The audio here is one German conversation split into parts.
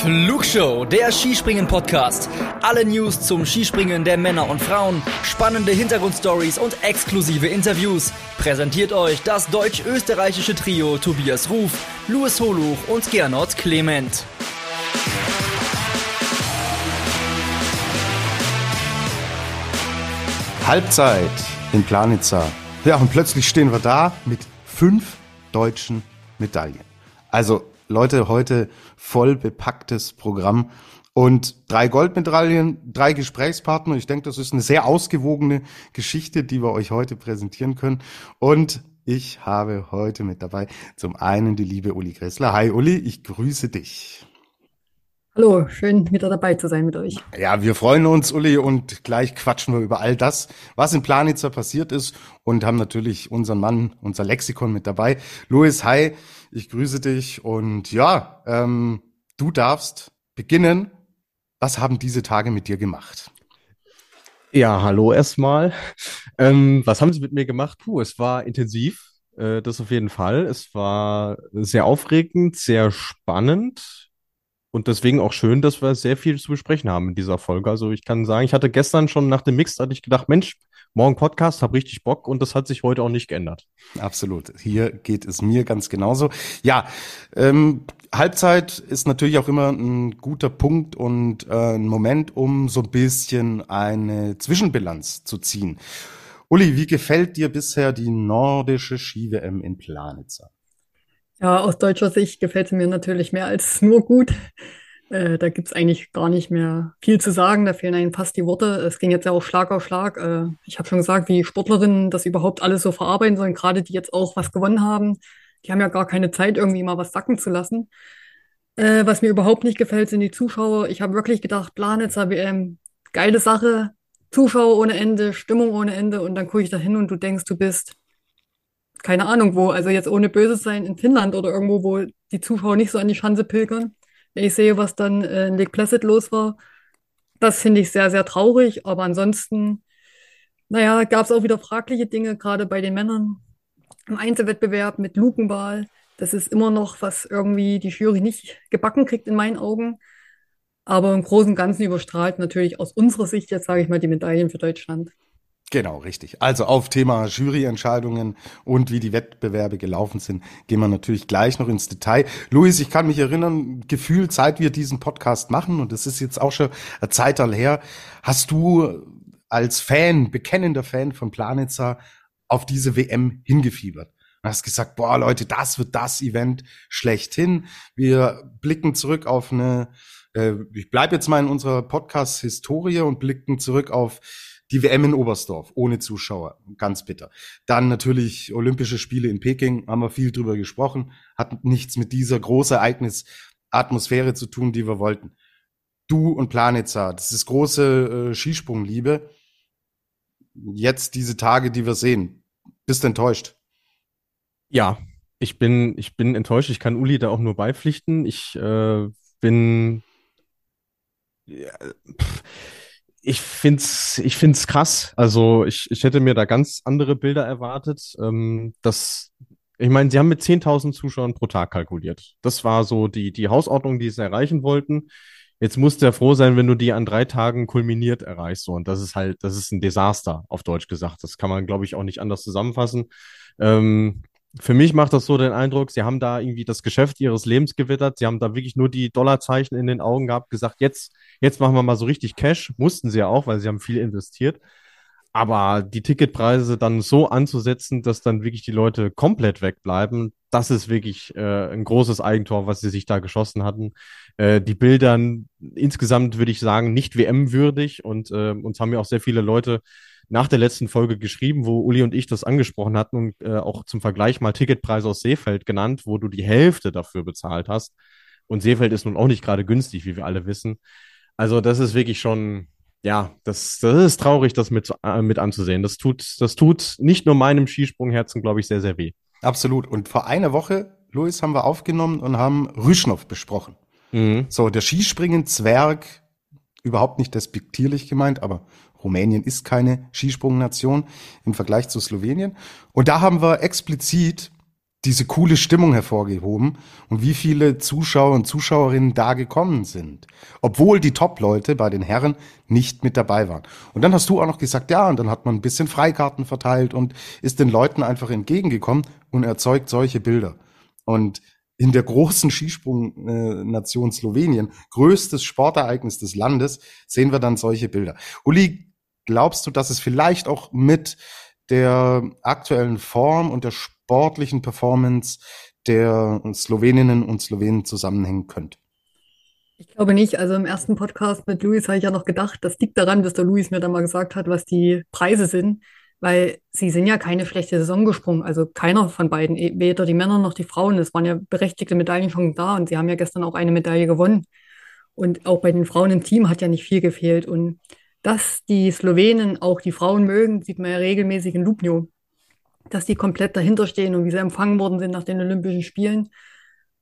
Flugshow, der Skispringen-Podcast. Alle News zum Skispringen der Männer und Frauen, spannende Hintergrundstories und exklusive Interviews. Präsentiert euch das deutsch-österreichische Trio Tobias Ruf, Louis Holuch und Gernot Clement. Halbzeit in Planitza. Ja, und plötzlich stehen wir da mit fünf deutschen Medaillen. Also Leute, heute voll bepacktes Programm und drei Goldmedaillen, drei Gesprächspartner. Ich denke, das ist eine sehr ausgewogene Geschichte, die wir euch heute präsentieren können. Und ich habe heute mit dabei zum einen die liebe Uli Gressler. Hi Uli, ich grüße dich. Hallo, schön wieder dabei zu sein mit euch. Ja, wir freuen uns, Uli, und gleich quatschen wir über all das, was in Planitzer passiert ist und haben natürlich unseren Mann, unser Lexikon mit dabei. Louis, hi, ich grüße dich und ja, ähm, du darfst beginnen. Was haben diese Tage mit dir gemacht? Ja, hallo erstmal. Ähm, was haben sie mit mir gemacht? Puh, es war intensiv, äh, das auf jeden Fall. Es war sehr aufregend, sehr spannend und deswegen auch schön, dass wir sehr viel zu besprechen haben in dieser Folge. Also ich kann sagen, ich hatte gestern schon nach dem Mix, hatte ich gedacht, Mensch, morgen Podcast, hab richtig Bock und das hat sich heute auch nicht geändert. Absolut. Hier geht es mir ganz genauso. Ja, ähm, Halbzeit ist natürlich auch immer ein guter Punkt und äh, ein Moment, um so ein bisschen eine Zwischenbilanz zu ziehen. Uli, wie gefällt dir bisher die nordische Ski-WM in Planitzer? Ja, aus deutscher Sicht gefällt sie mir natürlich mehr als nur gut. Äh, da gibt's eigentlich gar nicht mehr viel zu sagen. Da fehlen einem fast die Worte. Es ging jetzt ja auch Schlag auf Schlag. Äh, ich habe schon gesagt, wie Sportlerinnen das überhaupt alles so verarbeiten sollen, gerade die jetzt auch was gewonnen haben. Die haben ja gar keine Zeit, irgendwie mal was sacken zu lassen. Äh, was mir überhaupt nicht gefällt, sind die Zuschauer. Ich habe wirklich gedacht, Planitzer WM, geile Sache. Zuschauer ohne Ende, Stimmung ohne Ende. Und dann gucke ich da hin und du denkst, du bist keine Ahnung wo, also jetzt ohne Böses sein, in Finnland oder irgendwo, wo die Zuschauer nicht so an die Schanze pilgern. Wenn ich sehe, was dann äh, in Lake Placid los war, das finde ich sehr, sehr traurig. Aber ansonsten, naja, gab es auch wieder fragliche Dinge, gerade bei den Männern. Im Einzelwettbewerb mit Lukenball. Das ist immer noch, was irgendwie die Jury nicht gebacken kriegt in meinen Augen. Aber im Großen und Ganzen überstrahlt natürlich aus unserer Sicht jetzt, sage ich mal, die Medaillen für Deutschland. Genau, richtig. Also auf Thema Juryentscheidungen und wie die Wettbewerbe gelaufen sind, gehen wir natürlich gleich noch ins Detail. Luis, ich kann mich erinnern, gefühlt, seit wir diesen Podcast machen, und das ist jetzt auch schon eine Zeit her, hast du als Fan, bekennender Fan von Planitzer auf diese WM hingefiebert. Du hast gesagt, boah Leute, das wird das Event schlechthin. Wir blicken zurück auf eine, äh, ich bleibe jetzt mal in unserer Podcast-Historie und blicken zurück auf die WM in Oberstdorf ohne Zuschauer, ganz bitter. Dann natürlich Olympische Spiele in Peking, haben wir viel drüber gesprochen, hat nichts mit dieser Großereignis Atmosphäre zu tun, die wir wollten. Du und Planitza, das ist große äh, Skisprungliebe. Jetzt diese Tage, die wir sehen, bist enttäuscht? Ja, ich bin, ich bin enttäuscht. Ich kann Uli da auch nur beipflichten. Ich äh, bin ja, pff, ich find's, ich find's krass. Also ich, ich hätte mir da ganz andere Bilder erwartet. Ähm, das, ich meine, sie haben mit 10.000 Zuschauern pro Tag kalkuliert. Das war so die, die Hausordnung, die sie erreichen wollten. Jetzt musst du ja froh sein, wenn du die an drei Tagen kulminiert erreichst. Und das ist halt, das ist ein Desaster, auf Deutsch gesagt. Das kann man, glaube ich, auch nicht anders zusammenfassen. Ähm, für mich macht das so den Eindruck, sie haben da irgendwie das Geschäft ihres Lebens gewittert. Sie haben da wirklich nur die Dollarzeichen in den Augen gehabt, gesagt, jetzt, jetzt machen wir mal so richtig Cash. Mussten sie ja auch, weil sie haben viel investiert. Aber die Ticketpreise dann so anzusetzen, dass dann wirklich die Leute komplett wegbleiben, das ist wirklich äh, ein großes Eigentor, was sie sich da geschossen hatten. Äh, die Bilder insgesamt würde ich sagen nicht WM-würdig und äh, uns haben ja auch sehr viele Leute nach der letzten Folge geschrieben, wo Uli und ich das angesprochen hatten und äh, auch zum Vergleich mal Ticketpreise aus Seefeld genannt, wo du die Hälfte dafür bezahlt hast. Und Seefeld ist nun auch nicht gerade günstig, wie wir alle wissen. Also das ist wirklich schon, ja, das, das ist traurig, das mit, äh, mit anzusehen. Das tut, das tut nicht nur meinem Skisprungherzen, glaube ich, sehr, sehr weh. Absolut. Und vor einer Woche, Luis, haben wir aufgenommen und haben Rüschnow besprochen. Mhm. So, der Skispringen-Zwerg, überhaupt nicht despektierlich gemeint, aber Rumänien ist keine Skisprungnation im Vergleich zu Slowenien. Und da haben wir explizit diese coole Stimmung hervorgehoben und wie viele Zuschauer und Zuschauerinnen da gekommen sind. Obwohl die Top-Leute bei den Herren nicht mit dabei waren. Und dann hast du auch noch gesagt, ja, und dann hat man ein bisschen Freikarten verteilt und ist den Leuten einfach entgegengekommen und erzeugt solche Bilder. Und in der großen Skisprungnation Slowenien, größtes Sportereignis des Landes, sehen wir dann solche Bilder. Uli, glaubst du, dass es vielleicht auch mit der aktuellen Form und der sportlichen Performance der Sloweninnen und Slowenen zusammenhängen könnte? Ich glaube nicht. Also im ersten Podcast mit Luis habe ich ja noch gedacht, das liegt daran, dass der Luis mir dann mal gesagt hat, was die Preise sind, weil sie sind ja keine schlechte Saison gesprungen. Also keiner von beiden, e, weder die Männer noch die Frauen. Es waren ja berechtigte Medaillen schon da und sie haben ja gestern auch eine Medaille gewonnen. Und auch bei den Frauen im Team hat ja nicht viel gefehlt. Und dass die Slowenen auch die Frauen mögen, sieht man ja regelmäßig in Lubnio, dass die komplett dahinter stehen und wie sie empfangen worden sind nach den Olympischen Spielen.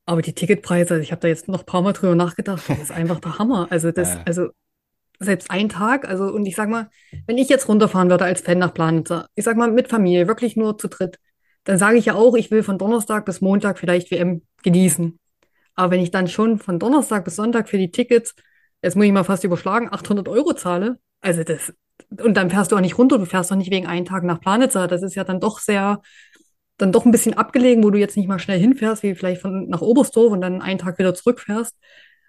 Aber die Ticketpreise, also ich habe da jetzt noch ein paar Mal drüber nachgedacht, das ist einfach der Hammer. Also das, ja. also selbst ein Tag, also und ich sag mal, wenn ich jetzt runterfahren würde als Fan nach Planitzer, ich sag mal mit Familie, wirklich nur zu dritt, dann sage ich ja auch, ich will von Donnerstag bis Montag vielleicht WM genießen. Aber wenn ich dann schon von Donnerstag bis Sonntag für die Tickets, jetzt muss ich mal fast überschlagen, 800 Euro zahle, also das, und dann fährst du auch nicht runter, du fährst doch nicht wegen einen Tag nach Planitzer. Das ist ja dann doch sehr, dann doch ein bisschen abgelegen, wo du jetzt nicht mal schnell hinfährst, wie vielleicht von nach Oberstdorf und dann einen Tag wieder zurückfährst.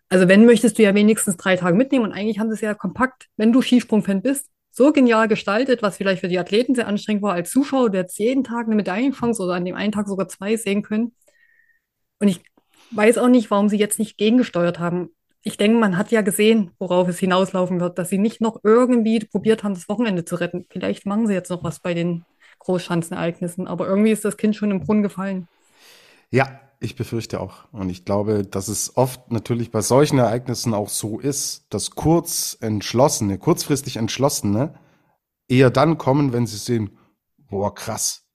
Also wenn möchtest du ja wenigstens drei Tage mitnehmen und eigentlich haben sie es ja kompakt, wenn du Skisprungfan bist, so genial gestaltet, was vielleicht für die Athleten sehr anstrengend war als Zuschauer, der jetzt jeden Tag eine Medaillenchance oder an dem einen Tag sogar zwei sehen können. Und ich weiß auch nicht, warum sie jetzt nicht gegengesteuert haben ich denke, man hat ja gesehen, worauf es hinauslaufen wird, dass sie nicht noch irgendwie probiert haben, das Wochenende zu retten. Vielleicht machen sie jetzt noch was bei den Großschanzenereignissen, aber irgendwie ist das Kind schon im Brunnen gefallen. Ja, ich befürchte auch. Und ich glaube, dass es oft natürlich bei solchen Ereignissen auch so ist, dass kurz entschlossene, kurzfristig entschlossene eher dann kommen, wenn sie sehen, boah, krass,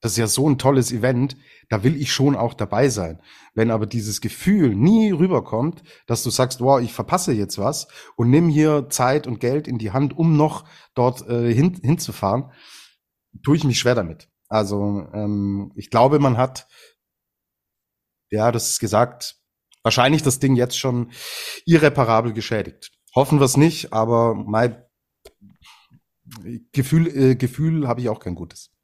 das ist ja so ein tolles Event, da will ich schon auch dabei sein. Wenn aber dieses Gefühl nie rüberkommt, dass du sagst, wow, ich verpasse jetzt was und nimm hier Zeit und Geld in die Hand, um noch dort äh, hin, hinzufahren, tue ich mich schwer damit. Also ähm, ich glaube, man hat, ja, das ist gesagt, wahrscheinlich das Ding jetzt schon irreparabel geschädigt. Hoffen wir es nicht, aber mein Gefühl, äh, Gefühl habe ich auch kein gutes.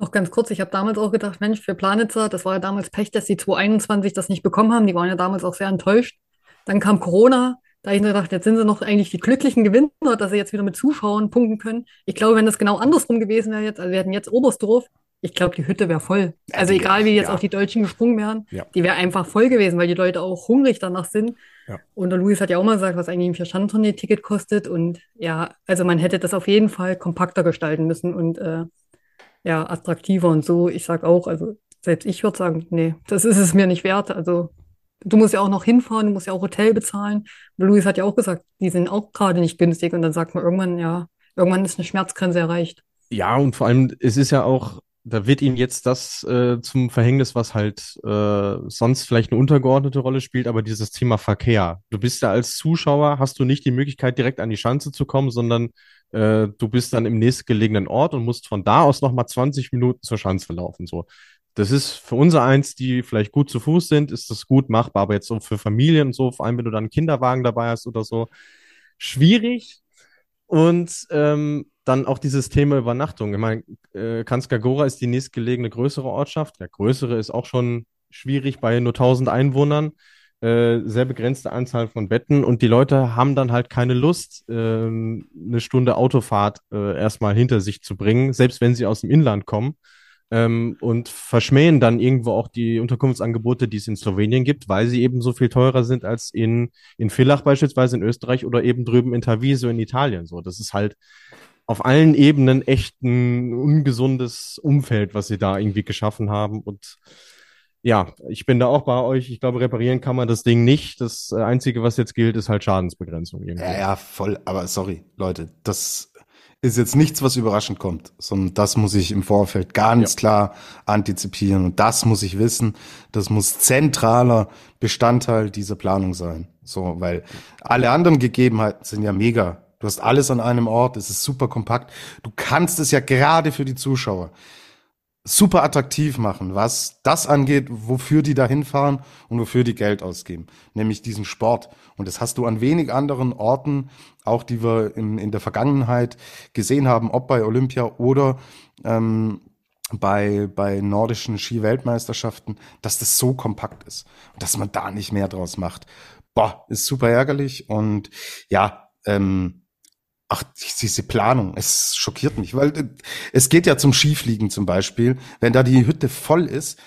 Noch ganz kurz, ich habe damals auch gedacht, Mensch, für Planitzer, das war ja damals Pech, dass die 2021 das nicht bekommen haben. Die waren ja damals auch sehr enttäuscht. Dann kam Corona, da habe ich mir gedacht, jetzt sind sie noch eigentlich die glücklichen Gewinner, dass sie jetzt wieder mit Zuschauern punkten können. Ich glaube, wenn das genau andersrum gewesen wäre jetzt, also wir hätten jetzt Oberstdorf, ich glaube, die Hütte wäre voll. Also egal, wie jetzt ja. auch die Deutschen gesprungen wären, ja. die wäre einfach voll gewesen, weil die Leute auch hungrig danach sind. Ja. Und der Luis hat ja auch mal gesagt, was eigentlich ein Vierschanzentournee-Ticket kostet. Und ja, also man hätte das auf jeden Fall kompakter gestalten müssen und äh, ja, attraktiver und so. Ich sag auch, also selbst ich würde sagen, nee, das ist es mir nicht wert. Also du musst ja auch noch hinfahren, du musst ja auch Hotel bezahlen. Luis hat ja auch gesagt, die sind auch gerade nicht günstig und dann sagt man irgendwann, ja, irgendwann ist eine Schmerzgrenze erreicht. Ja, und vor allem, es ist ja auch, da wird ihnen jetzt das äh, zum Verhängnis, was halt äh, sonst vielleicht eine untergeordnete Rolle spielt, aber dieses Thema Verkehr. Du bist ja als Zuschauer, hast du nicht die Möglichkeit, direkt an die Schanze zu kommen, sondern äh, du bist dann im nächstgelegenen Ort und musst von da aus nochmal 20 Minuten zur Schanze laufen. So. Das ist für unser eins, die vielleicht gut zu Fuß sind, ist das gut machbar, aber jetzt so für Familien und so, vor allem wenn du dann einen Kinderwagen dabei hast oder so, schwierig. Und ähm, dann auch dieses Thema Übernachtung. Ich meine, äh, Kanskagora ist die nächstgelegene größere Ortschaft. Der größere ist auch schon schwierig bei nur 1000 Einwohnern. Äh, sehr begrenzte Anzahl von Betten und die Leute haben dann halt keine Lust, äh, eine Stunde Autofahrt äh, erstmal hinter sich zu bringen, selbst wenn sie aus dem Inland kommen. Ähm, und verschmähen dann irgendwo auch die Unterkunftsangebote, die es in Slowenien gibt, weil sie eben so viel teurer sind als in, in Villach beispielsweise in Österreich oder eben drüben in Taviso in Italien. So, das ist halt auf allen Ebenen echt ein ungesundes Umfeld, was sie da irgendwie geschaffen haben und ja, ich bin da auch bei euch. Ich glaube, reparieren kann man das Ding nicht. Das äh, Einzige, was jetzt gilt, ist halt Schadensbegrenzung. Irgendwie. Ja, ja, voll. Aber sorry, Leute, das ist jetzt nichts, was überraschend kommt, sondern das muss ich im Vorfeld ganz ja. klar antizipieren und das muss ich wissen. Das muss zentraler Bestandteil dieser Planung sein. So, weil alle anderen Gegebenheiten sind ja mega. Du hast alles an einem Ort, es ist super kompakt. Du kannst es ja gerade für die Zuschauer super attraktiv machen, was das angeht, wofür die da hinfahren und wofür die Geld ausgeben, nämlich diesen Sport. Und das hast du an wenig anderen Orten, auch die wir in, in der Vergangenheit gesehen haben, ob bei Olympia oder ähm, bei, bei nordischen Ski-Weltmeisterschaften, dass das so kompakt ist und dass man da nicht mehr draus macht. Boah, ist super ärgerlich und ja, ähm, Ach, diese Planung, es schockiert mich, weil äh, es geht ja zum Skifliegen zum Beispiel, wenn da die Hütte voll ist,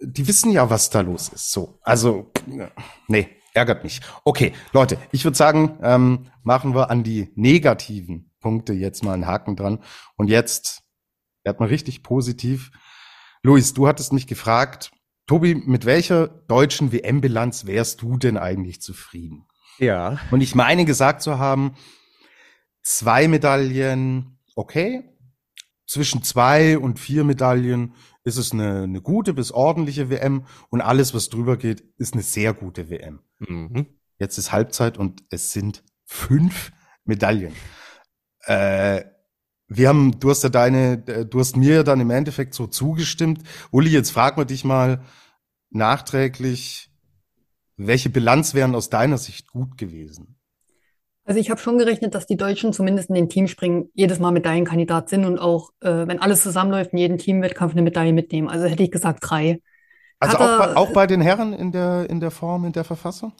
die wissen ja, was da los ist. So, also, nee, ärgert mich. Okay, Leute, ich würde sagen, ähm, machen wir an die negativen Punkte jetzt mal einen Haken dran. Und jetzt wird mal richtig positiv. Luis, du hattest mich gefragt, Tobi, mit welcher deutschen WM-Bilanz wärst du denn eigentlich zufrieden? Ja. Und ich meine gesagt zu haben, zwei Medaillen okay. Zwischen zwei und vier Medaillen ist es eine, eine gute bis ordentliche WM und alles, was drüber geht, ist eine sehr gute WM. Mhm. Jetzt ist Halbzeit und es sind fünf Medaillen. Äh, wir haben, du hast ja deine, du hast mir dann im Endeffekt so zugestimmt. Uli, jetzt fragen wir dich mal nachträglich, welche Bilanz wären aus deiner Sicht gut gewesen? Also ich habe schon gerechnet, dass die Deutschen zumindest in den Teamspringen jedes Mal Medaillenkandidat sind und auch, äh, wenn alles zusammenläuft, in jedem Teamwettkampf eine Medaille mitnehmen. Also hätte ich gesagt drei. Also auch bei, auch bei den Herren in der, in der Form, in der Verfassung?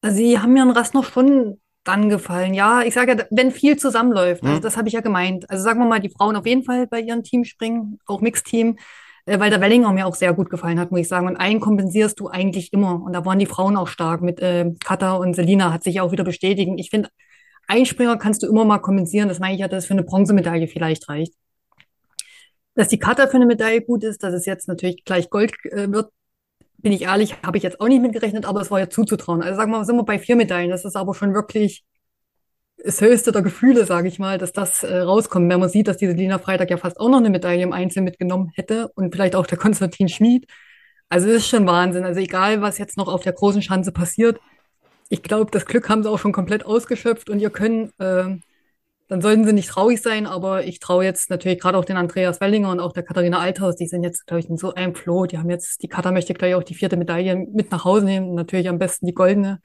Also sie haben mir ein Rast noch schon dann gefallen. Ja, ich sage ja, wenn viel zusammenläuft, also hm. das habe ich ja gemeint. Also sagen wir mal, die Frauen auf jeden Fall bei ihren Teamspringen, auch Mixteam weil der Wellinger mir auch sehr gut gefallen hat, muss ich sagen. Und einen kompensierst du eigentlich immer. Und da waren die Frauen auch stark mit äh, Katha und Selina, hat sich auch wieder bestätigt. Ich finde, Einspringer kannst du immer mal kompensieren. Das meine ich ja, dass es für eine Bronzemedaille vielleicht reicht. Dass die Katha für eine Medaille gut ist, dass es jetzt natürlich gleich Gold äh, wird, bin ich ehrlich, habe ich jetzt auch nicht mitgerechnet, aber es war ja zuzutrauen. Also sagen wir mal, sind wir bei vier Medaillen. Das ist aber schon wirklich das höchste der Gefühle, sage ich mal, dass das äh, rauskommt, wenn man sieht, dass diese Lina Freitag ja fast auch noch eine Medaille im Einzel mitgenommen hätte und vielleicht auch der Konstantin Schmid. Also es ist schon Wahnsinn. Also egal, was jetzt noch auf der großen Schanze passiert, ich glaube, das Glück haben sie auch schon komplett ausgeschöpft und ihr können, äh, dann sollten sie nicht traurig sein, aber ich traue jetzt natürlich gerade auch den Andreas Wellinger und auch der Katharina Althaus, die sind jetzt, glaube ich, in so einem Flow. Die haben jetzt, die Katar möchte gleich auch die vierte Medaille mit nach Hause nehmen, natürlich am besten die goldene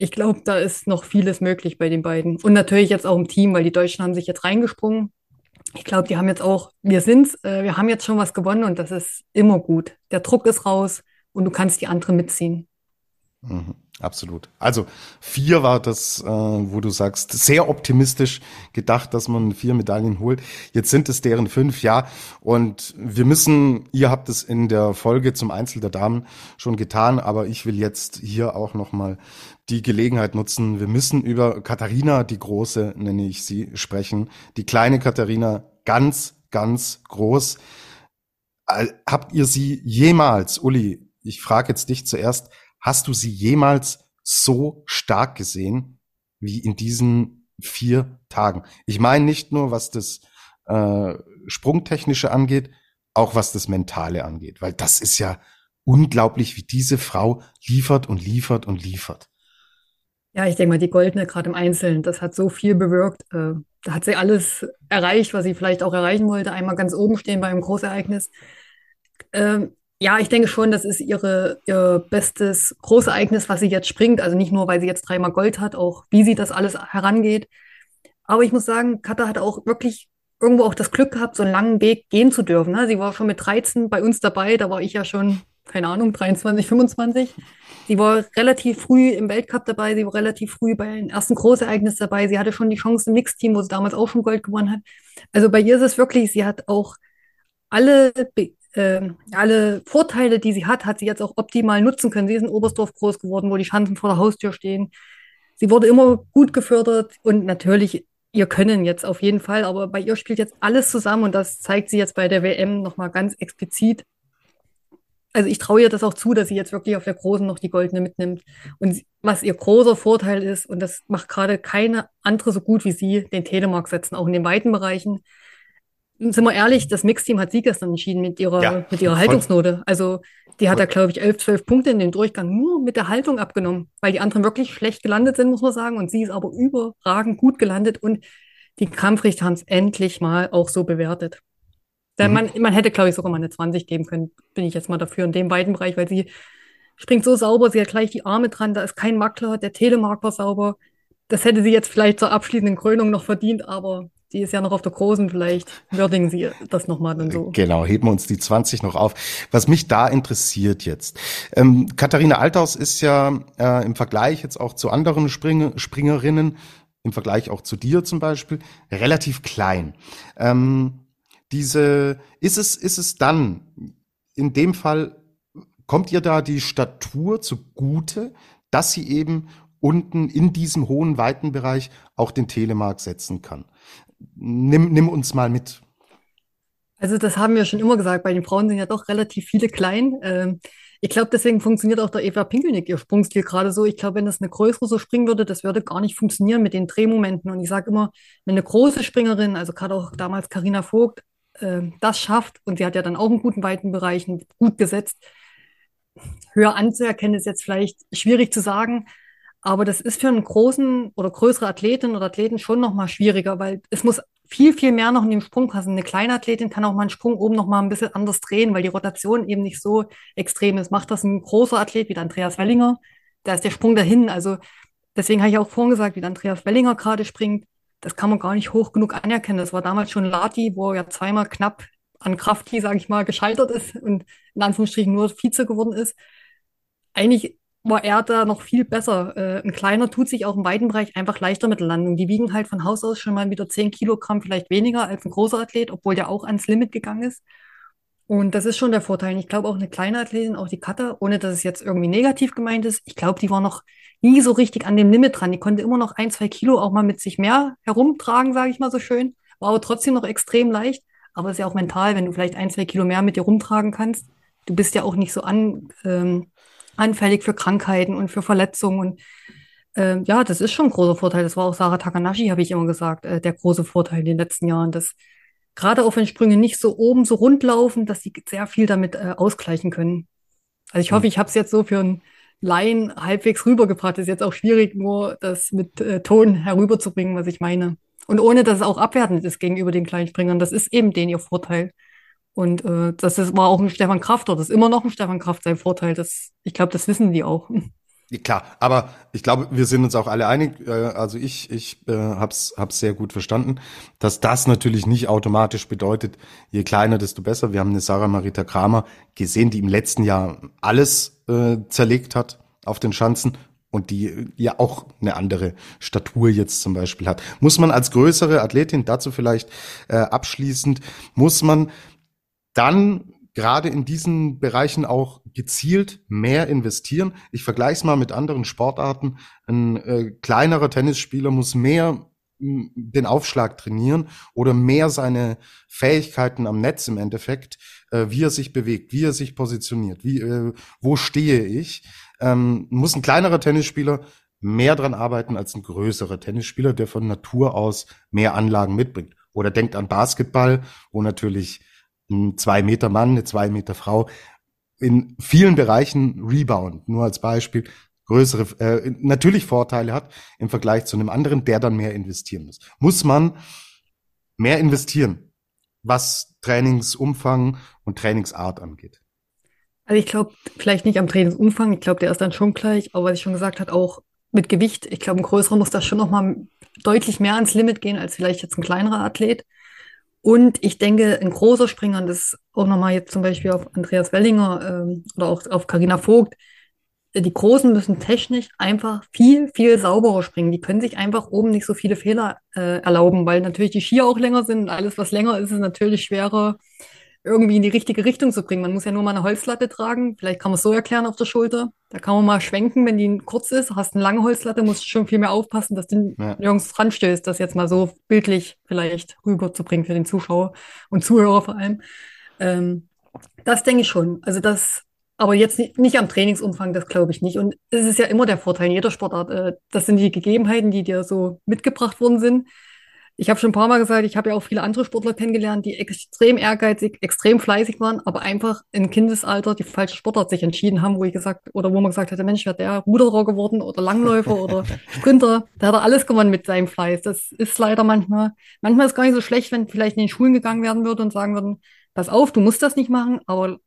ich glaube, da ist noch vieles möglich bei den beiden. Und natürlich jetzt auch im Team, weil die Deutschen haben sich jetzt reingesprungen. Ich glaube, die haben jetzt auch, wir sind's, äh, wir haben jetzt schon was gewonnen und das ist immer gut. Der Druck ist raus und du kannst die anderen mitziehen. Mhm. Absolut. Also vier war das, äh, wo du sagst, sehr optimistisch gedacht, dass man vier Medaillen holt. Jetzt sind es deren fünf, ja. Und wir müssen, ihr habt es in der Folge zum Einzel der Damen schon getan, aber ich will jetzt hier auch nochmal die Gelegenheit nutzen. Wir müssen über Katharina, die Große, nenne ich sie, sprechen. Die kleine Katharina, ganz, ganz groß. Habt ihr sie jemals, Uli, ich frage jetzt dich zuerst, Hast du sie jemals so stark gesehen wie in diesen vier Tagen? Ich meine nicht nur, was das äh, Sprungtechnische angeht, auch was das Mentale angeht, weil das ist ja unglaublich, wie diese Frau liefert und liefert und liefert. Ja, ich denke mal, die Goldene gerade im Einzelnen, das hat so viel bewirkt. Äh, da hat sie alles erreicht, was sie vielleicht auch erreichen wollte. Einmal ganz oben stehen bei einem Großereignis. Ähm, ja, ich denke schon, das ist ihre, ihr bestes Großereignis, was sie jetzt springt. Also nicht nur, weil sie jetzt dreimal Gold hat, auch wie sie das alles herangeht. Aber ich muss sagen, Katha hat auch wirklich irgendwo auch das Glück gehabt, so einen langen Weg gehen zu dürfen. Ne? Sie war schon mit 13 bei uns dabei, da war ich ja schon, keine Ahnung, 23, 25. Sie war relativ früh im Weltcup dabei, sie war relativ früh bei den ersten Großereignis dabei. Sie hatte schon die Chance im Mixteam, wo sie damals auch schon Gold gewonnen hat. Also bei ihr ist es wirklich, sie hat auch alle äh, alle Vorteile, die sie hat, hat sie jetzt auch optimal nutzen können. Sie ist in Oberstdorf groß geworden, wo die Schanzen vor der Haustür stehen. Sie wurde immer gut gefördert und natürlich ihr Können jetzt auf jeden Fall, aber bei ihr spielt jetzt alles zusammen und das zeigt sie jetzt bei der WM nochmal ganz explizit. Also ich traue ihr das auch zu, dass sie jetzt wirklich auf der Großen noch die Goldene mitnimmt. Und was ihr großer Vorteil ist, und das macht gerade keine andere so gut wie sie, den Telemark setzen, auch in den weiten Bereichen sind wir ehrlich, das Mixteam hat sie gestern entschieden mit ihrer, ja, mit ihrer Haltungsnote. Also die hat da, glaube ich, elf, zwölf Punkte in dem Durchgang nur mit der Haltung abgenommen, weil die anderen wirklich schlecht gelandet sind, muss man sagen. Und sie ist aber überragend gut gelandet und die Kampfrichter haben es endlich mal auch so bewertet. Mhm. Man, man hätte, glaube ich, sogar mal eine 20 geben können, bin ich jetzt mal dafür in dem beiden Bereich, weil sie springt so sauber, sie hat gleich die Arme dran, da ist kein Makler, der Telemark war sauber. Das hätte sie jetzt vielleicht zur abschließenden Krönung noch verdient, aber die ist ja noch auf der großen, vielleicht würdigen sie das nochmal dann so. Genau, heben wir uns die 20 noch auf. Was mich da interessiert jetzt, ähm, Katharina Althaus ist ja äh, im Vergleich jetzt auch zu anderen Spring Springerinnen, im Vergleich auch zu dir zum Beispiel, relativ klein. Ähm, diese, ist es, ist es dann in dem Fall, kommt ihr da die Statur zugute, dass sie eben unten in diesem hohen Weitenbereich auch den Telemark setzen kann? Nimm, nimm uns mal mit. Also das haben wir schon immer gesagt, bei den Frauen sind ja doch relativ viele klein. Ähm, ich glaube, deswegen funktioniert auch der Eva Pinkelnick ihr Sprungstil gerade so. Ich glaube, wenn das eine größere so springen würde, das würde gar nicht funktionieren mit den Drehmomenten. Und ich sage immer, wenn eine große Springerin, also gerade auch damals Karina Vogt, äh, das schafft, und sie hat ja dann auch einen guten weiten Bereich gut gesetzt, höher anzuerkennen ist jetzt vielleicht schwierig zu sagen, aber das ist für einen großen oder größere Athletin oder Athleten schon nochmal schwieriger, weil es muss viel, viel mehr noch in den Sprung passen. Eine kleine Athletin kann auch mal einen Sprung oben noch mal ein bisschen anders drehen, weil die Rotation eben nicht so extrem ist. Macht das ein großer Athlet wie Andreas Wellinger, da ist der Sprung dahin. Also deswegen habe ich auch vorhin gesagt, wie Andreas Wellinger gerade springt, das kann man gar nicht hoch genug anerkennen. Das war damals schon Lati, wo er ja zweimal knapp an Kraft, sage ich mal, gescheitert ist und in Anführungsstrichen nur Vize geworden ist. Eigentlich war er da noch viel besser. Äh, ein kleiner tut sich auch im weiten Bereich einfach leichter mit der Landung. Die wiegen halt von Haus aus schon mal wieder 10 Kilogramm, vielleicht weniger als ein großer Athlet, obwohl der auch ans Limit gegangen ist. Und das ist schon der Vorteil. Ich glaube auch eine kleine Athletin, auch die Kata, ohne dass es jetzt irgendwie negativ gemeint ist, ich glaube, die war noch nie so richtig an dem Limit dran. Die konnte immer noch ein, zwei Kilo auch mal mit sich mehr herumtragen, sage ich mal so schön. War aber trotzdem noch extrem leicht. Aber ist ja auch mental, wenn du vielleicht ein, zwei Kilo mehr mit dir rumtragen kannst. Du bist ja auch nicht so an, ähm, anfällig für Krankheiten und für Verletzungen. Und äh, ja, das ist schon ein großer Vorteil. Das war auch Sarah Takanashi, habe ich immer gesagt, äh, der große Vorteil in den letzten Jahren, dass gerade auf den Sprüngen nicht so oben so rund laufen, dass sie sehr viel damit äh, ausgleichen können. Also ich hoffe, ich habe es jetzt so für einen Laien halbwegs rübergebracht. Es ist jetzt auch schwierig, nur das mit äh, Ton herüberzubringen, was ich meine. Und ohne, dass es auch abwertend ist gegenüber den kleinen Springern. Das ist eben den ihr Vorteil. Und äh, das ist, war auch ein Stefan Kraft, oder das ist immer noch ein Stefan Kraft sein Vorteil. Das, ich glaube, das wissen die auch. Klar, aber ich glaube, wir sind uns auch alle einig, äh, also ich, ich äh, hab's, hab's sehr gut verstanden, dass das natürlich nicht automatisch bedeutet, je kleiner, desto besser. Wir haben eine Sarah Marita Kramer gesehen, die im letzten Jahr alles äh, zerlegt hat auf den Schanzen und die ja auch eine andere Statur jetzt zum Beispiel hat. Muss man als größere Athletin, dazu vielleicht äh, abschließend, muss man dann gerade in diesen Bereichen auch gezielt mehr investieren. Ich vergleiche es mal mit anderen Sportarten. Ein äh, kleinerer Tennisspieler muss mehr den Aufschlag trainieren oder mehr seine Fähigkeiten am Netz im Endeffekt, äh, wie er sich bewegt, wie er sich positioniert, wie, äh, wo stehe ich. Ähm, muss ein kleinerer Tennisspieler mehr dran arbeiten als ein größerer Tennisspieler, der von Natur aus mehr Anlagen mitbringt. Oder denkt an Basketball, wo natürlich ein zwei Meter Mann, eine zwei Meter Frau in vielen Bereichen Rebound, nur als Beispiel, größere, äh, natürlich Vorteile hat im Vergleich zu einem anderen, der dann mehr investieren muss. Muss man mehr investieren, was Trainingsumfang und Trainingsart angeht? Also ich glaube, vielleicht nicht am Trainingsumfang, ich glaube, der ist dann schon gleich, aber was ich schon gesagt habe, auch mit Gewicht. Ich glaube, ein größerer muss da schon noch mal deutlich mehr ans Limit gehen als vielleicht jetzt ein kleinerer Athlet. Und ich denke, ein großer Springer, das auch nochmal jetzt zum Beispiel auf Andreas Wellinger ähm, oder auch auf Karina Vogt, äh, die Großen müssen technisch einfach viel, viel sauberer springen. Die können sich einfach oben nicht so viele Fehler äh, erlauben, weil natürlich die Skier auch länger sind und alles, was länger ist, ist natürlich schwerer irgendwie in die richtige Richtung zu bringen. Man muss ja nur mal eine Holzlatte tragen. Vielleicht kann man es so erklären auf der Schulter. Da kann man mal schwenken, wenn die kurz ist. Hast eine lange Holzlatte, musst du schon viel mehr aufpassen, dass du ja. nirgends dran stößt. Das jetzt mal so bildlich vielleicht rüberzubringen für den Zuschauer und Zuhörer vor allem. Ähm, das denke ich schon. Also das, aber jetzt nicht, nicht am Trainingsumfang, das glaube ich nicht. Und es ist ja immer der Vorteil in jeder Sportart. Äh, das sind die Gegebenheiten, die dir so mitgebracht worden sind ich habe schon ein paar Mal gesagt, ich habe ja auch viele andere Sportler kennengelernt, die extrem ehrgeizig, extrem fleißig waren, aber einfach im Kindesalter die falsche Sportart sich entschieden haben, wo ich gesagt, oder wo man gesagt hätte, Mensch, wäre der Ruderer geworden oder Langläufer oder Sprinter, da hat er alles gewonnen mit seinem Fleiß. Das ist leider manchmal, manchmal ist gar nicht so schlecht, wenn vielleicht in den Schulen gegangen werden würde und sagen würden, pass auf, du musst das nicht machen, aber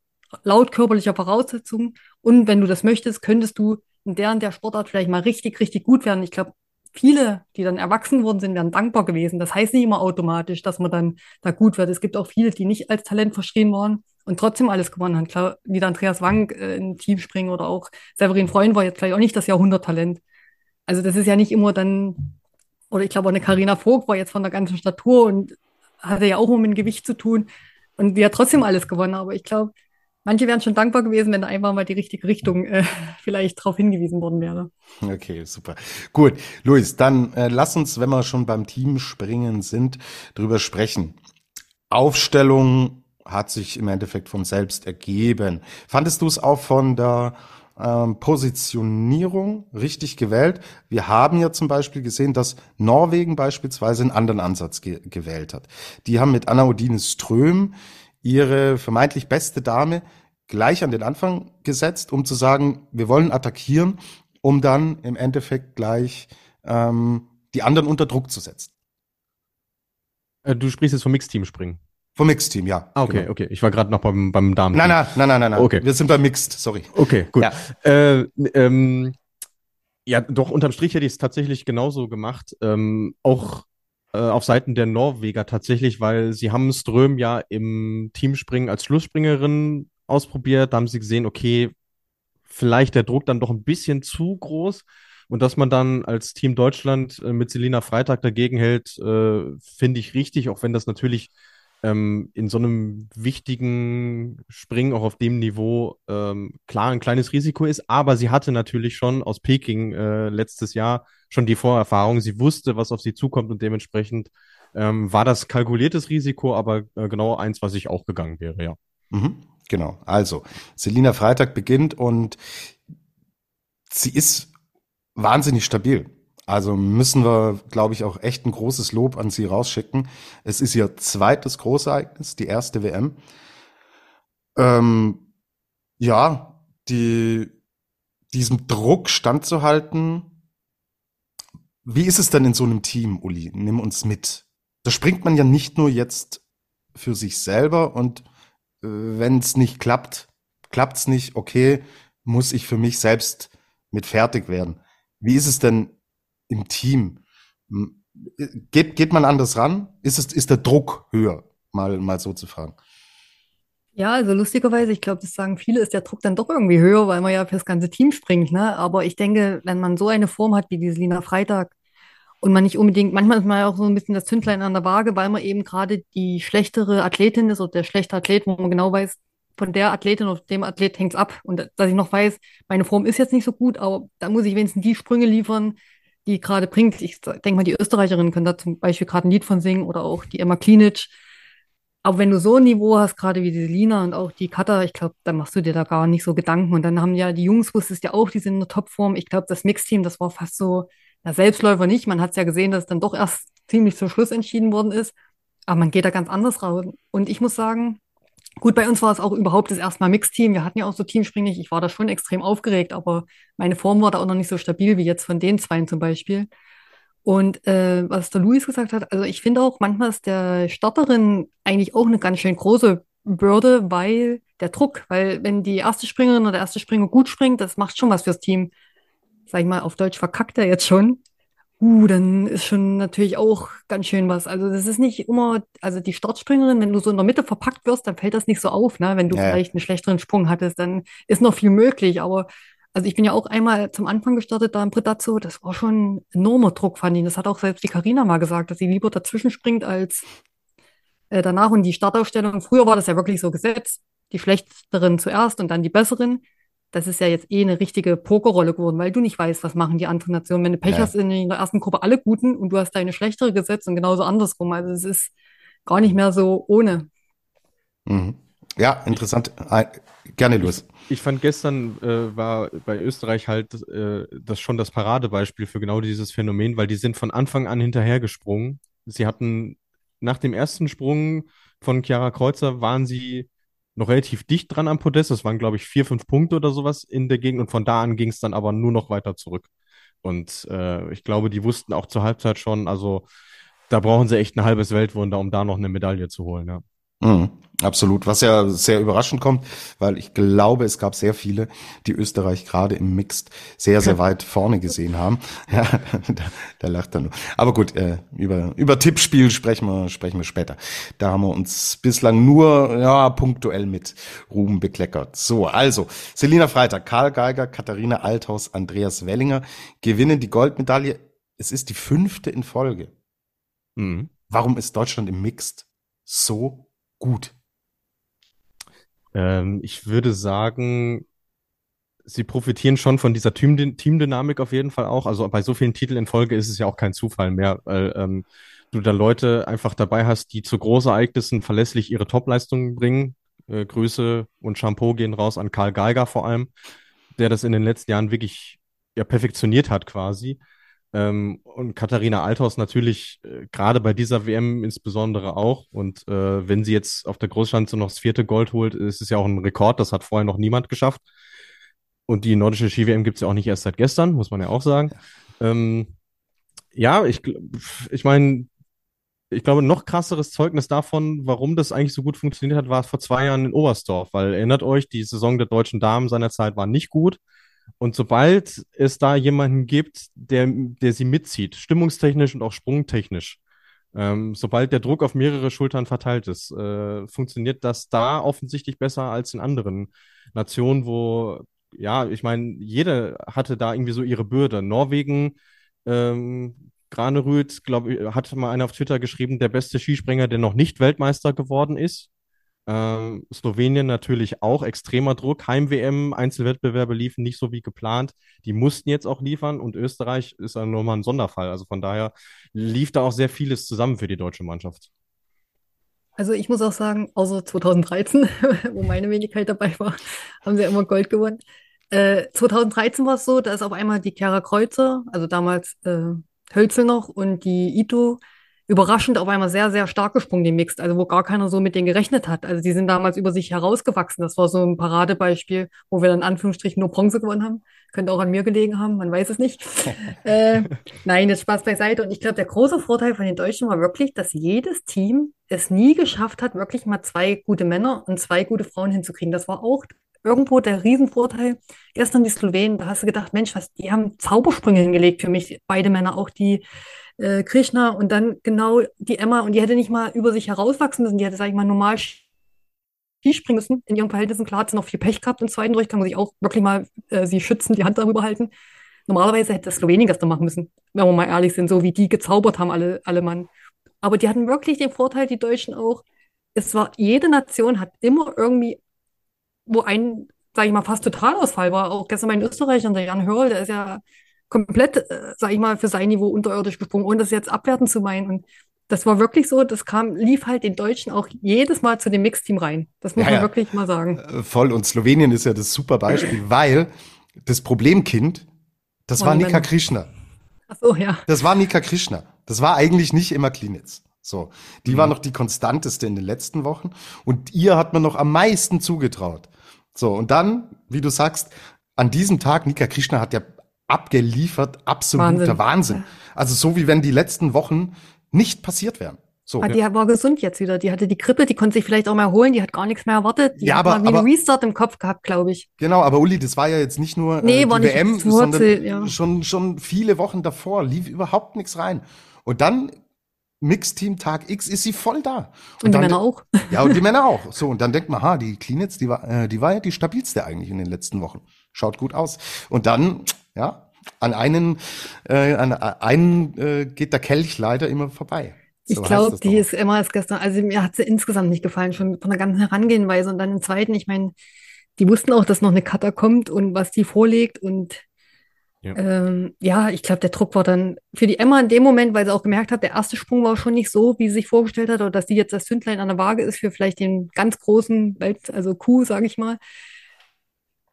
laut körperlicher Voraussetzungen und wenn du das möchtest, könntest du in der und der Sportart vielleicht mal richtig, richtig gut werden. Ich glaube, viele, die dann erwachsen worden sind, wären dankbar gewesen. Das heißt nicht immer automatisch, dass man dann da gut wird. Es gibt auch viele, die nicht als Talent verschrien waren und trotzdem alles gewonnen haben. Klar, wie der Andreas Wank äh, in Teamspringen oder auch Severin Freund war jetzt vielleicht auch nicht das Jahrhunderttalent. Also das ist ja nicht immer dann, oder ich glaube auch eine Karina Vogt war jetzt von der ganzen Statur und hatte ja auch um ein Gewicht zu tun und die hat trotzdem alles gewonnen. Aber ich glaube, manche wären schon dankbar gewesen, wenn da einfach mal die richtige Richtung äh, vielleicht darauf hingewiesen worden wäre. Okay, super. Gut, Luis, dann äh, lass uns, wenn wir schon beim Teamspringen sind, drüber sprechen. Aufstellung hat sich im Endeffekt von selbst ergeben. Fandest du es auch von der ähm, Positionierung richtig gewählt? Wir haben ja zum Beispiel gesehen, dass Norwegen beispielsweise einen anderen Ansatz ge gewählt hat. Die haben mit Anna Odine Ström ihre vermeintlich beste Dame gleich an den Anfang gesetzt, um zu sagen, wir wollen attackieren, um dann im Endeffekt gleich ähm, die anderen unter Druck zu setzen. Äh, du sprichst jetzt vom Mixteam springen. Vom Mixteam, ja. Ah, okay, genau. okay. Ich war gerade noch beim, beim Damen. Nein, nein, nein, nein, nein, nein. Okay. Wir sind beim Mixed, sorry. Okay, gut. Ja, äh, ähm, ja doch, unterm Strich hätte ich es tatsächlich genauso gemacht. Ähm, auch äh, auf Seiten der Norweger tatsächlich, weil sie haben Ström ja im Teamspringen als Schlussspringerin ausprobiert. Da haben sie gesehen, okay, vielleicht der Druck dann doch ein bisschen zu groß. Und dass man dann als Team Deutschland äh, mit Selina Freitag dagegen hält, äh, finde ich richtig, auch wenn das natürlich ähm, in so einem wichtigen Springen auch auf dem Niveau ähm, klar ein kleines Risiko ist. Aber sie hatte natürlich schon aus Peking äh, letztes Jahr schon die Vorerfahrung. Sie wusste, was auf sie zukommt und dementsprechend ähm, war das kalkuliertes Risiko, aber äh, genau eins, was ich auch gegangen wäre, ja. Mhm, genau. Also, Selina Freitag beginnt und sie ist wahnsinnig stabil. Also müssen wir, glaube ich, auch echt ein großes Lob an sie rausschicken. Es ist ihr zweites Großereignis, die erste WM. Ähm, ja, die, diesem Druck standzuhalten. Wie ist es denn in so einem Team, Uli? Nimm uns mit. Da springt man ja nicht nur jetzt für sich selber und äh, wenn es nicht klappt, klappt's nicht, okay, muss ich für mich selbst mit fertig werden. Wie ist es denn im Team. Geht, geht man anders ran? Ist, es, ist der Druck höher? Mal, mal so zu fragen. Ja, also lustigerweise, ich glaube, das sagen viele, ist der Druck dann doch irgendwie höher, weil man ja fürs ganze Team springt. Ne? Aber ich denke, wenn man so eine Form hat wie diese Lina Freitag und man nicht unbedingt, manchmal ist man ja auch so ein bisschen das Zündlein an der Waage, weil man eben gerade die schlechtere Athletin ist oder der schlechte Athlet, wo man genau weiß, von der Athletin oder dem Athlet hängt es ab. Und dass ich noch weiß, meine Form ist jetzt nicht so gut, aber da muss ich wenigstens die Sprünge liefern, die gerade bringt. Ich denke mal, die Österreicherinnen können da zum Beispiel gerade ein Lied von singen oder auch die Emma Klinic. Aber wenn du so ein Niveau hast, gerade wie die Lina und auch die Kata, ich glaube, dann machst du dir da gar nicht so Gedanken. Und dann haben ja die Jungs, wusstest ja auch, die sind in der Topform. Ich glaube, das Mixteam, das war fast so, ja, Selbstläufer nicht. Man hat es ja gesehen, dass es dann doch erst ziemlich zum Schluss entschieden worden ist. Aber man geht da ganz anders raus. Und ich muss sagen, Gut, bei uns war es auch überhaupt das erste Mal Mixteam. Wir hatten ja auch so Teamspringen Ich war da schon extrem aufgeregt, aber meine Form war da auch noch nicht so stabil wie jetzt von den zwei zum Beispiel. Und äh, was der Luis gesagt hat, also ich finde auch, manchmal ist der Starterin eigentlich auch eine ganz schön große Bürde, weil der Druck, weil wenn die erste Springerin oder der erste Springer gut springt, das macht schon was fürs Team. Sag ich mal, auf Deutsch verkackt er jetzt schon uh, dann ist schon natürlich auch ganz schön was. Also das ist nicht immer, also die Startspringerin, wenn du so in der Mitte verpackt wirst, dann fällt das nicht so auf, ne? Wenn du ja. vielleicht einen schlechteren Sprung hattest, dann ist noch viel möglich. Aber also ich bin ja auch einmal zum Anfang gestartet da im Bredazzo, das war schon enormer Druck, fand ich. Das hat auch selbst die Karina mal gesagt, dass sie lieber dazwischen springt als äh, danach. Und die Startaufstellung, früher war das ja wirklich so gesetzt, die schlechteren zuerst und dann die besseren das ist ja jetzt eh eine richtige Pokerrolle geworden, weil du nicht weißt, was machen die anderen Nationen. Wenn du Pech ja. hast, in der ersten Gruppe alle Guten und du hast deine schlechtere gesetzt und genauso andersrum. Also es ist gar nicht mehr so ohne. Mhm. Ja, interessant. Gerne los. Ich, ich fand gestern äh, war bei Österreich halt äh, das schon das Paradebeispiel für genau dieses Phänomen, weil die sind von Anfang an hinterhergesprungen. Sie hatten nach dem ersten Sprung von Chiara Kreuzer waren sie noch relativ dicht dran am Podest. Das waren, glaube ich, vier, fünf Punkte oder sowas in der Gegend. Und von da an ging es dann aber nur noch weiter zurück. Und äh, ich glaube, die wussten auch zur Halbzeit schon, also da brauchen sie echt ein halbes Weltwunder, um da noch eine Medaille zu holen. Ja. Mhm. Absolut. Was ja sehr überraschend kommt, weil ich glaube, es gab sehr viele, die Österreich gerade im Mixed sehr, sehr weit vorne gesehen haben. Ja, da, da lacht er nur. Aber gut, äh, über, über Tippspiel sprechen wir, sprechen wir später. Da haben wir uns bislang nur, ja, punktuell mit Ruben bekleckert. So, also, Selina Freitag, Karl Geiger, Katharina Althaus, Andreas Wellinger gewinnen die Goldmedaille. Es ist die fünfte in Folge. Mhm. Warum ist Deutschland im Mixed so gut? Ähm, ich würde sagen, sie profitieren schon von dieser Team Teamdynamik auf jeden Fall auch. Also bei so vielen Titeln in Folge ist es ja auch kein Zufall mehr, weil ähm, du da Leute einfach dabei hast, die zu Großereignissen verlässlich ihre Topleistungen bringen. Äh, Grüße und Shampoo gehen raus an Karl Geiger vor allem, der das in den letzten Jahren wirklich ja perfektioniert hat quasi. Ähm, und Katharina Althaus natürlich äh, gerade bei dieser WM insbesondere auch. Und äh, wenn sie jetzt auf der Großschanze noch das vierte Gold holt, ist es ja auch ein Rekord. Das hat vorher noch niemand geschafft. Und die nordische Ski-WM gibt es ja auch nicht erst seit gestern, muss man ja auch sagen. Ähm, ja, ich, ich meine, ich glaube, noch krasseres Zeugnis davon, warum das eigentlich so gut funktioniert hat, war vor zwei Jahren in Oberstdorf. Weil erinnert euch, die Saison der deutschen Damen seinerzeit war nicht gut. Und sobald es da jemanden gibt, der, der sie mitzieht, stimmungstechnisch und auch sprungtechnisch, ähm, sobald der Druck auf mehrere Schultern verteilt ist, äh, funktioniert das da offensichtlich besser als in anderen Nationen, wo, ja, ich meine, jede hatte da irgendwie so ihre Bürde. Norwegen, ähm, Granerüth, glaube ich, hat mal einer auf Twitter geschrieben, der beste Skispringer, der noch nicht Weltmeister geworden ist. Ähm, Slowenien natürlich auch extremer Druck. Heim-WM, Einzelwettbewerbe liefen nicht so wie geplant. Die mussten jetzt auch liefern und Österreich ist dann nochmal ein Sonderfall. Also von daher lief da auch sehr vieles zusammen für die deutsche Mannschaft. Also ich muss auch sagen, außer 2013, wo meine Wenigkeit dabei war, haben sie immer Gold gewonnen. Äh, 2013 war es so, da ist auf einmal die Kera Kreuzer, also damals äh, Hölzel noch und die Ito überraschend auf einmal sehr, sehr stark gesprungen, die Mixed, also wo gar keiner so mit denen gerechnet hat. Also die sind damals über sich herausgewachsen. Das war so ein Paradebeispiel, wo wir dann in Anführungsstrichen nur Bronze gewonnen haben. Könnte auch an mir gelegen haben, man weiß es nicht. äh, nein, jetzt Spaß beiseite. Und ich glaube, der große Vorteil von den Deutschen war wirklich, dass jedes Team es nie geschafft hat, wirklich mal zwei gute Männer und zwei gute Frauen hinzukriegen. Das war auch irgendwo der Riesenvorteil. Gestern die Slowenen, da hast du gedacht, Mensch, was, die haben Zaubersprünge hingelegt für mich, beide Männer, auch die äh, Krishna und dann genau die Emma und die hätte nicht mal über sich herauswachsen müssen, die hätte, sag ich mal, normal Skispringen müssen in ihren Verhältnissen. Klar hat sie noch viel Pech gehabt im zweiten Durchgang, muss ich auch wirklich mal äh, sie schützen, die Hand darüber halten. Normalerweise hätte das Slowenien gestern machen müssen, wenn wir mal ehrlich sind, so wie die gezaubert haben, alle, alle Mann. Aber die hatten wirklich den Vorteil, die Deutschen auch. Es war, jede Nation hat immer irgendwie, wo ein, sag ich mal, fast Totalausfall war. Auch gestern mein Österreicher, der Jan Hörl, der ist ja komplett, äh, sag ich mal, für sein Niveau unterirdisch gesprungen, ohne das jetzt abwerten zu meinen. Und das war wirklich so, das kam, lief halt den Deutschen auch jedes Mal zu dem Mixteam rein. Das muss ja, man ja. wirklich mal sagen. Äh, voll. Und Slowenien ist ja das super Beispiel, weil das Problemkind, das war, war Nika Krishna. Ach so, ja. Das war Nika Krishna. Das war eigentlich nicht immer Klinitz. So. Die mhm. war noch die konstanteste in den letzten Wochen. Und ihr hat man noch am meisten zugetraut. So. Und dann, wie du sagst, an diesem Tag, Nika Krishna hat ja abgeliefert, absoluter Wahnsinn. Wahnsinn. Also so wie wenn die letzten Wochen nicht passiert wären. So. Aber die war gesund jetzt wieder. Die hatte die Grippe, die konnte sich vielleicht auch mal holen, die hat gar nichts mehr erwartet. Die ja, aber, hat mal wie aber, Restart im Kopf gehabt, glaube ich. Genau, aber Uli, das war ja jetzt nicht nur äh, nee, die nicht WM, sondern ja. schon, schon viele Wochen davor lief überhaupt nichts rein. Und dann Mixteam Tag X ist sie voll da. Und, und die Männer auch. Ja, und die Männer auch. So, und dann denkt man, ha, die Cleanets, die war, äh, die war ja die stabilste eigentlich in den letzten Wochen. Schaut gut aus. Und dann, ja, an einen, äh, an einen äh, geht der Kelch leider immer vorbei. So ich glaube, die ist immer als gestern, also mir hat sie insgesamt nicht gefallen, schon von der ganzen Herangehenweise. Und dann im zweiten, ich meine, die wussten auch, dass noch eine Cutter kommt und was die vorlegt. Und ja, ähm, ja ich glaube, der Druck war dann für die Emma in dem Moment, weil sie auch gemerkt hat, der erste Sprung war schon nicht so, wie sie sich vorgestellt hat, oder dass die jetzt das Zündlein an der Waage ist für vielleicht den ganz großen Welt, also Kuh, sage ich mal.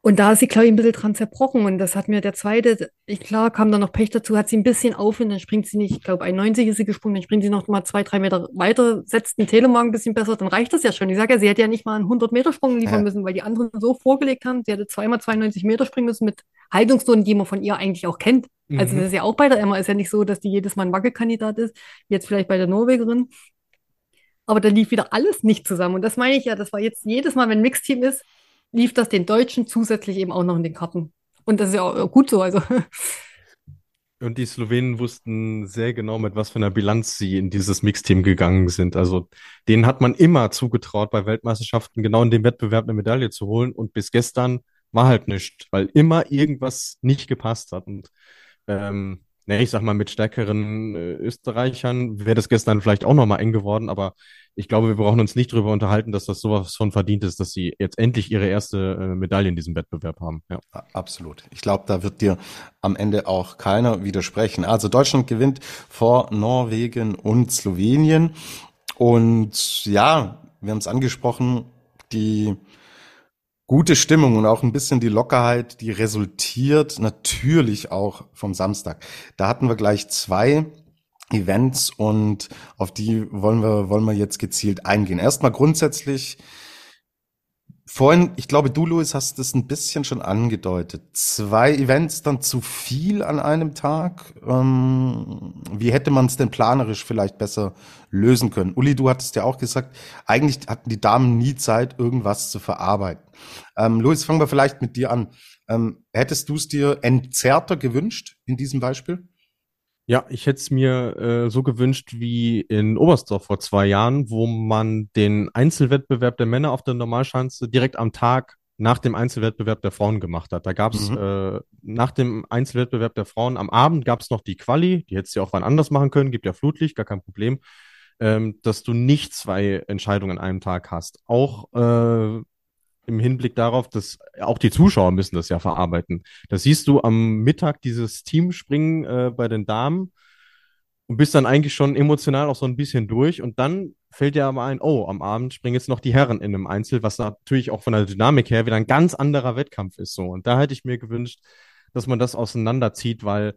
Und da ist sie, glaube ich, ein bisschen dran zerbrochen. Und das hat mir der zweite, ich, klar, kam dann noch Pech dazu, hat sie ein bisschen auf und dann springt sie nicht, ich glaube, 91 ist sie gesprungen, dann springt sie noch mal zwei, drei Meter weiter, setzt den Telemark ein bisschen besser, dann reicht das ja schon. Ich sage ja, sie hätte ja nicht mal einen 100-Meter-Sprung liefern ja. müssen, weil die anderen so vorgelegt haben. Sie hätte zweimal 92 Meter springen müssen mit Haltungszonen, die man von ihr eigentlich auch kennt. Also mhm. Also das ist ja auch bei der Emma, ist ja nicht so, dass die jedes Mal ein Wackelkandidat ist, jetzt vielleicht bei der Norwegerin. aber da lief wieder alles nicht zusammen. Und das meine ich ja, das war jetzt jedes Mal, wenn Mixteam ist, lief das den Deutschen zusätzlich eben auch noch in den Karten. Und das ist ja auch gut so. Also Und die Slowenen wussten sehr genau, mit was für einer Bilanz sie in dieses Mixteam gegangen sind. Also denen hat man immer zugetraut, bei Weltmeisterschaften genau in dem Wettbewerb eine Medaille zu holen. Und bis gestern war halt nichts, weil immer irgendwas nicht gepasst hat. Und ähm, ne, ich sag mal, mit stärkeren äh, Österreichern wäre das gestern vielleicht auch nochmal eng geworden, aber ich glaube, wir brauchen uns nicht darüber unterhalten, dass das sowas von verdient ist, dass sie jetzt endlich ihre erste äh, Medaille in diesem Wettbewerb haben. Ja. Absolut. Ich glaube, da wird dir am Ende auch keiner widersprechen. Also Deutschland gewinnt vor Norwegen und Slowenien. Und ja, wir haben es angesprochen, die gute Stimmung und auch ein bisschen die Lockerheit, die resultiert natürlich auch vom Samstag. Da hatten wir gleich zwei Events und auf die wollen wir, wollen wir jetzt gezielt eingehen. Erstmal grundsätzlich, vorhin, ich glaube, du, Luis, hast das ein bisschen schon angedeutet. Zwei Events dann zu viel an einem Tag. Ähm, wie hätte man es denn planerisch vielleicht besser lösen können? Uli, du hattest ja auch gesagt, eigentlich hatten die Damen nie Zeit, irgendwas zu verarbeiten. Ähm, Luis, fangen wir vielleicht mit dir an. Ähm, hättest du es dir entzerrter gewünscht in diesem Beispiel? Ja, ich hätte es mir äh, so gewünscht wie in Oberstdorf vor zwei Jahren, wo man den Einzelwettbewerb der Männer auf der Normalschanze direkt am Tag nach dem Einzelwettbewerb der Frauen gemacht hat. Da gab es mhm. äh, nach dem Einzelwettbewerb der Frauen am Abend gab es noch die Quali, die hättest du ja auch wann anders machen können, gibt ja Flutlicht, gar kein Problem, ähm, dass du nicht zwei Entscheidungen an einem Tag hast. Auch äh, im Hinblick darauf, dass auch die Zuschauer müssen das ja verarbeiten. Das siehst du am Mittag dieses Teamspringen äh, bei den Damen und bist dann eigentlich schon emotional auch so ein bisschen durch und dann fällt dir aber ein, oh, am Abend springen jetzt noch die Herren in einem Einzel, was natürlich auch von der Dynamik her wieder ein ganz anderer Wettkampf ist so. Und da hätte ich mir gewünscht, dass man das auseinanderzieht, weil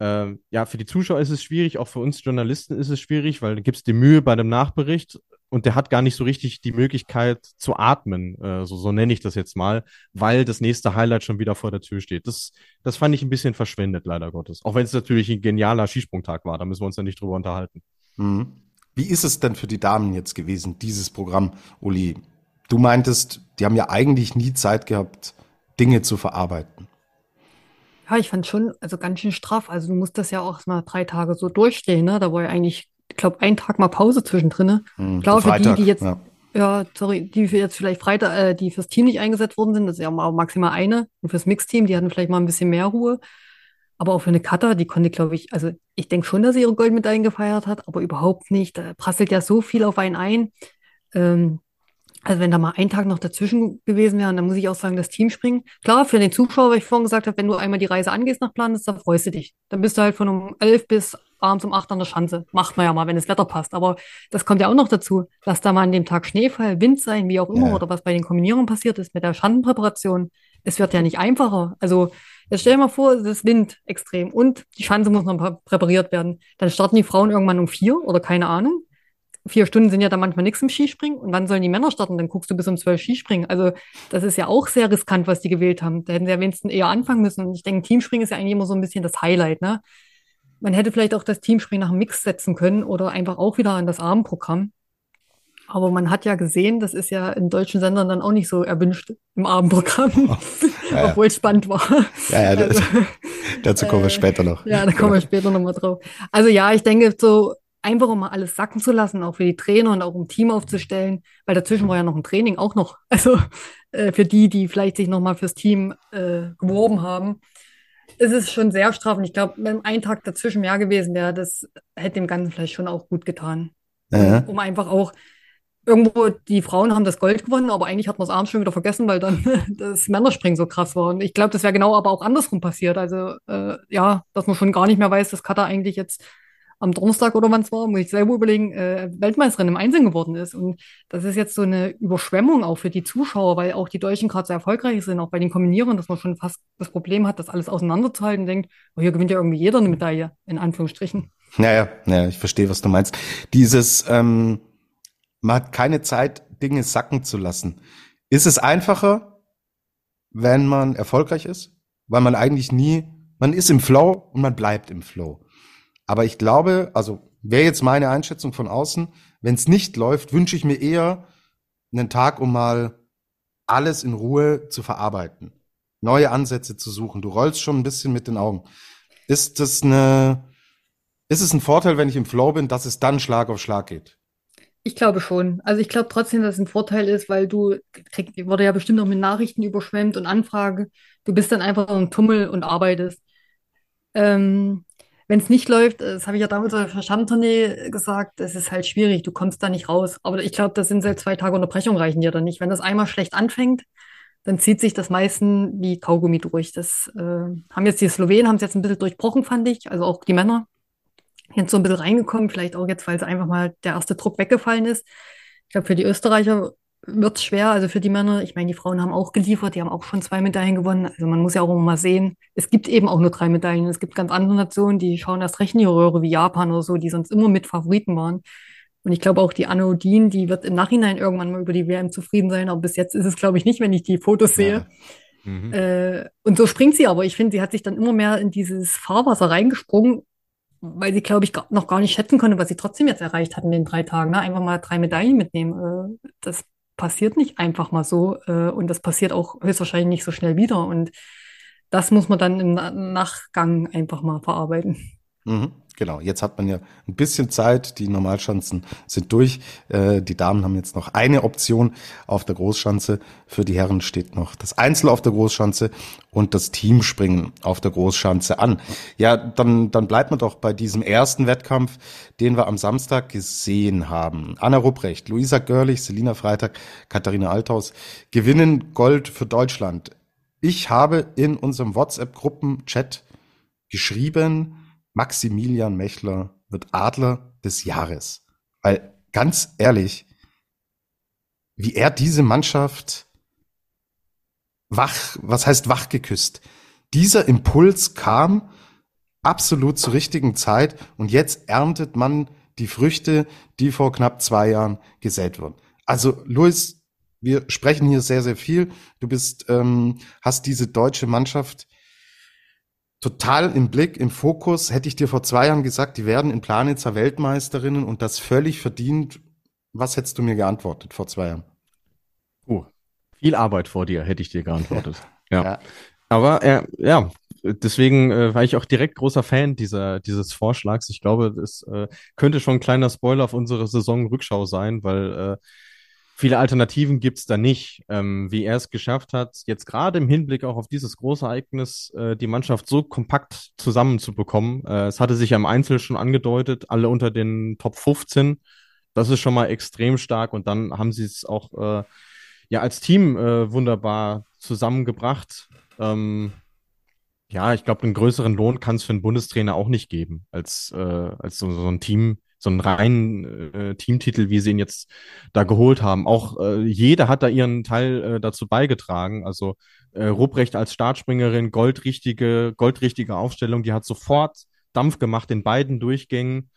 äh, ja, für die Zuschauer ist es schwierig, auch für uns Journalisten ist es schwierig, weil du gibst dir Mühe bei dem Nachbericht und der hat gar nicht so richtig die Möglichkeit zu atmen, äh, so, so nenne ich das jetzt mal, weil das nächste Highlight schon wieder vor der Tür steht. Das, das fand ich ein bisschen verschwendet, leider Gottes. Auch wenn es natürlich ein genialer Skisprungtag war, da müssen wir uns ja nicht drüber unterhalten. Mhm. Wie ist es denn für die Damen jetzt gewesen, dieses Programm, Uli? Du meintest, die haben ja eigentlich nie Zeit gehabt, Dinge zu verarbeiten. Ja, ich fand schon, also ganz schön straff. Also du musst das ja auch mal drei Tage so durchstehen, ne? Da war ja eigentlich ich glaube, einen Tag mal Pause zwischendrin. Hm, klar, für die, die jetzt, ja. ja. sorry, die für jetzt vielleicht Freitag, äh, die fürs Team nicht eingesetzt worden sind, das ist ja auch maximal eine. Und fürs Mixteam, die hatten vielleicht mal ein bisschen mehr Ruhe. Aber auch für eine Cutter, die konnte, glaube ich, also ich denke schon, dass sie ihre Goldmedaillen gefeiert hat, aber überhaupt nicht. Da prasselt ja so viel auf einen ein. Ähm, also wenn da mal ein Tag noch dazwischen gewesen wäre, dann muss ich auch sagen, das Teamspringen. Klar, für den Zuschauer, weil ich vorhin gesagt habe, wenn du einmal die Reise angehst nach Plan, dann freust du dich. Dann bist du halt von um elf bis abends um acht an der Schanze. Macht man ja mal, wenn das Wetter passt. Aber das kommt ja auch noch dazu. Lass da mal an dem Tag Schneefall, Wind sein, wie auch immer, ja. oder was bei den Kombinierungen passiert ist mit der Schandenpräparation. Es wird ja nicht einfacher. Also jetzt stell dir mal vor, es ist Wind extrem und die Schanze muss noch präpariert werden. Dann starten die Frauen irgendwann um vier oder keine Ahnung. Vier Stunden sind ja dann manchmal nichts im Skispringen und wann sollen die Männer starten? Dann guckst du bis um zwölf Skispringen. Also das ist ja auch sehr riskant, was die gewählt haben. Da hätten sie ja wenigstens eher anfangen müssen. Und ich denke, Teamspringen ist ja eigentlich immer so ein bisschen das Highlight, ne? Man hätte vielleicht auch das Teamspringen nach dem Mix setzen können oder einfach auch wieder an das Abendprogramm. Aber man hat ja gesehen, das ist ja in deutschen Sendern dann auch nicht so erwünscht im Abendprogramm, oh, ja, obwohl es spannend war. Ja, ja, also, dazu kommen wir äh, später noch. Ja, da kommen wir später nochmal drauf. Also ja, ich denke, so einfach um mal alles sacken zu lassen, auch für die Trainer und auch um Team aufzustellen, weil dazwischen war ja noch ein Training auch noch. Also äh, für die, die vielleicht sich nochmal fürs Team äh, geworben haben es ist schon sehr straff. Und ich glaube, wenn ein Tag dazwischen mehr gewesen wäre, das hätte dem Ganzen vielleicht schon auch gut getan. Ja. Um einfach auch irgendwo, die Frauen haben das Gold gewonnen, aber eigentlich hat man es abends schon wieder vergessen, weil dann das Männerspringen so krass war. Und ich glaube, das wäre genau aber auch andersrum passiert. Also äh, ja, dass man schon gar nicht mehr weiß, dass Katar eigentlich jetzt am Donnerstag oder wann es war, muss ich selber überlegen, äh, Weltmeisterin im Einzelnen geworden ist. Und das ist jetzt so eine Überschwemmung auch für die Zuschauer, weil auch die Deutschen gerade sehr erfolgreich sind, auch bei den Kombinierern, dass man schon fast das Problem hat, das alles auseinanderzuhalten und denkt, oh, hier gewinnt ja irgendwie jeder eine Medaille, in Anführungsstrichen. Naja, naja, ich verstehe, was du meinst. Dieses, ähm, man hat keine Zeit, Dinge sacken zu lassen. Ist es einfacher, wenn man erfolgreich ist? Weil man eigentlich nie, man ist im Flow und man bleibt im Flow. Aber ich glaube, also wäre jetzt meine Einschätzung von außen. Wenn es nicht läuft, wünsche ich mir eher einen Tag, um mal alles in Ruhe zu verarbeiten, neue Ansätze zu suchen. Du rollst schon ein bisschen mit den Augen. Ist das eine, ist es ein Vorteil, wenn ich im Flow bin, dass es dann Schlag auf Schlag geht? Ich glaube schon. Also ich glaube trotzdem, dass es ein Vorteil ist, weil du krieg, wurde ja bestimmt noch mit Nachrichten überschwemmt und Anfragen. Du bist dann einfach im Tummel und arbeitest. Ähm, wenn es nicht läuft, das habe ich ja damals auf der Stammtournee gesagt, es ist halt schwierig, du kommst da nicht raus. Aber ich glaube, das sind seit zwei Tage Unterbrechung reichen dir dann nicht. Wenn das einmal schlecht anfängt, dann zieht sich das meisten wie Kaugummi durch. Das äh, haben jetzt die Slowenen, haben es jetzt ein bisschen durchbrochen, fand ich, also auch die Männer. Jetzt so ein bisschen reingekommen, vielleicht auch jetzt, weil es einfach mal der erste Druck weggefallen ist. Ich glaube, für die Österreicher wird es schwer, also für die Männer. Ich meine, die Frauen haben auch geliefert, die haben auch schon zwei Medaillen gewonnen. Also man muss ja auch immer mal sehen, es gibt eben auch nur drei Medaillen. Es gibt ganz andere Nationen, die schauen erst recht in die Röhre, wie Japan oder so, die sonst immer mit Favoriten waren. Und ich glaube auch die Anne Odin, die wird im Nachhinein irgendwann mal über die WM zufrieden sein, aber bis jetzt ist es, glaube ich, nicht, wenn ich die Fotos sehe. Ja. Mhm. Äh, und so springt sie aber. Ich finde, sie hat sich dann immer mehr in dieses Fahrwasser reingesprungen, weil sie, glaube ich, noch gar nicht schätzen konnte, was sie trotzdem jetzt erreicht hat in den drei Tagen. Ne? Einfach mal drei Medaillen mitnehmen. Äh, das passiert nicht einfach mal so äh, und das passiert auch höchstwahrscheinlich nicht so schnell wieder. Und das muss man dann im Nachgang einfach mal verarbeiten. Mhm. Genau, jetzt hat man ja ein bisschen Zeit. Die Normalschanzen sind durch. Äh, die Damen haben jetzt noch eine Option auf der Großschanze. Für die Herren steht noch das Einzel auf der Großschanze und das Teamspringen auf der Großschanze an. Ja, dann, dann bleibt man doch bei diesem ersten Wettkampf, den wir am Samstag gesehen haben. Anna Rupprecht, Luisa Görlich, Selina Freitag, Katharina Althaus gewinnen Gold für Deutschland. Ich habe in unserem WhatsApp-Gruppen-Chat geschrieben, Maximilian Mechler wird Adler des Jahres. Weil ganz ehrlich, wie er diese Mannschaft wach, was heißt wach geküsst? Dieser Impuls kam absolut zur richtigen Zeit und jetzt erntet man die Früchte, die vor knapp zwei Jahren gesät wurden. Also Luis, wir sprechen hier sehr, sehr viel. Du bist, ähm, hast diese deutsche Mannschaft total im Blick, im Fokus. Hätte ich dir vor zwei Jahren gesagt, die werden in Planitzer Weltmeisterinnen und das völlig verdient, was hättest du mir geantwortet vor zwei Jahren? Oh, viel Arbeit vor dir, hätte ich dir geantwortet. ja. ja. Aber äh, ja, deswegen äh, war ich auch direkt großer Fan dieser, dieses Vorschlags. Ich glaube, es äh, könnte schon ein kleiner Spoiler auf unsere Saison-Rückschau sein, weil äh, viele Alternativen gibt es da nicht. Ähm, wie er es geschafft hat, jetzt gerade im Hinblick auch auf dieses große Ereignis, äh, die Mannschaft so kompakt zusammenzubekommen. Äh, es hatte sich am Einzel schon angedeutet, alle unter den Top 15. Das ist schon mal extrem stark und dann haben sie es auch äh, ja als Team äh, wunderbar zusammengebracht. Ähm, ja, ich glaube, einen größeren Lohn kann es für einen Bundestrainer auch nicht geben, als, äh, als so, so ein Team so einen reinen äh, Teamtitel, wie sie ihn jetzt da geholt haben. Auch äh, jeder hat da ihren Teil äh, dazu beigetragen. Also äh, Rupprecht als Startspringerin, goldrichtige, goldrichtige Aufstellung, die hat sofort Dampf gemacht in beiden Durchgängen.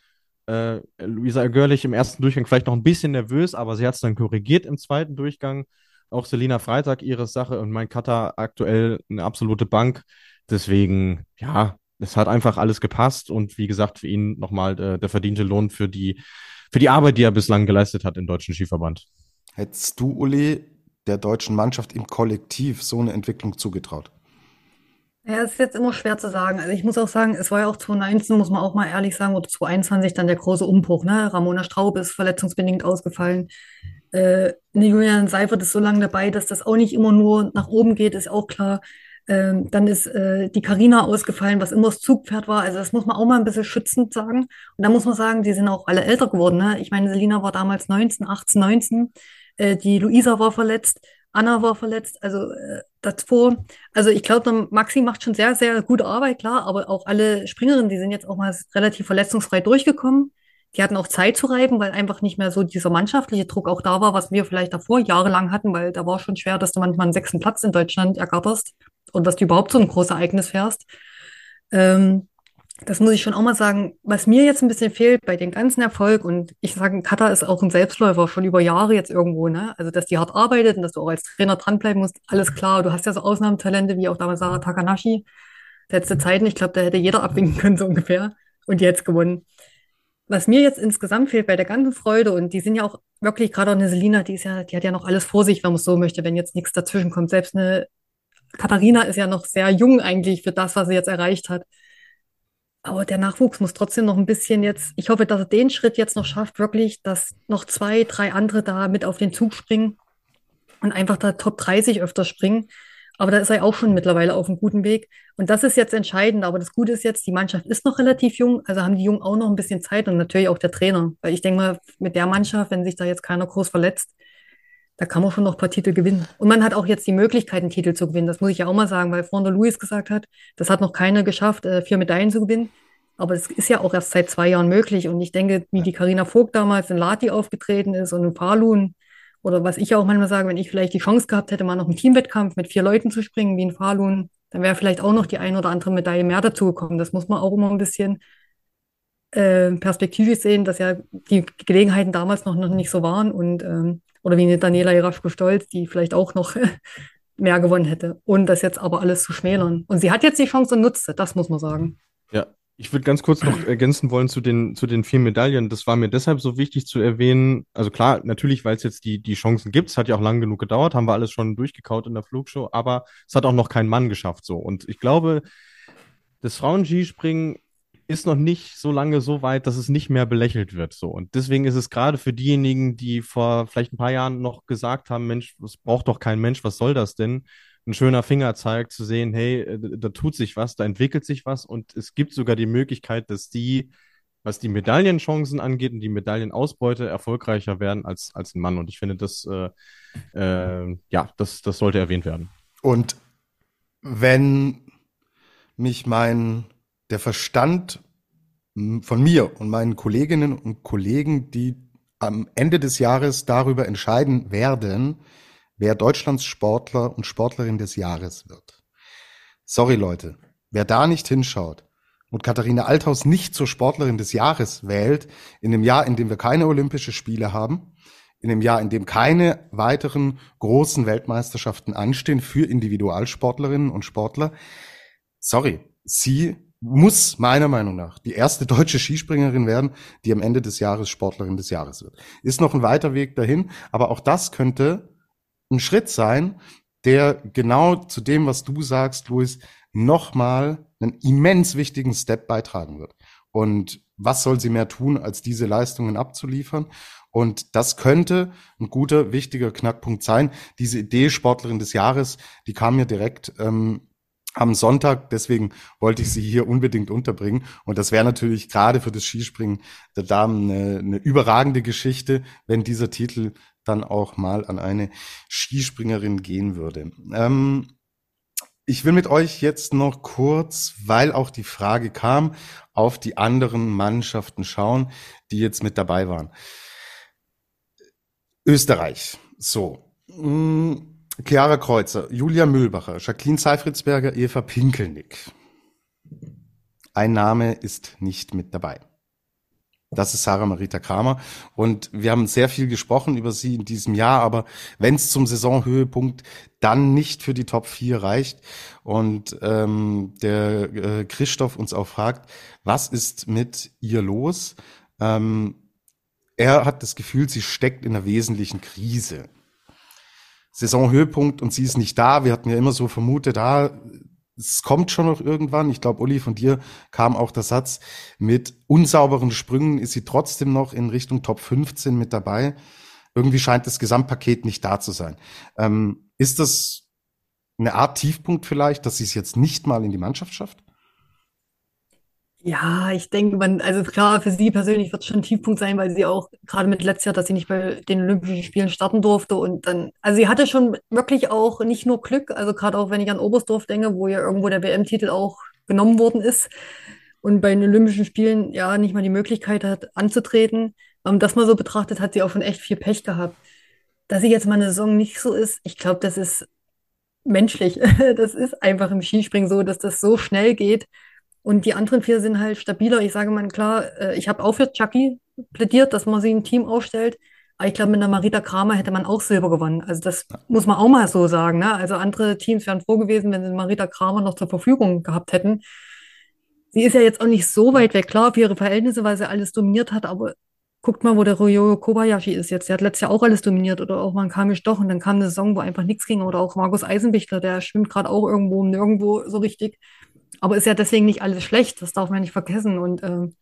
Äh, Luisa Görlich im ersten Durchgang vielleicht noch ein bisschen nervös, aber sie hat es dann korrigiert im zweiten Durchgang. Auch Selina Freitag ihre Sache und mein Cutter aktuell eine absolute Bank. Deswegen, ja, es hat einfach alles gepasst und wie gesagt, für ihn nochmal der, der verdiente Lohn für die, für die Arbeit, die er bislang geleistet hat im Deutschen Skiverband. Hättest du, Uli, der deutschen Mannschaft im Kollektiv so eine Entwicklung zugetraut? Ja, es ist jetzt immer schwer zu sagen. Also ich muss auch sagen, es war ja auch 2019, muss man auch mal ehrlich sagen, oder 2021 dann der große Umbruch. Ne? Ramona Straub ist verletzungsbedingt ausgefallen. Äh, Julian Seifert ist so lange dabei, dass das auch nicht immer nur nach oben geht, ist auch klar. Ähm, dann ist äh, die Karina ausgefallen, was immer das Zugpferd war. Also das muss man auch mal ein bisschen schützend sagen. Und da muss man sagen, die sind auch alle älter geworden. Ne? Ich meine, Selina war damals 19, 18, 19. Äh, die Luisa war verletzt. Anna war verletzt, also äh, davor. Also ich glaube, Maxi macht schon sehr, sehr gute Arbeit, klar, aber auch alle Springerinnen, die sind jetzt auch mal relativ verletzungsfrei durchgekommen. Die hatten auch Zeit zu reiben, weil einfach nicht mehr so dieser mannschaftliche Druck auch da war, was wir vielleicht davor jahrelang hatten, weil da war schon schwer, dass du manchmal einen sechsten Platz in Deutschland ergatterst und dass du überhaupt so ein großes Ereignis fährst. Ähm, das muss ich schon auch mal sagen, was mir jetzt ein bisschen fehlt bei dem ganzen Erfolg, und ich sage, Kata ist auch ein Selbstläufer schon über Jahre jetzt irgendwo, ne? Also, dass die hart arbeitet und dass du auch als Trainer dranbleiben musst, alles klar. Du hast ja so Ausnahmetalente wie auch damals Sarah Takanashi. Letzte Zeiten, ich glaube, da hätte jeder abwinken können, so ungefähr. Und jetzt gewonnen. was mir jetzt insgesamt fehlt bei der ganzen Freude, und die sind ja auch wirklich, gerade auch eine Selina, die ist ja, die hat ja noch alles vor sich, wenn man es so möchte, wenn jetzt nichts dazwischen kommt. Selbst eine Katharina ist ja noch sehr jung eigentlich für das, was sie jetzt erreicht hat. Aber der Nachwuchs muss trotzdem noch ein bisschen jetzt, ich hoffe, dass er den Schritt jetzt noch schafft, wirklich, dass noch zwei, drei andere da mit auf den Zug springen und einfach da Top 30 öfter springen. Aber da ist er auch schon mittlerweile auf einem guten Weg. Und das ist jetzt entscheidend. Aber das Gute ist jetzt, die Mannschaft ist noch relativ jung. Also haben die Jungen auch noch ein bisschen Zeit und natürlich auch der Trainer. Weil ich denke mal, mit der Mannschaft, wenn sich da jetzt keiner groß verletzt, da kann man schon noch ein paar Titel gewinnen. Und man hat auch jetzt die Möglichkeit, einen Titel zu gewinnen. Das muss ich ja auch mal sagen, weil der Luis gesagt hat, das hat noch keiner geschafft, äh, vier Medaillen zu gewinnen. Aber es ist ja auch erst seit zwei Jahren möglich. Und ich denke, wie die Karina Vogt damals in Lati aufgetreten ist und in Falun, oder was ich auch manchmal sage, wenn ich vielleicht die Chance gehabt hätte, mal noch einen Teamwettkampf mit vier Leuten zu springen, wie in Falun, dann wäre vielleicht auch noch die ein oder andere Medaille mehr dazu gekommen. Das muss man auch immer ein bisschen äh, perspektivisch sehen, dass ja die Gelegenheiten damals noch, noch nicht so waren und ähm, oder wie eine Daniela Jaraschko-Stolz, die vielleicht auch noch mehr gewonnen hätte. Und das jetzt aber alles zu schmälern. Und sie hat jetzt die Chance und nutzt das, muss man sagen. Ja, ich würde ganz kurz noch ergänzen wollen zu den, zu den vier Medaillen. Das war mir deshalb so wichtig zu erwähnen. Also klar, natürlich, weil es jetzt die, die Chancen gibt. Es hat ja auch lang genug gedauert, haben wir alles schon durchgekaut in der Flugshow, aber es hat auch noch kein Mann geschafft so. Und ich glaube, das Frauen-Skispringen ist noch nicht so lange so weit, dass es nicht mehr belächelt wird. So. Und deswegen ist es gerade für diejenigen, die vor vielleicht ein paar Jahren noch gesagt haben, Mensch, das braucht doch kein Mensch, was soll das denn? ein schöner Fingerzeig zu sehen, hey, äh, da tut sich was, da entwickelt sich was und es gibt sogar die Möglichkeit, dass die, was die Medaillenchancen angeht und die Medaillenausbeute erfolgreicher werden als, als ein Mann. Und ich finde, das, äh, äh, ja, das, das sollte erwähnt werden. Und wenn mich mein, der Verstand von mir und meinen Kolleginnen und Kollegen, die am Ende des Jahres darüber entscheiden werden, wer Deutschlands Sportler und Sportlerin des Jahres wird. Sorry Leute, wer da nicht hinschaut und Katharina Althaus nicht zur Sportlerin des Jahres wählt, in dem Jahr, in dem wir keine Olympische Spiele haben, in dem Jahr, in dem keine weiteren großen Weltmeisterschaften anstehen für Individualsportlerinnen und Sportler, sorry, sie muss meiner Meinung nach die erste deutsche Skispringerin werden, die am Ende des Jahres Sportlerin des Jahres wird. Ist noch ein weiter Weg dahin, aber auch das könnte ein Schritt sein, der genau zu dem, was du sagst, Luis, nochmal einen immens wichtigen Step beitragen wird. Und was soll sie mehr tun, als diese Leistungen abzuliefern? Und das könnte ein guter, wichtiger Knackpunkt sein. Diese Idee Sportlerin des Jahres, die kam mir direkt ähm, am Sonntag, deswegen wollte ich sie hier unbedingt unterbringen. Und das wäre natürlich gerade für das Skispringen der Damen eine, eine überragende Geschichte, wenn dieser Titel dann auch mal an eine Skispringerin gehen würde. Ähm, ich will mit euch jetzt noch kurz, weil auch die Frage kam, auf die anderen Mannschaften schauen, die jetzt mit dabei waren. Österreich. So. Hm, Chiara Kreuzer, Julia Mühlbacher, Jacqueline Seifritzberger, Eva Pinkelnick. Ein Name ist nicht mit dabei. Das ist Sarah Marita Kramer. Und wir haben sehr viel gesprochen über sie in diesem Jahr, aber wenn es zum Saisonhöhepunkt dann nicht für die Top 4 reicht und ähm, der äh, Christoph uns auch fragt, was ist mit ihr los? Ähm, er hat das Gefühl, sie steckt in einer wesentlichen Krise. Saisonhöhepunkt und sie ist nicht da. Wir hatten ja immer so vermutet, da es kommt schon noch irgendwann. Ich glaube, Uli, von dir kam auch der Satz, mit unsauberen Sprüngen ist sie trotzdem noch in Richtung Top 15 mit dabei. Irgendwie scheint das Gesamtpaket nicht da zu sein. Ähm, ist das eine Art Tiefpunkt vielleicht, dass sie es jetzt nicht mal in die Mannschaft schafft? Ja, ich denke, man, also klar, für sie persönlich wird es schon ein Tiefpunkt sein, weil sie auch gerade mit letztes Jahr, dass sie nicht bei den Olympischen Spielen starten durfte und dann, also sie hatte schon wirklich auch nicht nur Glück, also gerade auch wenn ich an Oberstdorf denke, wo ja irgendwo der WM-Titel auch genommen worden ist und bei den Olympischen Spielen ja nicht mal die Möglichkeit hat anzutreten. Wenn man das mal so betrachtet, hat sie auch schon echt viel Pech gehabt. Dass sie jetzt mal eine Saison nicht so ist, ich glaube, das ist menschlich. Das ist einfach im Skispringen so, dass das so schnell geht und die anderen vier sind halt stabiler. Ich sage mal klar, äh, ich habe auch für Chucky plädiert, dass man sie ein Team aufstellt. Aber ich glaube, mit einer Marita Kramer hätte man auch Silber gewonnen. Also das muss man auch mal so sagen. Ne? Also andere Teams wären froh gewesen, wenn sie Marita Kramer noch zur Verfügung gehabt hätten. sie ist ja jetzt auch nicht so weit weg, klar, für ihre Verhältnisse, weil sie alles dominiert hat, aber guckt mal, wo der Ryoyo Kobayashi ist jetzt. Der hat letztes Jahr auch alles dominiert oder auch ein Kamisch doch und dann kam eine Saison, wo einfach nichts ging oder auch Markus Eisenbichler, der schwimmt gerade auch irgendwo nirgendwo so richtig. Aber ist ja deswegen nicht alles schlecht, das darf man nicht vergessen und ähm,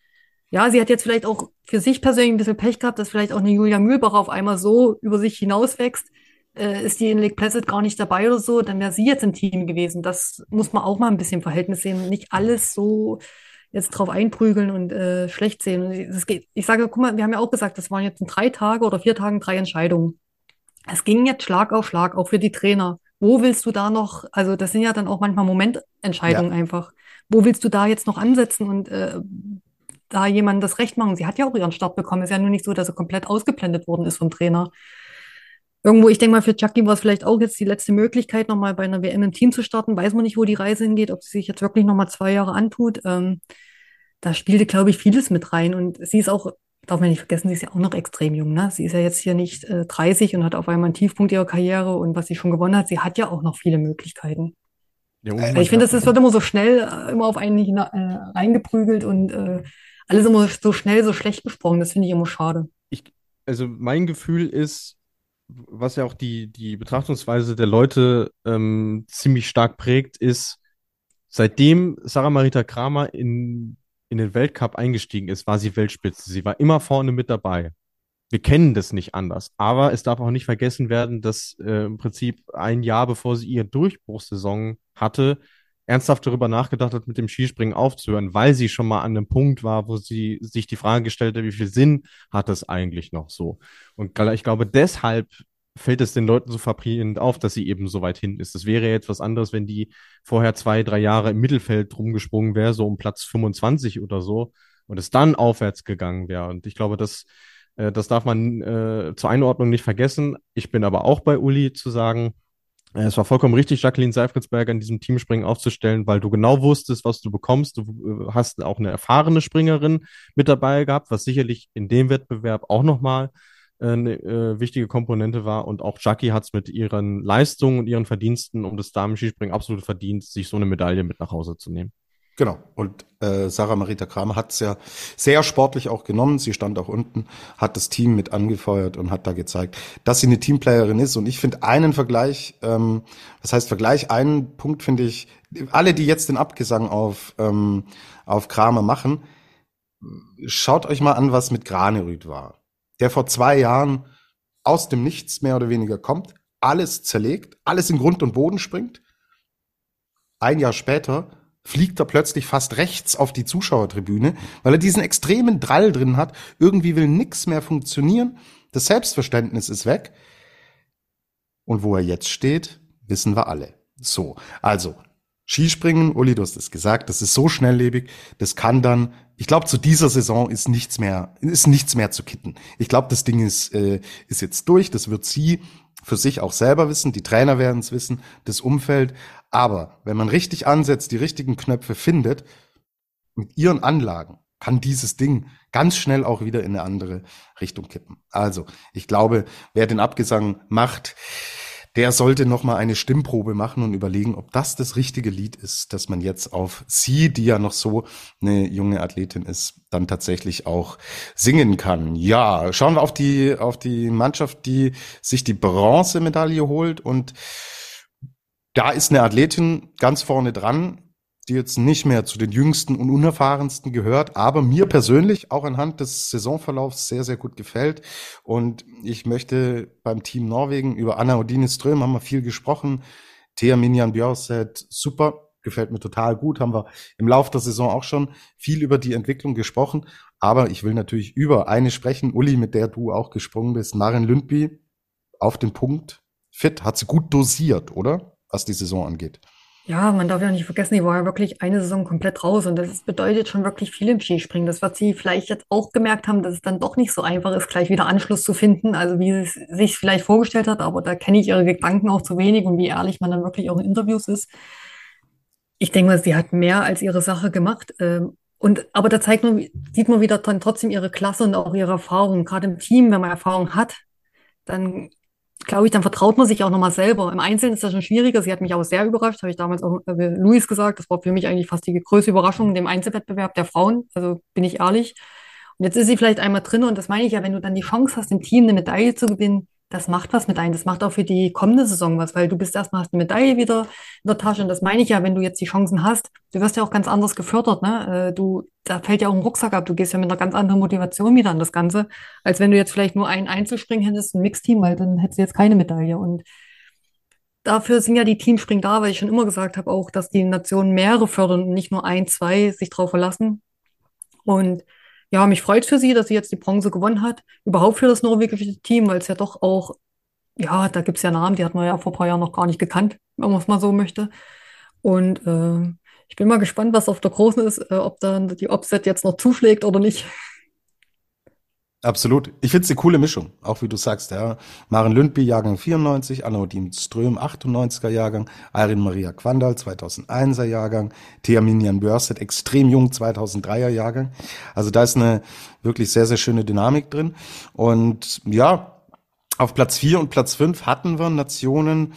ja, sie hat jetzt vielleicht auch für sich persönlich ein bisschen Pech gehabt, dass vielleicht auch eine Julia Mühlbach auf einmal so über sich hinauswächst. Äh, ist die in Lake Placid gar nicht dabei oder so, dann wäre sie jetzt im Team gewesen. Das muss man auch mal ein bisschen Verhältnis sehen. Nicht alles so jetzt drauf einprügeln und äh, schlecht sehen. Und es geht, ich sage, guck mal, wir haben ja auch gesagt, das waren jetzt in drei Tage oder vier Tagen drei Entscheidungen. Es ging jetzt Schlag auf Schlag, auch für die Trainer. Wo willst du da noch, also das sind ja dann auch manchmal Momententscheidungen ja. einfach. Wo willst du da jetzt noch ansetzen und äh, da jemandem das Recht machen? Sie hat ja auch ihren Start bekommen. Ist ja nur nicht so, dass sie komplett ausgeblendet worden ist vom Trainer. Irgendwo, ich denke mal, für Chucky war es vielleicht auch jetzt die letzte Möglichkeit, nochmal bei einer WM im Team zu starten. Weiß man nicht, wo die Reise hingeht, ob sie sich jetzt wirklich nochmal zwei Jahre antut. Ähm, da spielte, glaube ich, vieles mit rein. Und sie ist auch, darf man nicht vergessen, sie ist ja auch noch extrem jung. Ne? Sie ist ja jetzt hier nicht äh, 30 und hat auf einmal einen Tiefpunkt ihrer Karriere. Und was sie schon gewonnen hat, sie hat ja auch noch viele Möglichkeiten. Ja, also ich finde, das wird immer so schnell äh, immer auf einen äh, reingeprügelt und äh, alles immer so schnell, so schlecht besprochen. Das finde ich immer schade. Ich, also mein Gefühl ist, was ja auch die, die Betrachtungsweise der Leute ähm, ziemlich stark prägt, ist, seitdem Sarah Marita Kramer in in den Weltcup eingestiegen ist, war sie Weltspitze. Sie war immer vorne mit dabei. Wir kennen das nicht anders. Aber es darf auch nicht vergessen werden, dass äh, im Prinzip ein Jahr bevor sie ihre Durchbruchssaison hatte, ernsthaft darüber nachgedacht hat, mit dem Skispringen aufzuhören, weil sie schon mal an einem Punkt war, wo sie sich die Frage gestellt hat, wie viel Sinn hat es eigentlich noch so? Und ich glaube, deshalb fällt es den Leuten so verprägend auf, dass sie eben so weit hinten ist. Das wäre jetzt was anderes, wenn die vorher zwei, drei Jahre im Mittelfeld rumgesprungen wäre, so um Platz 25 oder so, und es dann aufwärts gegangen wäre. Und ich glaube, das, äh, das darf man äh, zur Einordnung nicht vergessen. Ich bin aber auch bei Uli zu sagen, äh, es war vollkommen richtig, Jacqueline Seifritzberger in diesem Teamspringen aufzustellen, weil du genau wusstest, was du bekommst. Du äh, hast auch eine erfahrene Springerin mit dabei gehabt, was sicherlich in dem Wettbewerb auch nochmal eine äh, wichtige Komponente war. Und auch Jackie hat es mit ihren Leistungen und ihren Verdiensten um das Damen-Skispringen absolut verdient, sich so eine Medaille mit nach Hause zu nehmen. Genau. Und äh, Sarah Marita Kramer hat es ja sehr sportlich auch genommen. Sie stand auch unten, hat das Team mit angefeuert und hat da gezeigt, dass sie eine Teamplayerin ist. Und ich finde einen Vergleich, ähm, das heißt Vergleich, einen Punkt finde ich, alle, die jetzt den Abgesang auf, ähm, auf Kramer machen, schaut euch mal an, was mit Granerüth war der vor zwei Jahren aus dem Nichts mehr oder weniger kommt, alles zerlegt, alles in Grund und Boden springt. Ein Jahr später fliegt er plötzlich fast rechts auf die Zuschauertribüne, weil er diesen extremen Drall drin hat. Irgendwie will nichts mehr funktionieren. Das Selbstverständnis ist weg. Und wo er jetzt steht, wissen wir alle. So, also Skispringen, Uli, du hast es gesagt, das ist so schnelllebig, das kann dann ich glaube, zu dieser Saison ist nichts mehr, ist nichts mehr zu kitten. Ich glaube, das Ding ist, äh, ist jetzt durch. Das wird sie für sich auch selber wissen. Die Trainer werden es wissen, das Umfeld. Aber wenn man richtig ansetzt, die richtigen Knöpfe findet, mit ihren Anlagen, kann dieses Ding ganz schnell auch wieder in eine andere Richtung kippen. Also, ich glaube, wer den Abgesang macht, der sollte noch mal eine Stimmprobe machen und überlegen, ob das das richtige Lied ist, dass man jetzt auf sie, die ja noch so eine junge Athletin ist, dann tatsächlich auch singen kann. Ja, schauen wir auf die auf die Mannschaft, die sich die Bronzemedaille holt und da ist eine Athletin ganz vorne dran, die jetzt nicht mehr zu den jüngsten und unerfahrensten gehört, aber mir persönlich auch anhand des Saisonverlaufs sehr, sehr gut gefällt. Und ich möchte beim Team Norwegen über Anna Odine Ström haben wir viel gesprochen. Thea Minjan Björset, super, gefällt mir total gut. Haben wir im Laufe der Saison auch schon viel über die Entwicklung gesprochen. Aber ich will natürlich über eine sprechen, Uli, mit der du auch gesprungen bist, Maren Lündby, auf den Punkt, fit, hat sie gut dosiert, oder? Was die Saison angeht. Ja, man darf ja nicht vergessen, die war ja wirklich eine Saison komplett raus und das bedeutet schon wirklich viel im Skispringen. Das wird sie vielleicht jetzt auch gemerkt haben, dass es dann doch nicht so einfach ist, gleich wieder Anschluss zu finden, also wie sie es sich vielleicht vorgestellt hat, aber da kenne ich ihre Gedanken auch zu wenig und wie ehrlich man dann wirklich auch in Interviews ist. Ich denke mal, sie hat mehr als ihre Sache gemacht. Ähm, und, aber da zeigt man, sieht man wieder dann trotzdem ihre Klasse und auch ihre Erfahrung. Gerade im Team, wenn man Erfahrung hat, dann glaube ich, dann vertraut man sich auch nochmal selber. Im Einzelnen ist das schon schwieriger. Sie hat mich auch sehr überrascht, habe ich damals auch äh, Luis gesagt. Das war für mich eigentlich fast die größte Überraschung in dem Einzelwettbewerb der Frauen. Also bin ich ehrlich. Und jetzt ist sie vielleicht einmal drin und das meine ich ja, wenn du dann die Chance hast, im Team eine Medaille zu gewinnen, das macht was mit einem. Das macht auch für die kommende Saison was, weil du bist erstmal hast eine Medaille wieder in der Tasche. Und das meine ich ja, wenn du jetzt die Chancen hast, du wirst ja auch ganz anders gefördert, ne? Äh, du, da fällt ja auch ein Rucksack ab. Du gehst ja mit einer ganz anderen Motivation wieder an das Ganze, als wenn du jetzt vielleicht nur ein Einzelspringen hättest, ein Mixteam, weil dann hättest du jetzt keine Medaille. Und dafür sind ja die Teamspringen da, weil ich schon immer gesagt habe auch, dass die Nationen mehrere fördern und nicht nur ein, zwei sich drauf verlassen. Und ja, mich freut für sie, dass sie jetzt die Bronze gewonnen hat. Überhaupt für das norwegische Team, weil es ja doch auch, ja, da gibt es ja Namen, die hat man ja vor ein paar Jahren noch gar nicht gekannt, wenn man es mal so möchte. Und äh, ich bin mal gespannt, was auf der Großen ist, äh, ob dann die Opset jetzt noch zuschlägt oder nicht. Absolut. Ich finde es eine coole Mischung, auch wie du sagst, ja. Maren Lündby, Jahrgang 94, Anna-Odin Ström, 98er Jahrgang, Irin Maria Quandal, 2001er Jahrgang, Thea Minjan Börset, extrem jung, 2003er Jahrgang. Also da ist eine wirklich sehr, sehr schöne Dynamik drin. Und ja, auf Platz 4 und Platz 5 hatten wir Nationen,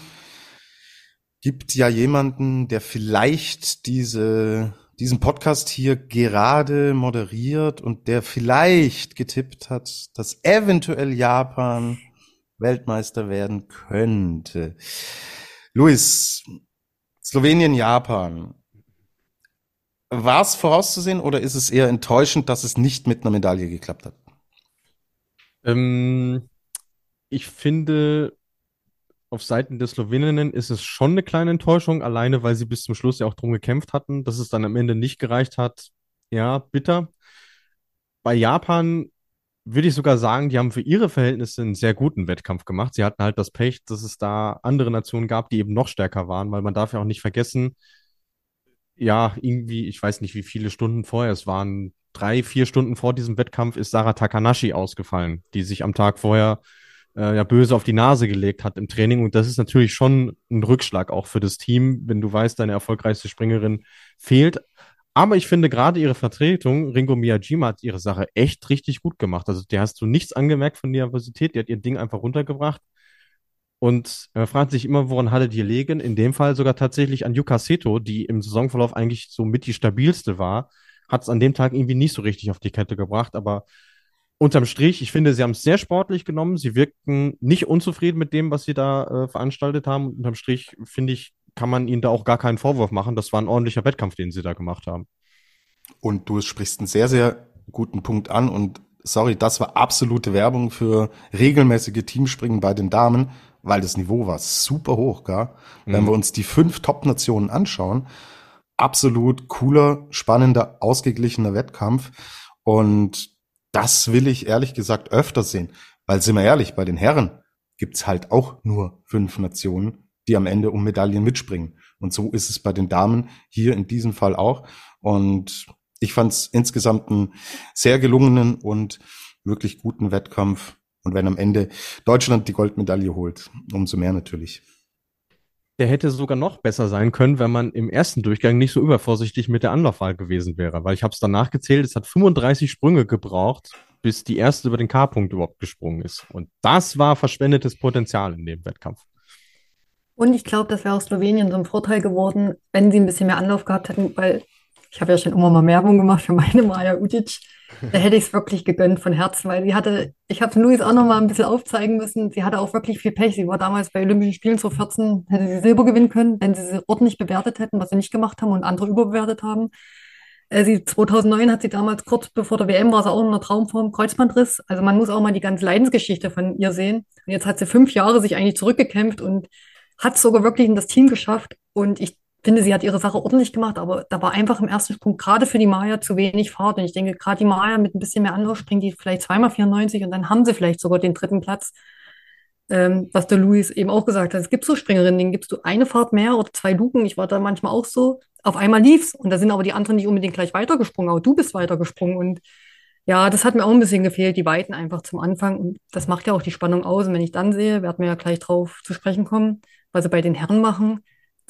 gibt ja jemanden, der vielleicht diese diesen Podcast hier gerade moderiert und der vielleicht getippt hat, dass eventuell Japan Weltmeister werden könnte. Luis, Slowenien, Japan. War es vorauszusehen oder ist es eher enttäuschend, dass es nicht mit einer Medaille geklappt hat? Ähm, ich finde, auf Seiten der Sloweninnen ist es schon eine kleine Enttäuschung, alleine weil sie bis zum Schluss ja auch drum gekämpft hatten, dass es dann am Ende nicht gereicht hat. Ja, bitter. Bei Japan würde ich sogar sagen, die haben für ihre Verhältnisse einen sehr guten Wettkampf gemacht. Sie hatten halt das Pech, dass es da andere Nationen gab, die eben noch stärker waren, weil man darf ja auch nicht vergessen, ja, irgendwie, ich weiß nicht, wie viele Stunden vorher, es waren drei, vier Stunden vor diesem Wettkampf, ist Sarah Takanashi ausgefallen, die sich am Tag vorher äh, ja böse auf die Nase gelegt hat im Training. Und das ist natürlich schon ein Rückschlag auch für das Team, wenn du weißt, deine erfolgreichste Springerin fehlt. Aber ich finde gerade ihre Vertretung, Ringo Miyajima, hat ihre Sache echt richtig gut gemacht. Also der hast du nichts angemerkt von Nervosität, die hat ihr Ding einfach runtergebracht. Und man fragt sich immer, woran hatte die legen? In dem Fall sogar tatsächlich an Yuka Seto, die im Saisonverlauf eigentlich so mit die stabilste war, hat es an dem Tag irgendwie nicht so richtig auf die Kette gebracht. Aber unterm Strich, ich finde, sie haben es sehr sportlich genommen. Sie wirkten nicht unzufrieden mit dem, was sie da äh, veranstaltet haben. Unterm Strich, finde ich, kann man ihnen da auch gar keinen Vorwurf machen. Das war ein ordentlicher Wettkampf, den sie da gemacht haben. Und du sprichst einen sehr, sehr guten Punkt an. Und sorry, das war absolute Werbung für regelmäßige Teamspringen bei den Damen, weil das Niveau war super hoch, gell? Mhm. Wenn wir uns die fünf Top-Nationen anschauen, absolut cooler, spannender, ausgeglichener Wettkampf. Und das will ich ehrlich gesagt öfter sehen. Weil sind wir ehrlich, bei den Herren gibt's halt auch nur fünf Nationen, die am Ende um Medaillen mitspringen. Und so ist es bei den Damen hier in diesem Fall auch. Und ich fand es insgesamt einen sehr gelungenen und wirklich guten Wettkampf. Und wenn am Ende Deutschland die Goldmedaille holt, umso mehr natürlich der hätte sogar noch besser sein können, wenn man im ersten Durchgang nicht so übervorsichtig mit der Anlaufwahl gewesen wäre. Weil ich habe es danach gezählt, es hat 35 Sprünge gebraucht, bis die erste über den K-Punkt überhaupt gesprungen ist. Und das war verschwendetes Potenzial in dem Wettkampf. Und ich glaube, das wäre auch Slowenien so ein Vorteil geworden, wenn sie ein bisschen mehr Anlauf gehabt hätten, weil ich habe ja schon immer mal Werbung gemacht für meine Maja Utic. Da hätte ich es wirklich gegönnt von Herzen, weil sie hatte, ich habe Luis auch noch mal ein bisschen aufzeigen müssen, sie hatte auch wirklich viel Pech. Sie war damals bei Olympischen Spielen zu 14, hätte sie Silber gewinnen können, wenn sie sie ordentlich bewertet hätten, was sie nicht gemacht haben und andere überbewertet haben. Äh, sie, 2009 hat sie damals kurz bevor der WM war sie auch in einer Traumform Kreuzbandriss. Also man muss auch mal die ganze Leidensgeschichte von ihr sehen. Und jetzt hat sie fünf Jahre sich eigentlich zurückgekämpft und hat sogar wirklich in das Team geschafft. Und ich finde, sie hat ihre Sache ordentlich gemacht, aber da war einfach im ersten Sprung gerade für die Maya zu wenig Fahrt. Und ich denke, gerade die Maya mit ein bisschen mehr Anlauf springt die vielleicht zweimal 94 und dann haben sie vielleicht sogar den dritten Platz. Ähm, was der Luis eben auch gesagt hat. Es gibt so Springerinnen, denen gibst du eine Fahrt mehr oder zwei Luken. Ich war da manchmal auch so. Auf einmal lief's und da sind aber die anderen nicht unbedingt gleich weitergesprungen, aber du bist weitergesprungen und ja, das hat mir auch ein bisschen gefehlt, die Weiten einfach zum Anfang. Und das macht ja auch die Spannung aus. Und wenn ich dann sehe, werden wir ja gleich drauf zu sprechen kommen, was sie bei den Herren machen,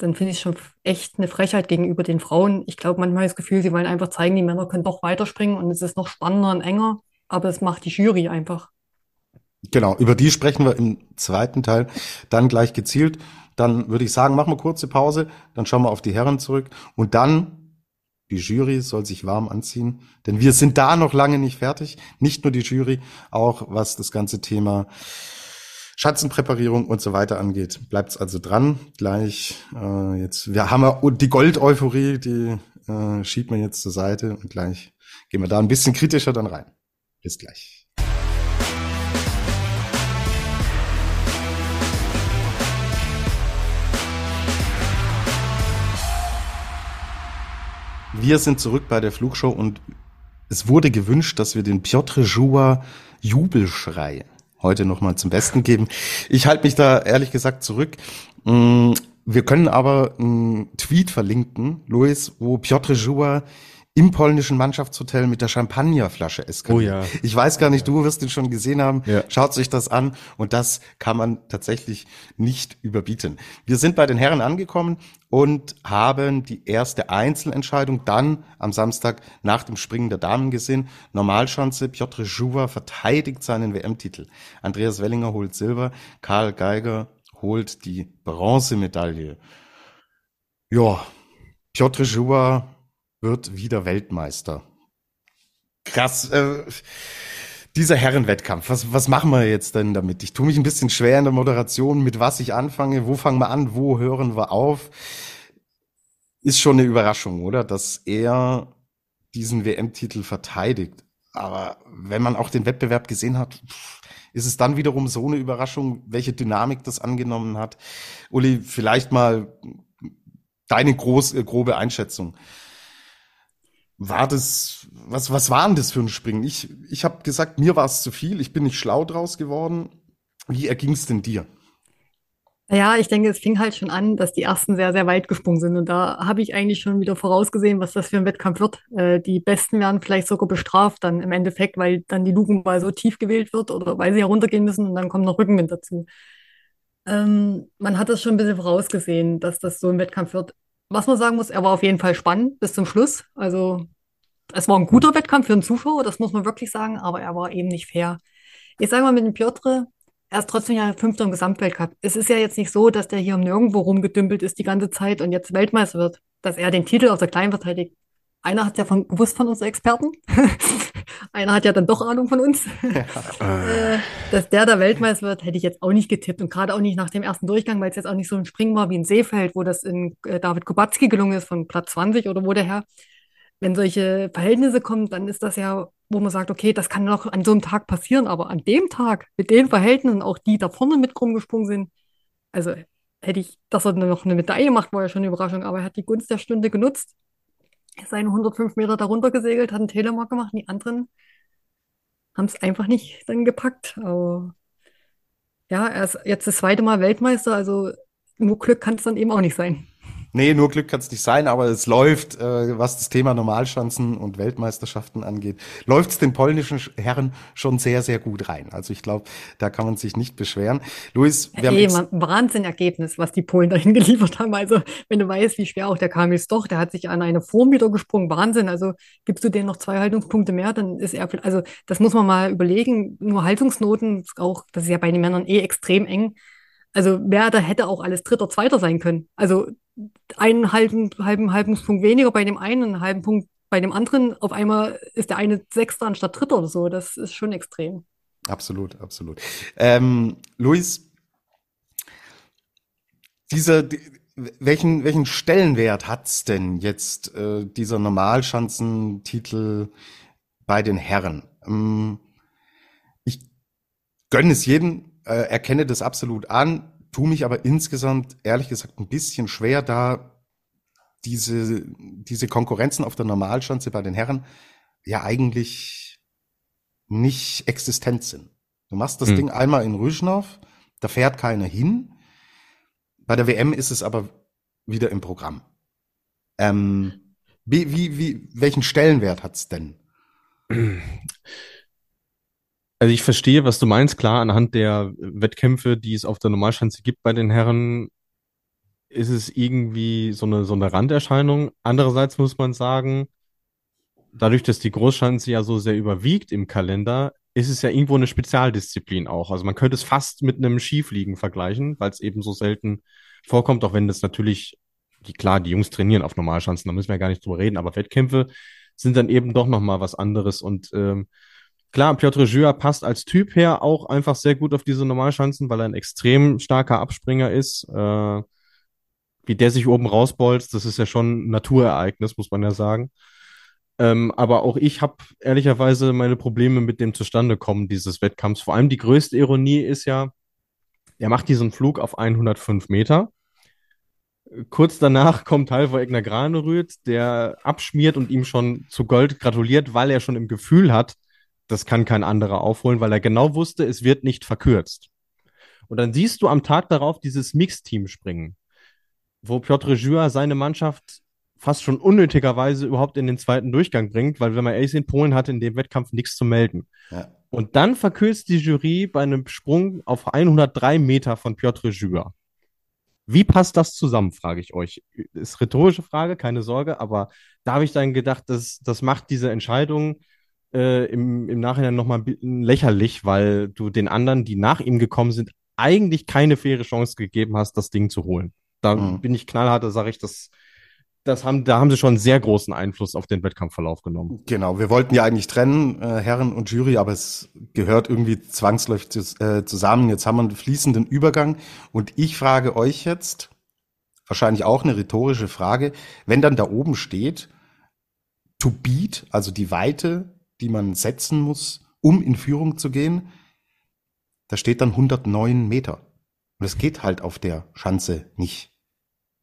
dann finde ich schon echt eine Frechheit gegenüber den Frauen. Ich glaube, manchmal das Gefühl, sie wollen einfach zeigen, die Männer können doch weiterspringen und es ist noch spannender und enger, aber es macht die Jury einfach. Genau, über die sprechen wir im zweiten Teil dann gleich gezielt. Dann würde ich sagen, machen wir kurze Pause, dann schauen wir auf die Herren zurück und dann die Jury soll sich warm anziehen, denn wir sind da noch lange nicht fertig. Nicht nur die Jury, auch was das ganze Thema Schatzenpräparierung und so weiter angeht. Bleibt's also dran. Gleich äh, jetzt, wir haben ja die Gold-Euphorie, die äh, schiebt man jetzt zur Seite und gleich gehen wir da ein bisschen kritischer dann rein. Bis gleich. Wir sind zurück bei der Flugshow und es wurde gewünscht, dass wir den Piotr Joua Jubelschrei heute nochmal zum Besten geben. Ich halte mich da ehrlich gesagt zurück. Mm, wir können aber einen Tweet verlinken, Luis, wo Piotr Joua im polnischen Mannschaftshotel mit der Champagnerflasche eskaliert. Oh ja. Ich weiß gar nicht, du wirst ihn schon gesehen haben. Ja. Schaut sich das an und das kann man tatsächlich nicht überbieten. Wir sind bei den Herren angekommen und haben die erste Einzelentscheidung dann am Samstag nach dem Springen der Damen gesehen. Normalschanze, Piotr Juva verteidigt seinen WM-Titel. Andreas Wellinger holt Silber, Karl Geiger holt die Bronzemedaille. Ja, Piotr Juva wird wieder Weltmeister. Krass. Äh, dieser Herrenwettkampf, was, was machen wir jetzt denn damit? Ich tue mich ein bisschen schwer in der Moderation, mit was ich anfange, wo fangen wir an, wo hören wir auf. Ist schon eine Überraschung, oder? Dass er diesen WM-Titel verteidigt. Aber wenn man auch den Wettbewerb gesehen hat, ist es dann wiederum so eine Überraschung, welche Dynamik das angenommen hat. Uli, vielleicht mal deine groß, äh, grobe Einschätzung war das, was, was war denn das für ein Springen? Ich, ich habe gesagt, mir war es zu viel, ich bin nicht schlau draus geworden. Wie erging es denn dir? Ja, ich denke, es fing halt schon an, dass die ersten sehr, sehr weit gesprungen sind. Und da habe ich eigentlich schon wieder vorausgesehen, was das für ein Wettkampf wird. Äh, die Besten werden vielleicht sogar bestraft dann im Endeffekt, weil dann die Lugenwahl so tief gewählt wird oder weil sie heruntergehen müssen und dann kommt noch Rückenwind dazu. Ähm, man hat das schon ein bisschen vorausgesehen, dass das so ein Wettkampf wird was man sagen muss, er war auf jeden Fall spannend bis zum Schluss. Also es war ein guter Wettkampf für einen Zuschauer, das muss man wirklich sagen, aber er war eben nicht fair. Ich sage mal mit dem Piotr, er ist trotzdem ja Fünfter im Gesamtweltcup. Es ist ja jetzt nicht so, dass der hier nirgendwo rumgedümpelt ist die ganze Zeit und jetzt Weltmeister wird, dass er den Titel aus der Kleinen verteidigt. Einer hat ja von, gewusst von uns Experten. Einer hat ja dann doch Ahnung von uns. Ja. äh, dass der da Weltmeister wird, hätte ich jetzt auch nicht getippt. Und gerade auch nicht nach dem ersten Durchgang, weil es jetzt auch nicht so ein Springen war wie in Seefeld, wo das in äh, David Kubacki gelungen ist von Platz 20 oder wo der Herr. Wenn solche Verhältnisse kommen, dann ist das ja, wo man sagt, okay, das kann noch an so einem Tag passieren, aber an dem Tag, mit den Verhältnissen, auch die da vorne mit rumgesprungen sind, also hätte ich, dass er noch eine Medaille macht, war ja schon eine Überraschung, aber er hat die Gunst der Stunde genutzt seine 105 Meter darunter gesegelt, hat einen Telemark gemacht. Die anderen haben es einfach nicht dann gepackt. Aber ja, er ist jetzt das zweite Mal Weltmeister, also nur Glück kann es dann eben auch nicht sein. Nee, nur Glück kann es nicht sein, aber es läuft, äh, was das Thema Normalschanzen und Weltmeisterschaften angeht, läuft es den polnischen Herren schon sehr, sehr gut rein. Also ich glaube, da kann man sich nicht beschweren. Luis, wir hey, haben Wahnsinn-Ergebnis, was die Polen dahin geliefert haben. Also wenn du weißt, wie schwer auch der Kamil doch, der hat sich an eine Form wieder gesprungen. Wahnsinn. Also gibst du denen noch zwei Haltungspunkte mehr, dann ist er, also das muss man mal überlegen. Nur Haltungsnoten, auch, das ist ja bei den Männern eh extrem eng. Also wer da hätte auch alles Dritter, Zweiter sein können. Also einen halben, halben, halben Punkt weniger bei dem einen, einen halben Punkt bei dem anderen. Auf einmal ist der eine Sechster anstatt Dritter oder so. Das ist schon extrem. Absolut, absolut. Ähm, Luis, dieser, welchen, welchen Stellenwert hat's denn jetzt, äh, dieser Normalschanzentitel bei den Herren? Ähm, ich gönne es jedem, äh, erkenne das absolut an tue mich aber insgesamt ehrlich gesagt ein bisschen schwer, da diese, diese Konkurrenzen auf der Normalschanze bei den Herren ja eigentlich nicht existent sind. Du machst das hm. Ding einmal in Rüschnow, da fährt keiner hin. Bei der WM ist es aber wieder im Programm. Ähm, wie, wie, wie, welchen Stellenwert hat's denn? Also ich verstehe, was du meinst. Klar, anhand der Wettkämpfe, die es auf der Normalschanze gibt bei den Herren, ist es irgendwie so eine, so eine Randerscheinung. Andererseits muss man sagen, dadurch, dass die Großschanze ja so sehr überwiegt im Kalender, ist es ja irgendwo eine Spezialdisziplin auch. Also man könnte es fast mit einem Skifliegen vergleichen, weil es eben so selten vorkommt, auch wenn das natürlich, die, klar, die Jungs trainieren auf Normalschanzen, da müssen wir ja gar nicht drüber reden, aber Wettkämpfe sind dann eben doch nochmal was anderes und ähm, Klar, Piotr Jura passt als Typ her auch einfach sehr gut auf diese Normalschanzen, weil er ein extrem starker Abspringer ist. Äh, wie der sich oben rausbolzt, das ist ja schon ein Naturereignis, muss man ja sagen. Ähm, aber auch ich habe ehrlicherweise meine Probleme mit dem Zustandekommen dieses Wettkampfs. Vor allem die größte Ironie ist ja, er macht diesen Flug auf 105 Meter. Kurz danach kommt Halvor Egner Granerüth, der abschmiert und ihm schon zu Gold gratuliert, weil er schon im Gefühl hat, das kann kein anderer aufholen, weil er genau wusste, es wird nicht verkürzt. Und dann siehst du am Tag darauf dieses Mixteam springen, wo Piotr Jura seine Mannschaft fast schon unnötigerweise überhaupt in den zweiten Durchgang bringt, weil wenn man ehrlich ist, Polen hatte in dem Wettkampf nichts zu melden. Ja. Und dann verkürzt die Jury bei einem Sprung auf 103 Meter von Piotr Jura. Wie passt das zusammen, frage ich euch. Ist rhetorische Frage, keine Sorge, aber da habe ich dann gedacht, das, das macht diese Entscheidung äh, im, im Nachhinein nochmal lächerlich, weil du den anderen, die nach ihm gekommen sind, eigentlich keine faire Chance gegeben hast, das Ding zu holen. Da mhm. bin ich knallhart, da sage ich, das, das haben, da haben sie schon einen sehr großen Einfluss auf den Wettkampfverlauf genommen. Genau, wir wollten ja eigentlich trennen, äh, Herren und Jury, aber es gehört irgendwie zwangsläufig äh, zusammen. Jetzt haben wir einen fließenden Übergang und ich frage euch jetzt, wahrscheinlich auch eine rhetorische Frage, wenn dann da oben steht, to beat, also die Weite die man setzen muss, um in Führung zu gehen, da steht dann 109 Meter. Und es geht halt auf der Schanze nicht.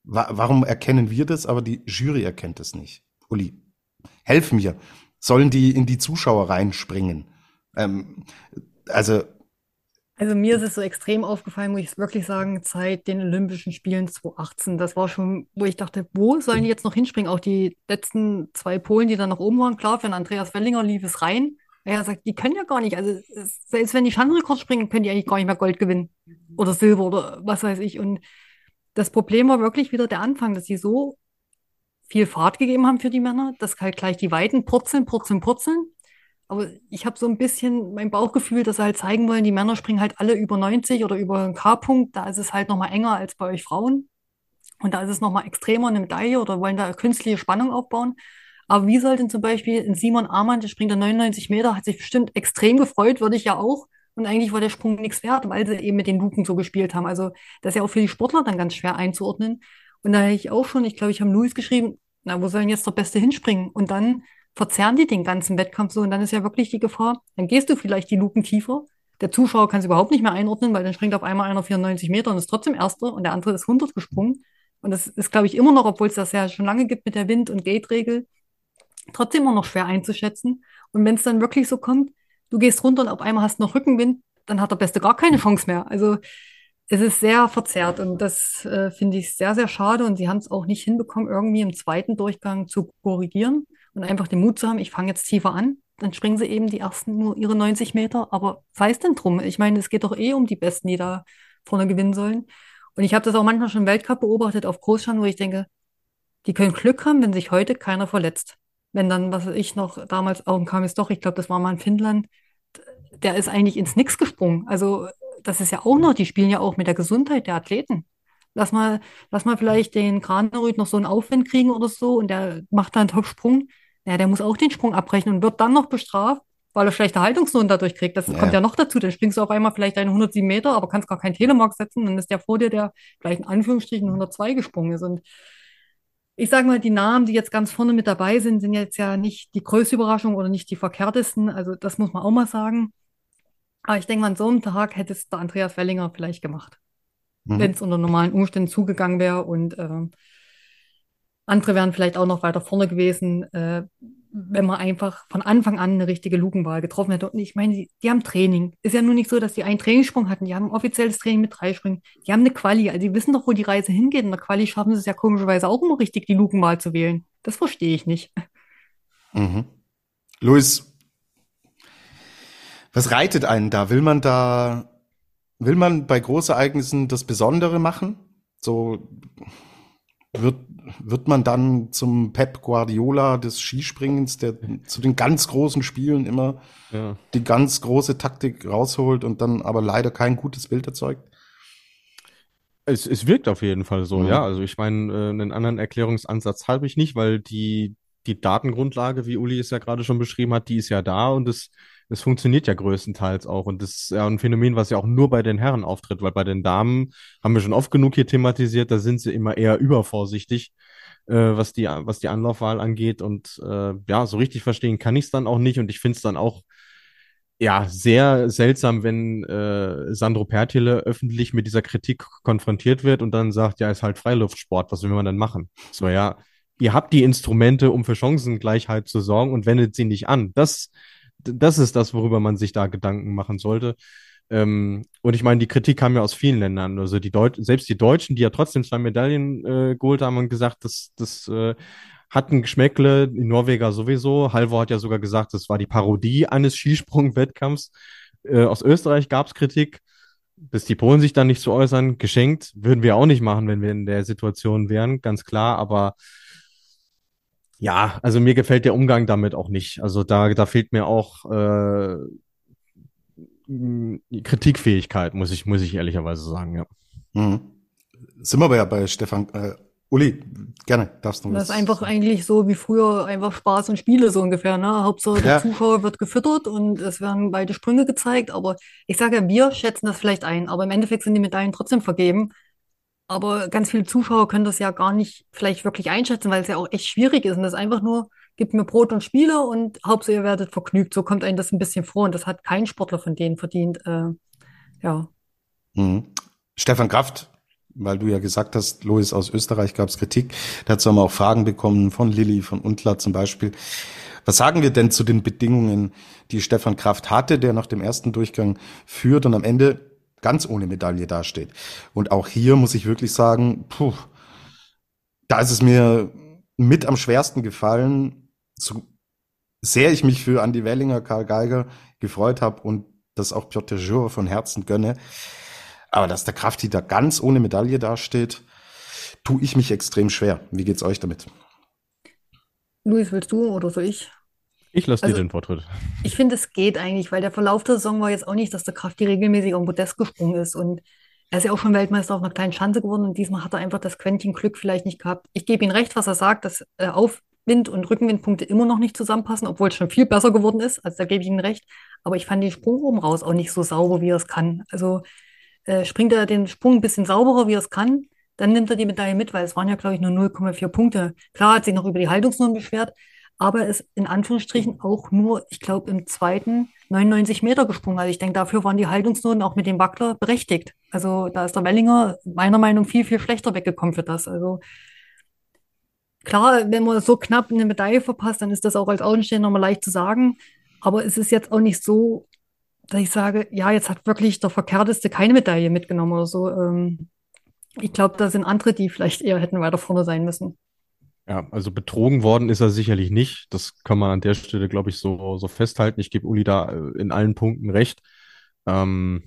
warum erkennen wir das, aber die Jury erkennt es nicht? Uli, helf mir. Sollen die in die Zuschauer reinspringen? Ähm, also also mir ist es so extrem aufgefallen, muss ich wirklich sagen, seit den Olympischen Spielen 2018. Das war schon, wo ich dachte, wo sollen die jetzt noch hinspringen? Auch die letzten zwei Polen, die dann noch oben waren, klar, für Andreas Wellinger lief es rein. Er sagt, die können ja gar nicht. Also selbst wenn die Schanzenrekord springen, können die eigentlich gar nicht mehr Gold gewinnen. Oder Silber oder was weiß ich. Und das Problem war wirklich wieder der Anfang, dass sie so viel Fahrt gegeben haben für die Männer, dass halt gleich die Weiten purzeln, purzeln, purzeln. Aber ich habe so ein bisschen mein Bauchgefühl, dass sie halt zeigen wollen, die Männer springen halt alle über 90 oder über einen K-Punkt. Da ist es halt nochmal enger als bei euch Frauen. Und da ist es nochmal extremer eine Medaille oder wollen da künstliche Spannung aufbauen. Aber wie soll denn zum Beispiel ein Simon Armand, der springt da 99 Meter, hat sich bestimmt extrem gefreut, würde ich ja auch. Und eigentlich war der Sprung nichts wert, weil sie eben mit den Luken so gespielt haben. Also das ist ja auch für die Sportler dann ganz schwer einzuordnen. Und da hätte ich auch schon, ich glaube, ich habe Louis geschrieben, na, wo sollen jetzt der Beste hinspringen? Und dann verzerren die den ganzen Wettkampf so und dann ist ja wirklich die Gefahr, dann gehst du vielleicht die Luken tiefer. Der Zuschauer kann es überhaupt nicht mehr einordnen, weil dann springt auf einmal einer 94 Meter und ist trotzdem Erster und der andere ist 100 gesprungen. Und das ist, glaube ich, immer noch, obwohl es das ja schon lange gibt mit der Wind- und Gate-Regel, trotzdem immer noch schwer einzuschätzen. Und wenn es dann wirklich so kommt, du gehst runter und auf einmal hast noch Rückenwind, dann hat der Beste gar keine Chance mehr. Also es ist sehr verzerrt und das äh, finde ich sehr, sehr schade. Und sie haben es auch nicht hinbekommen, irgendwie im zweiten Durchgang zu korrigieren und einfach den Mut zu haben, ich fange jetzt tiefer an, dann springen sie eben die ersten nur ihre 90 Meter. Aber sei es denn drum? Ich meine, es geht doch eh um die Besten, die da vorne gewinnen sollen. Und ich habe das auch manchmal schon im Weltcup beobachtet auf Großschan, wo ich denke, die können Glück haben, wenn sich heute keiner verletzt. Wenn dann, was ich noch damals auch kam, ist doch, ich glaube, das war mal in Finnland, der ist eigentlich ins Nix gesprungen. Also das ist ja auch noch, die spielen ja auch mit der Gesundheit der Athleten. Lass mal, lass mal vielleicht den Granerüth noch so einen Aufwind kriegen oder so und der macht dann einen Top-Sprung ja, der muss auch den Sprung abbrechen und wird dann noch bestraft, weil er schlechte Haltungsnoten dadurch kriegt. Das ja. kommt ja noch dazu. Dann springst du auf einmal vielleicht deine 107 Meter, aber kannst gar keinen Telemark setzen. Dann ist der vor dir, der vielleicht in Anführungsstrichen 102 gesprungen ist. Und ich sage mal, die Namen, die jetzt ganz vorne mit dabei sind, sind jetzt ja nicht die größte Überraschung oder nicht die verkehrtesten. Also das muss man auch mal sagen. Aber ich denke an so einem Tag hätte es der Andreas Wellinger vielleicht gemacht. Mhm. Wenn es unter normalen Umständen zugegangen wäre und äh, andere wären vielleicht auch noch weiter vorne gewesen, äh, wenn man einfach von Anfang an eine richtige Lukenwahl getroffen hätte. Und ich meine, die, die, haben Training. Ist ja nur nicht so, dass die einen Trainingssprung hatten. Die haben ein offizielles Training mit drei Sprüngen. Die haben eine Quali. Also die wissen doch, wo die Reise hingeht. In der Quali schaffen sie es ja komischerweise auch immer richtig, die Lukenwahl zu wählen. Das verstehe ich nicht. Mhm. Luis, was reitet einen da? Will man da, will man bei Großereignissen das Besondere machen? So wird, wird man dann zum Pep Guardiola des Skispringens, der zu den ganz großen Spielen immer ja. die ganz große Taktik rausholt und dann aber leider kein gutes Bild erzeugt? Es, es wirkt auf jeden Fall so, mhm. ja. Also ich meine, äh, einen anderen Erklärungsansatz habe ich nicht, weil die, die Datengrundlage, wie Uli es ja gerade schon beschrieben hat, die ist ja da und es, es funktioniert ja größtenteils auch. Und das ist ja ein Phänomen, was ja auch nur bei den Herren auftritt, weil bei den Damen haben wir schon oft genug hier thematisiert, da sind sie immer eher übervorsichtig, äh, was, die, was die Anlaufwahl angeht. Und äh, ja, so richtig verstehen kann ich es dann auch nicht. Und ich finde es dann auch ja, sehr seltsam, wenn äh, Sandro Pertile öffentlich mit dieser Kritik konfrontiert wird und dann sagt, ja, ist halt Freiluftsport, was will man denn machen? So, ja, ihr habt die Instrumente, um für Chancengleichheit zu sorgen und wendet sie nicht an. Das, das ist das, worüber man sich da Gedanken machen sollte. Ähm, und ich meine, die Kritik kam ja aus vielen Ländern. Also die Deut selbst die Deutschen, die ja trotzdem zwei Medaillen äh, geholt haben, haben gesagt, das, das äh, hat ein Geschmäckle, die Norweger sowieso. Halvor hat ja sogar gesagt, das war die Parodie eines Skisprung-Wettkampfs. Äh, aus Österreich gab es Kritik, bis die Polen sich dann nicht zu äußern. Geschenkt würden wir auch nicht machen, wenn wir in der Situation wären, ganz klar. Aber ja, also mir gefällt der Umgang damit auch nicht. Also da, da fehlt mir auch äh, Kritikfähigkeit, muss ich, muss ich ehrlicherweise sagen, ja. Mhm. Sind wir aber ja bei Stefan äh, Uli, gerne, darfst du Das ist einfach eigentlich so wie früher einfach Spaß und Spiele so ungefähr. Ne? Hauptsache der ja. Zuschauer wird gefüttert und es werden beide Sprünge gezeigt. Aber ich sage ja, wir schätzen das vielleicht ein, aber im Endeffekt sind die Medaillen trotzdem vergeben. Aber ganz viele Zuschauer können das ja gar nicht vielleicht wirklich einschätzen, weil es ja auch echt schwierig ist. Und das einfach nur, gibt mir Brot und Spiele und Hauptsache ihr werdet vergnügt. So kommt einem das ein bisschen vor und das hat kein Sportler von denen verdient. Äh, ja. Mhm. Stefan Kraft, weil du ja gesagt hast, Lois, aus Österreich gab es Kritik. Dazu haben wir auch Fragen bekommen von Lilly, von Untler zum Beispiel. Was sagen wir denn zu den Bedingungen, die Stefan Kraft hatte, der nach dem ersten Durchgang führt und am Ende ganz ohne Medaille dasteht? Und auch hier muss ich wirklich sagen, puh, da ist es mir mit am schwersten gefallen, so sehr ich mich für Andy Wellinger, Karl Geiger gefreut habe und das auch Piotr Jure von Herzen gönne. Aber dass der Krafti da ganz ohne Medaille dasteht, tue ich mich extrem schwer. Wie geht's euch damit? Luis, willst du oder soll ich? Ich lasse also, dir den Vortritt. Ich finde, es geht eigentlich, weil der Verlauf der Saison war jetzt auch nicht, dass der Krafti regelmäßig auf Podest gesprungen ist. Und er ist ja auch schon Weltmeister auf einer kleinen Schanze geworden und diesmal hat er einfach das Quäntchen Glück vielleicht nicht gehabt. Ich gebe ihm recht, was er sagt, dass äh, Aufwind- und Rückenwindpunkte immer noch nicht zusammenpassen, obwohl es schon viel besser geworden ist. Also da gebe ich ihm recht. Aber ich fand den Sprung oben raus auch nicht so sauber, wie er es kann. Also äh, springt er den Sprung ein bisschen sauberer, wie er es kann, dann nimmt er die Medaille mit, weil es waren ja, glaube ich, nur 0,4 Punkte. Klar hat sich noch über die Haltungsnorm beschwert, aber ist in Anführungsstrichen auch nur, ich glaube, im zweiten 99 Meter gesprungen. Also ich denke, dafür waren die Haltungsnoten auch mit dem Wackler berechtigt. Also da ist der Wellinger meiner Meinung nach viel, viel schlechter weggekommen für das. Also klar, wenn man so knapp eine Medaille verpasst, dann ist das auch als Außenstehender nochmal leicht zu sagen. Aber es ist jetzt auch nicht so, dass ich sage, ja, jetzt hat wirklich der Verkehrteste keine Medaille mitgenommen oder so. Ähm, ich glaube, da sind andere, die vielleicht eher hätten weiter vorne sein müssen. Ja, also betrogen worden ist er sicherlich nicht. Das kann man an der Stelle, glaube ich, so, so festhalten. Ich gebe Uli da äh, in allen Punkten recht. Ähm,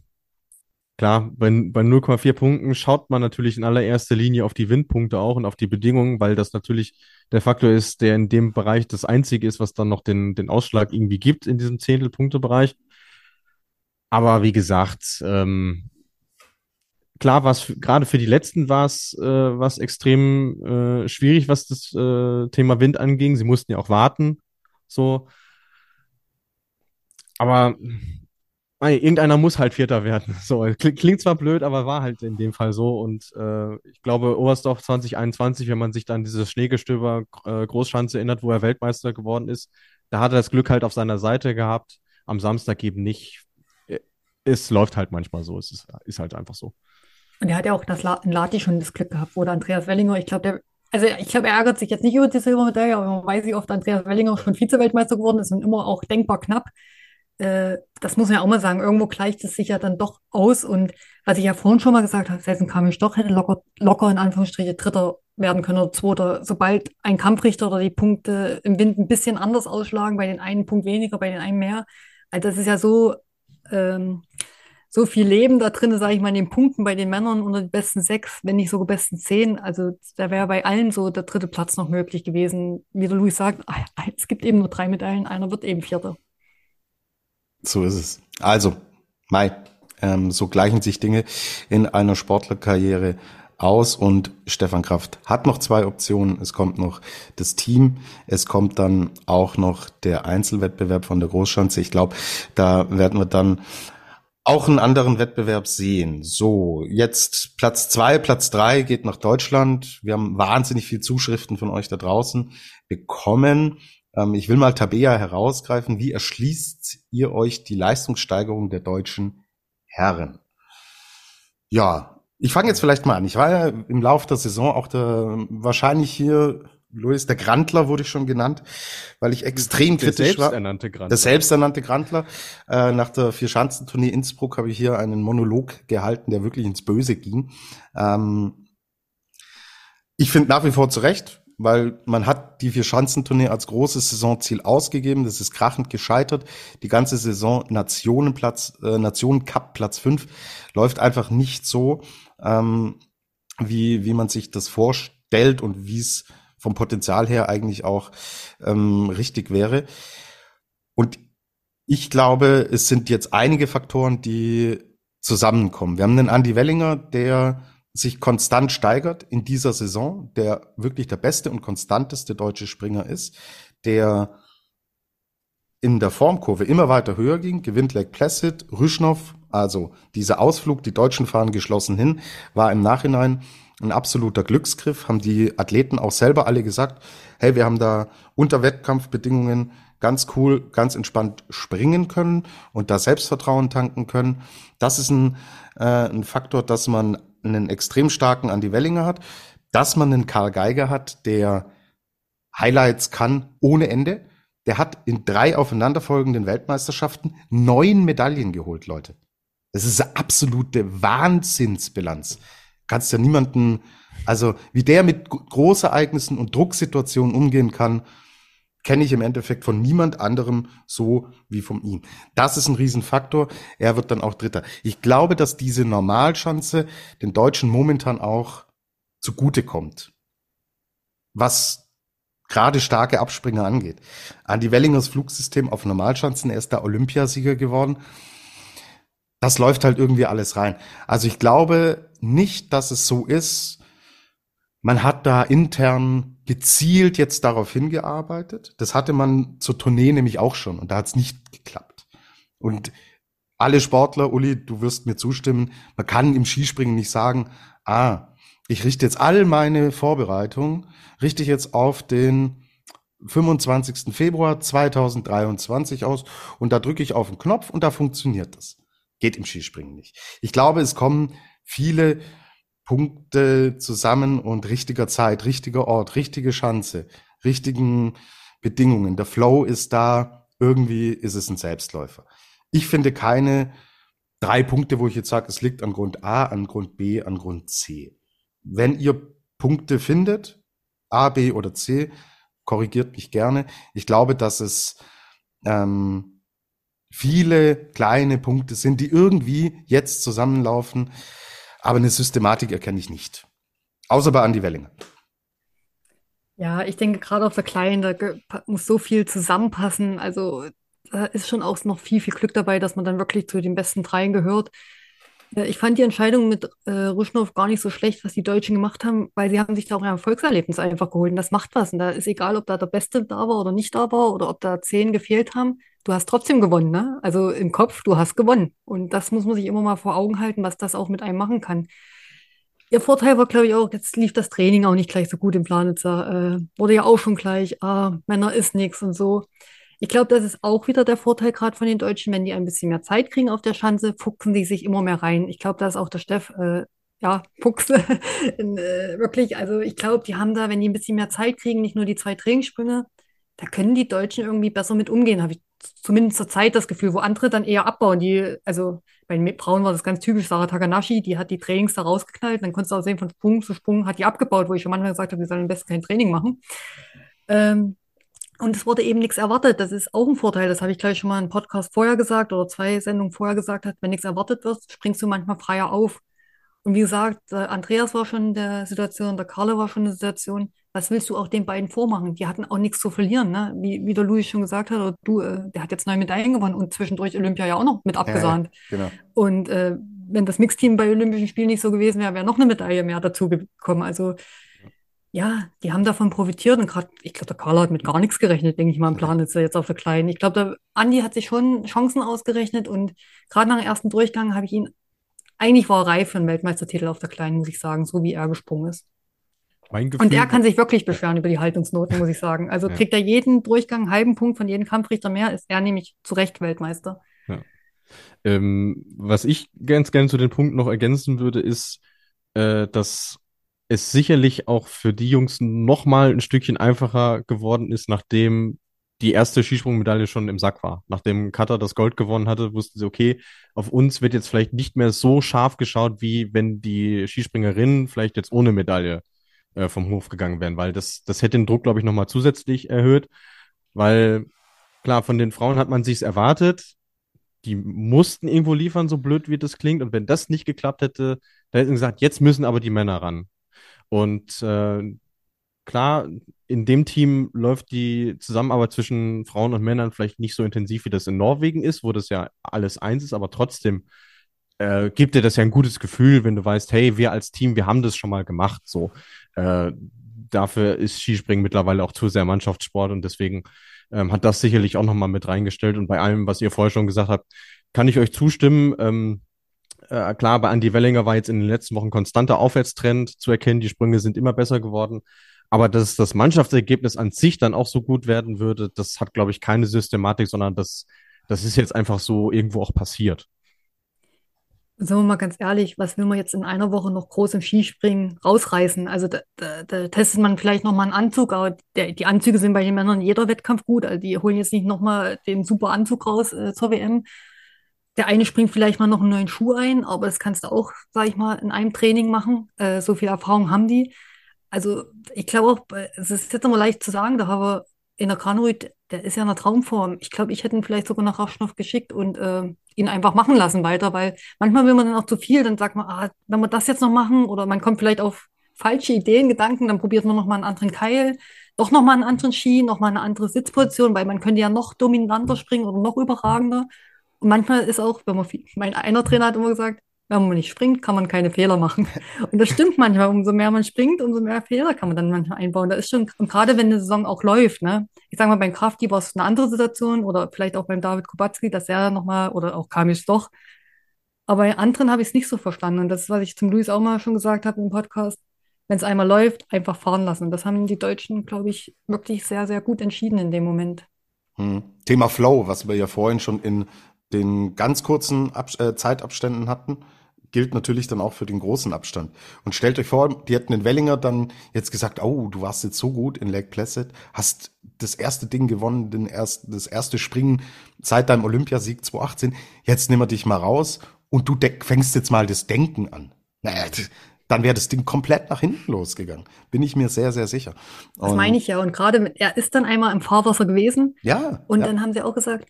klar, bei, bei 0,4 Punkten schaut man natürlich in allererster Linie auf die Windpunkte auch und auf die Bedingungen, weil das natürlich der Faktor ist, der in dem Bereich das einzige ist, was dann noch den, den Ausschlag irgendwie gibt in diesem Zehntelpunktebereich. Aber wie gesagt, ähm, klar war es gerade für die letzten war es äh, extrem äh, schwierig, was das äh, Thema Wind anging. Sie mussten ja auch warten, so. Aber nein, irgendeiner muss halt Vierter werden. So klingt zwar blöd, aber war halt in dem Fall so. Und äh, ich glaube, Oberstdorf 2021, wenn man sich dann dieses Schneegestöber äh, Großschanze erinnert, wo er Weltmeister geworden ist, da hat er das Glück halt auf seiner Seite gehabt. Am Samstag eben nicht es läuft halt manchmal so. Es ist, ist halt einfach so. Und er hat ja auch das La in Lati schon das Glück gehabt, wo der Andreas Wellinger, ich glaube, der, also ich glaube, er ärgert sich jetzt nicht über die Silbermedaille, aber man weiß, wie oft Andreas Wellinger schon Vize-Weltmeister geworden ist und immer auch denkbar knapp. Äh, das muss man ja auch mal sagen. Irgendwo gleicht es sich ja dann doch aus. Und was ich ja vorhin schon mal gesagt habe, Selten Kamisch doch hätte locker, locker in Anführungsstriche Dritter werden können oder Zweiter. Sobald ein Kampfrichter oder die Punkte im Wind ein bisschen anders ausschlagen, bei den einen Punkt weniger, bei den einen mehr. Also das ist ja so ähm, so viel Leben da drin, sage ich mal, in den Punkten bei den Männern unter den besten sechs, wenn nicht sogar besten zehn. Also da wäre bei allen so der dritte Platz noch möglich gewesen. Wie der Luis sagt, ah, es gibt eben nur drei Medaillen, einer wird eben Vierter. So ist es. Also, Mai, ähm, so gleichen sich Dinge in einer Sportlerkarriere aus und Stefan Kraft hat noch zwei Optionen. Es kommt noch das Team, es kommt dann auch noch der Einzelwettbewerb von der Großschanze. Ich glaube, da werden wir dann auch einen anderen Wettbewerb sehen. So, jetzt Platz zwei, Platz drei geht nach Deutschland. Wir haben wahnsinnig viel Zuschriften von euch da draußen bekommen. Ähm, ich will mal Tabea herausgreifen. Wie erschließt ihr euch die Leistungssteigerung der deutschen Herren? Ja, ich fange jetzt vielleicht mal an. Ich war ja im Laufe der Saison auch der, wahrscheinlich hier Luis, der Grantler wurde ich schon genannt, weil ich extrem der kritisch war. Grantler. Der selbsternannte Grantler. Äh, nach der Vierschanzentournee Innsbruck habe ich hier einen Monolog gehalten, der wirklich ins Böse ging. Ähm, ich finde nach wie vor zu Recht, weil man hat die Vierschanzentournee als großes Saisonziel ausgegeben. Das ist krachend gescheitert. Die ganze Saison Nationenplatz, äh, Nationencup Platz fünf läuft einfach nicht so, ähm, wie, wie man sich das vorstellt und wie es vom Potenzial her eigentlich auch ähm, richtig wäre. Und ich glaube, es sind jetzt einige Faktoren, die zusammenkommen. Wir haben einen Andy Wellinger, der sich konstant steigert in dieser Saison, der wirklich der beste und konstanteste deutsche Springer ist, der in der Formkurve immer weiter höher ging, gewinnt Lake Placid, Rüschnow, also dieser Ausflug, die Deutschen fahren geschlossen hin, war im Nachhinein ein absoluter Glücksgriff, haben die Athleten auch selber alle gesagt, hey, wir haben da unter Wettkampfbedingungen ganz cool, ganz entspannt springen können und da Selbstvertrauen tanken können. Das ist ein, äh, ein Faktor, dass man einen extrem starken Andy Wellinger hat, dass man einen Karl Geiger hat, der Highlights kann ohne Ende. Der hat in drei aufeinanderfolgenden Weltmeisterschaften neun Medaillen geholt, Leute. Das ist eine absolute Wahnsinnsbilanz kannst ja niemanden, also wie der mit Großereignissen und Drucksituationen umgehen kann, kenne ich im Endeffekt von niemand anderem so wie von ihm. Das ist ein Riesenfaktor. Er wird dann auch Dritter. Ich glaube, dass diese Normalschanze den Deutschen momentan auch zugutekommt. Was gerade starke Abspringer angeht. Andy Wellingers Flugsystem auf Normalschanzen, er ist der Olympiasieger geworden das läuft halt irgendwie alles rein. Also ich glaube nicht, dass es so ist. Man hat da intern gezielt jetzt darauf hingearbeitet. Das hatte man zur Tournee nämlich auch schon und da hat es nicht geklappt. Und alle Sportler, Uli, du wirst mir zustimmen, man kann im Skispringen nicht sagen, ah, ich richte jetzt all meine Vorbereitungen, richte ich jetzt auf den 25. Februar 2023 aus und da drücke ich auf den Knopf und da funktioniert das. Geht im Skispringen nicht. Ich glaube, es kommen viele Punkte zusammen und richtiger Zeit, richtiger Ort, richtige Chance, richtigen Bedingungen. Der Flow ist da, irgendwie ist es ein Selbstläufer. Ich finde keine drei Punkte, wo ich jetzt sage, es liegt an Grund A, an Grund B, an Grund C. Wenn ihr Punkte findet, A, B oder C, korrigiert mich gerne. Ich glaube, dass es ähm, viele kleine Punkte sind, die irgendwie jetzt zusammenlaufen, aber eine Systematik erkenne ich nicht. Außer bei Andy Wellinger. Ja, ich denke gerade auf der Kleinen, da muss so viel zusammenpassen. Also da ist schon auch noch viel, viel Glück dabei, dass man dann wirklich zu den besten dreien gehört. Ich fand die Entscheidung mit äh, Ruschnow gar nicht so schlecht, was die Deutschen gemacht haben, weil sie haben sich da auch ein Erfolgserlebnis einfach geholt. Und das macht was. Und da ist egal, ob da der Beste da war oder nicht da war oder ob da zehn gefehlt haben du hast trotzdem gewonnen, ne? Also im Kopf, du hast gewonnen. Und das muss man sich immer mal vor Augen halten, was das auch mit einem machen kann. Ihr Vorteil war, glaube ich, auch, jetzt lief das Training auch nicht gleich so gut im Planitzer. Äh, wurde ja auch schon gleich, ah, Männer ist nix und so. Ich glaube, das ist auch wieder der Vorteil gerade von den Deutschen, wenn die ein bisschen mehr Zeit kriegen auf der Schanze, fuchsen die sich immer mehr rein. Ich glaube, da ist auch der Steff, äh, ja, Fuchs, in, äh, wirklich. Also ich glaube, die haben da, wenn die ein bisschen mehr Zeit kriegen, nicht nur die zwei Trainingssprünge, da können die Deutschen irgendwie besser mit umgehen, habe ich zumindest zur Zeit das Gefühl, wo andere dann eher abbauen. Die, also bei den Frauen war das ganz typisch, Sarah Takanashi, die hat die Trainings da rausgeknallt, dann konntest du auch sehen, von Sprung zu Sprung hat die abgebaut, wo ich schon manchmal gesagt habe, wir sollen am besten kein Training machen. Ähm, Und es wurde eben nichts erwartet. Das ist auch ein Vorteil. Das habe ich gleich schon mal im Podcast vorher gesagt oder zwei Sendungen vorher gesagt hat. Wenn nichts erwartet wird, springst du manchmal freier auf. Und wie gesagt, Andreas war schon in der Situation, der Carlo war schon in der Situation. Was willst du auch den beiden vormachen? Die hatten auch nichts zu verlieren, ne? Wie, wie der Louis schon gesagt hat, oder du, äh, der hat jetzt neue Medaillen gewonnen und zwischendurch Olympia ja auch noch mit abgesahnt. Ja, genau. Und äh, wenn das Mixteam bei Olympischen Spielen nicht so gewesen wäre, wäre noch eine Medaille mehr dazu gekommen. Also ja, die haben davon profitiert und gerade, ich glaube, der Carlo hat mit gar nichts gerechnet, denke ich mal, im Plan ist er jetzt auf der Kleinen. Ich glaube, der Andi hat sich schon Chancen ausgerechnet und gerade nach dem ersten Durchgang habe ich ihn, eigentlich war er reif für einen Weltmeistertitel auf der Kleinen, muss ich sagen, so wie er gesprungen ist. Mein Gefühl, Und er kann sich wirklich beschweren über die Haltungsnoten, muss ich sagen. Also Ja. kriegt er jeden Durchgang einen halben Punkt von jedem Kampfrichter mehr, ist er nämlich zu Recht Weltmeister. Ähm, was ich ganz gerne zu den Punkten noch ergänzen würde, ist, äh, dass es sicherlich auch für die Jungs noch mal ein Stückchen einfacher geworden ist, nachdem die erste Skisprungmedaille schon im Sack war. Nachdem Katar das Gold gewonnen hatte, wussten sie, okay, auf uns wird jetzt vielleicht nicht mehr so scharf geschaut, wie wenn die Skispringerinnen vielleicht jetzt ohne Medaille äh, vom Hof gegangen wären, weil das, das hätte den Druck, glaube ich, noch mal zusätzlich erhöht, weil klar, von den Frauen hat man sich's erwartet, die mussten irgendwo liefern, so blöd wie das klingt. Und wenn das nicht geklappt hätte, dann hätten sie gesagt, jetzt müssen aber die Männer ran. Und äh, klar, in dem Team läuft die Zusammenarbeit zwischen Frauen und Männern vielleicht nicht so intensiv, wie das in Norwegen ist, wo das ja alles eins ist, aber trotzdem äh, gibt dir das ja ein gutes Gefühl, wenn du weißt, hey, wir als Team, wir haben das schon mal gemacht. So, äh, dafür ist Skispringen mittlerweile auch zu sehr Mannschaftssport und deswegen ähm, hat das sicherlich auch nochmal mit reingestellt. Und bei allem, was ihr vorher schon gesagt habt, kann ich euch zustimmen. Ähm, äh, klar, bei Andy Wellinger war jetzt in den letzten Wochen konstanter Aufwärtstrend zu erkennen. Die Sprünge sind immer besser geworden. Aber dass das Mannschaftsergebnis an sich dann auch so gut werden würde, das hat, glaube ich, keine Systematik, sondern das, das ist jetzt einfach so irgendwo auch passiert. Sind wir mal ganz ehrlich, was will man jetzt in einer Woche noch groß im Skispringen rausreißen? Also da, da, da testet man vielleicht noch mal einen Anzug, aber der, die Anzüge sind bei den Männern in jeder Wettkampf gut. Also die holen jetzt nicht noch mal den super Anzug raus äh, zur WM. Der eine springt vielleicht mal noch einen neuen Schuh ein, aber das kannst du auch, sag ich mal, in einem Training machen. Äh, so viel Erfahrung haben die. Also ich glaube auch, äh, es ist jetzt immer leicht zu sagen, da haben wir in der Granerüt, der ist ja in einer Traumform. Ich glaube, ich hätte ihn vielleicht sogar nach Raschnow geschickt und äh, ihn einfach machen lassen weiter, weil manchmal will man dann auch zu viel, dann sagt man, ah, wenn wir das jetzt noch machen oder man kommt vielleicht auf falsche Ideen, Gedanken, dann probiert man noch mal einen anderen Keil, doch noch mal einen anderen Ski, noch mal eine andere Sitzposition, weil man könnte ja noch dominanter springen oder noch überragender. Und manchmal ist auch, wenn man viel, mein einer Trainer hat immer gesagt, wenn man nicht springt, kann man keine Fehler machen. Und das stimmt manchmal. Umso mehr man springt, umso mehr Fehler kann man dann manchmal einbauen. Das ist schon, und gerade wenn eine Saison auch läuft, ne? Ich sag mal, beim Krafti war es eine andere Situation oder vielleicht auch beim David Kubacki, dass er nochmal, oder auch Kamil doch. Aber bei anderen habe ich es nicht so verstanden. Und das ist, was ich zum Luis auch mal schon gesagt habe im Podcast. Wenn es einmal läuft, einfach fahren lassen. Und das haben die Deutschen, glaube ich, wirklich sehr, sehr gut entschieden in dem Moment. Hm. Thema Flow, was wir ja vorhin schon in den ganz kurzen Ab äh, Zeitabständen hatten, gilt natürlich dann auch für den großen Abstand. Und stellt euch vor, die hätten den Wellinger dann jetzt gesagt, oh, du warst jetzt so gut in Lake Placid, hast das erste Ding gewonnen, den erst, das erste Springen seit deinem Olympiasieg 2018, jetzt nehmen wir dich mal raus und du fängst jetzt mal das Denken an. Naja, dann wäre das Ding komplett nach hinten losgegangen. Bin ich mir sehr, sehr sicher. Das meine ich ja. Und gerade, mit, er ist dann einmal im Fahrwasser gewesen. Ja. Und ja. dann haben sie auch gesagt,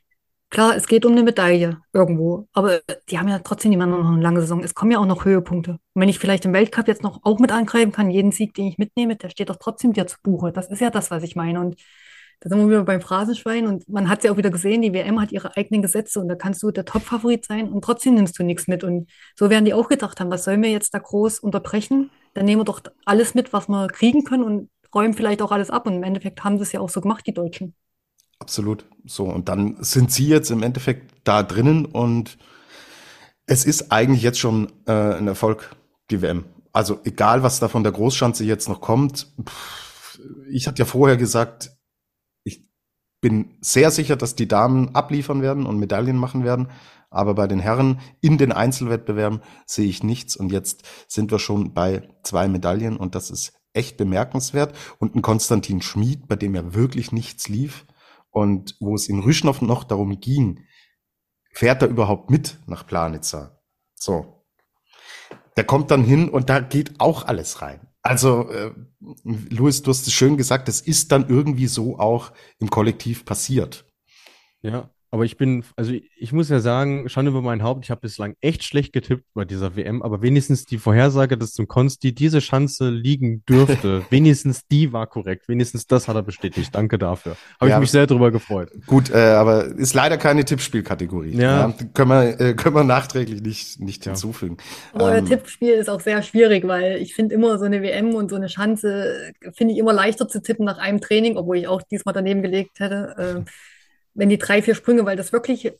Klar, es geht um eine Medaille irgendwo, aber die haben ja trotzdem die Männer noch eine lange Saison. Es kommen ja auch noch Höhepunkte. Und wenn ich vielleicht im Weltcup jetzt noch auch mit angreifen kann, jeden Sieg, den ich mitnehme, der steht doch trotzdem dir zu Buche. Das ist ja das, was ich meine. Und da sind wir wieder beim Phrasenschwein und man hat ja auch wieder gesehen, die WM hat ihre eigenen Gesetze und da kannst du der Top-Favorit sein und trotzdem nimmst du nichts mit. Und so werden die auch gedacht haben, was sollen wir jetzt da groß unterbrechen? Dann nehmen wir doch alles mit, was wir kriegen können und räumen vielleicht auch alles ab. Und im Endeffekt haben sie es ja auch so gemacht, die Deutschen. Absolut. So, und dann sind sie jetzt im Endeffekt da drinnen und es ist eigentlich jetzt schon äh, ein Erfolg, die WM. Also egal, was da von der Großschanze jetzt noch kommt. Pff, ich hatte ja vorher gesagt, ich bin sehr sicher, dass die Damen abliefern werden und Medaillen machen werden. Aber bei den Herren in den Einzelwettbewerben sehe ich nichts. Und jetzt sind wir schon bei zwei Medaillen und das ist echt bemerkenswert. Und ein Konstantin Schmid, bei dem ja wirklich nichts lief, und wo es in Rüschnow noch darum ging, fährt er überhaupt mit nach Planitzer? So. Der kommt dann hin und da geht auch alles rein. Also, äh, Louis, du hast es schön gesagt, das ist dann irgendwie so auch im Kollektiv passiert. Ja, aber ich bin, also ich, muss ja sagen, schon über mein Haupt, ich habe bislang echt schlecht getippt bei dieser WM, aber wenigstens die Vorhersage, dass zum Konsti diese Chance liegen dürfte, wenigstens die war korrekt. Wenigstens das hat er bestätigt. Danke dafür. Habe Ja, ich mich sehr drüber gefreut. Gut, äh, aber ist leider keine Tippspielkategorie. Ja. können, wir, äh, können wir nachträglich nicht, nicht Ja. hinzufügen. Aber euer Ähm, Tippspiel ist auch sehr schwierig, weil ich finde immer so eine WM und so eine Chance, äh, finde ich immer leichter zu tippen nach einem Training, obwohl ich auch diesmal daneben gelegt hätte. Äh, wenn die drei, vier Sprünge, weil das wirklich,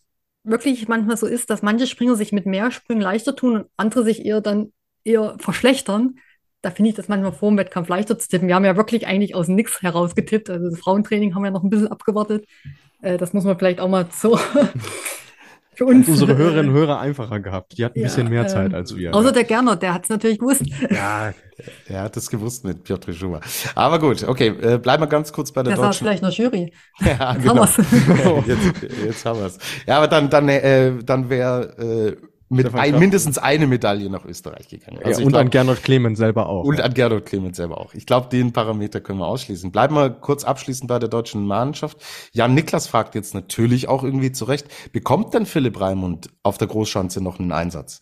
wirklich manchmal so ist, dass manche Springer sich mit mehr Sprüngen leichter tun und andere sich eher dann eher verschlechtern. Da finde ich das manchmal vor dem Wettkampf leichter zu tippen. Wir haben ja wirklich eigentlich aus nichts heraus getippt. Also das Frauentraining haben wir noch ein bisschen abgewartet. Äh, das muss man vielleicht auch mal so für uns. Unsere Hörerinnen und Hörer einfacher gehabt. Die hatten ein ja, bisschen mehr ähm, Zeit als wir. Außer der Gernot, der hat es natürlich gewusst. ja, er hat es gewusst mit Piotr Schumer. Aber gut, okay, äh, bleiben wir ganz kurz bei der Der saß deutschen. vielleicht in der Jury. Ja, Jetzt genau. haben jetzt, jetzt haben wir es. Ja, aber dann, dann, äh, dann wäre äh, mit ein, mindestens eine Medaille nach Österreich gegangen. ja Also ich und glaub- an Gernot Clemens selber auch. Und ja. an Gernot Clemens selber auch. Ich glaube, den Parameter können wir ausschließen. Bleiben wir kurz abschließend bei der deutschen Mannschaft. Jan Niklas fragt jetzt natürlich auch irgendwie zurecht, bekommt denn Philipp Raimund auf der Großschanze noch einen Einsatz?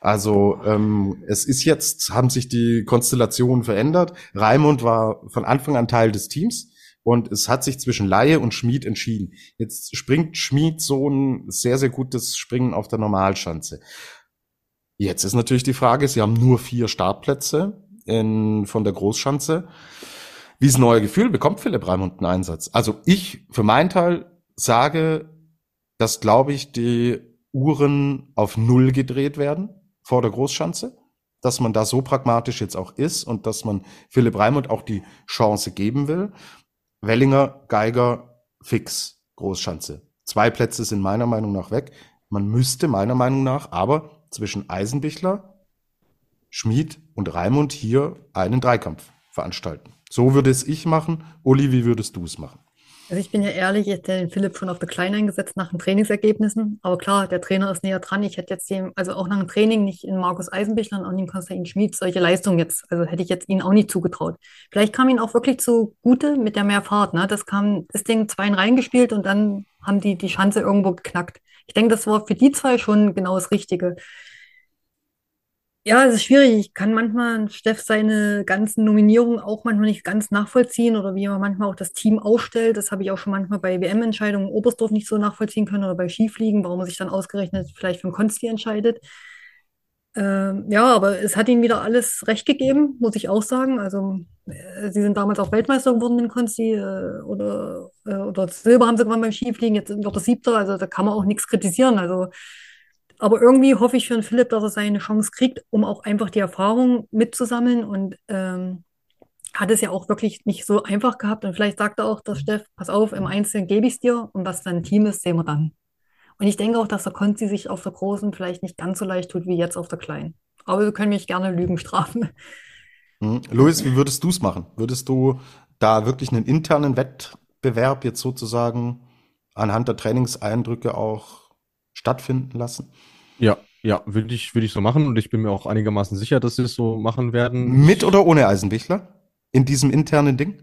Also ähm, es ist jetzt, haben sich die Konstellationen verändert. Raimund war von Anfang an Teil des Teams und es hat sich zwischen Laie und Schmid entschieden. Jetzt springt Schmid so ein sehr, sehr gutes Springen auf der Normalschanze. Jetzt ist natürlich die Frage, sie haben nur vier Startplätze in, von der Großschanze. Wie ist ein neuer Gefühl? Bekommt Philipp Raimund einen Einsatz? Also ich für meinen Teil sage, dass, glaube ich, die Uhren auf Null gedreht werden vor der Großschanze. Dass man da so pragmatisch jetzt auch ist und dass man Philipp Raimund auch die Chance geben will. Wellinger, Geiger, fix, Großschanze. Zwei Plätze sind meiner Meinung nach weg. Man müsste meiner Meinung nach aber zwischen Eisenbichler, Schmid und Raimund hier einen Dreikampf veranstalten. So würde es ich machen. Uli, wie würdest du es machen? Also ich bin ja ehrlich, ich hätte den Philipp schon auf der Kleinen eingesetzt nach den Trainingsergebnissen. Aber klar, der Trainer ist näher dran. Ich hätte jetzt dem, also auch nach dem Training nicht in Markus Eisenbichler und in Konstantin Schmid solche Leistungen jetzt, also hätte ich jetzt ihnen auch nicht zugetraut. Vielleicht kam ihnen auch wirklich zugute mit der Mehrfahrt, ne? Das kam, das Ding zwei reingespielt und dann haben die die Schanze irgendwo geknackt. Ich denke, das war für die zwei schon genau das Richtige. Ja, es ist schwierig. Ich kann manchmal Steff seine ganzen Nominierungen auch manchmal nicht ganz nachvollziehen oder wie er manchmal auch das Team aufstellt. Das habe ich auch schon manchmal bei WM-Entscheidungen in Oberstdorf nicht so nachvollziehen können oder bei Skifliegen, warum er sich dann ausgerechnet vielleicht für den Konsti entscheidet. Ähm, ja, aber es hat ihnen wieder alles recht gegeben, muss ich auch sagen. Also, äh, sie sind damals auch Weltmeister geworden dem Konsti äh, oder, äh, oder Silber haben sie gewonnen beim Skifliegen, jetzt sind wir der Siebter, also da kann man auch nichts kritisieren. Also, aber irgendwie hoffe ich für den Philipp, dass er seine Chance kriegt, um auch einfach die Erfahrung mitzusammeln und ähm, hat es ja auch wirklich nicht so einfach gehabt. Und vielleicht sagt er auch, dass Steff, pass auf, im Einzelnen gebe ich es dir und was dann ein Team ist, sehen wir dann. Und ich denke auch, dass der Konzi sich auf der Großen vielleicht nicht ganz so leicht tut wie jetzt auf der Kleinen. Aber wir können mich gerne Lügen strafen. Hm. Luis, wie würdest du es machen? Würdest du da wirklich einen internen Wettbewerb jetzt sozusagen anhand der Trainingseindrücke auch stattfinden lassen? Ja, ja, würde ich, würde ich so machen und ich bin mir auch einigermaßen sicher, dass sie es so machen werden. Mit oder ohne Eisenbichler? In diesem internen Ding?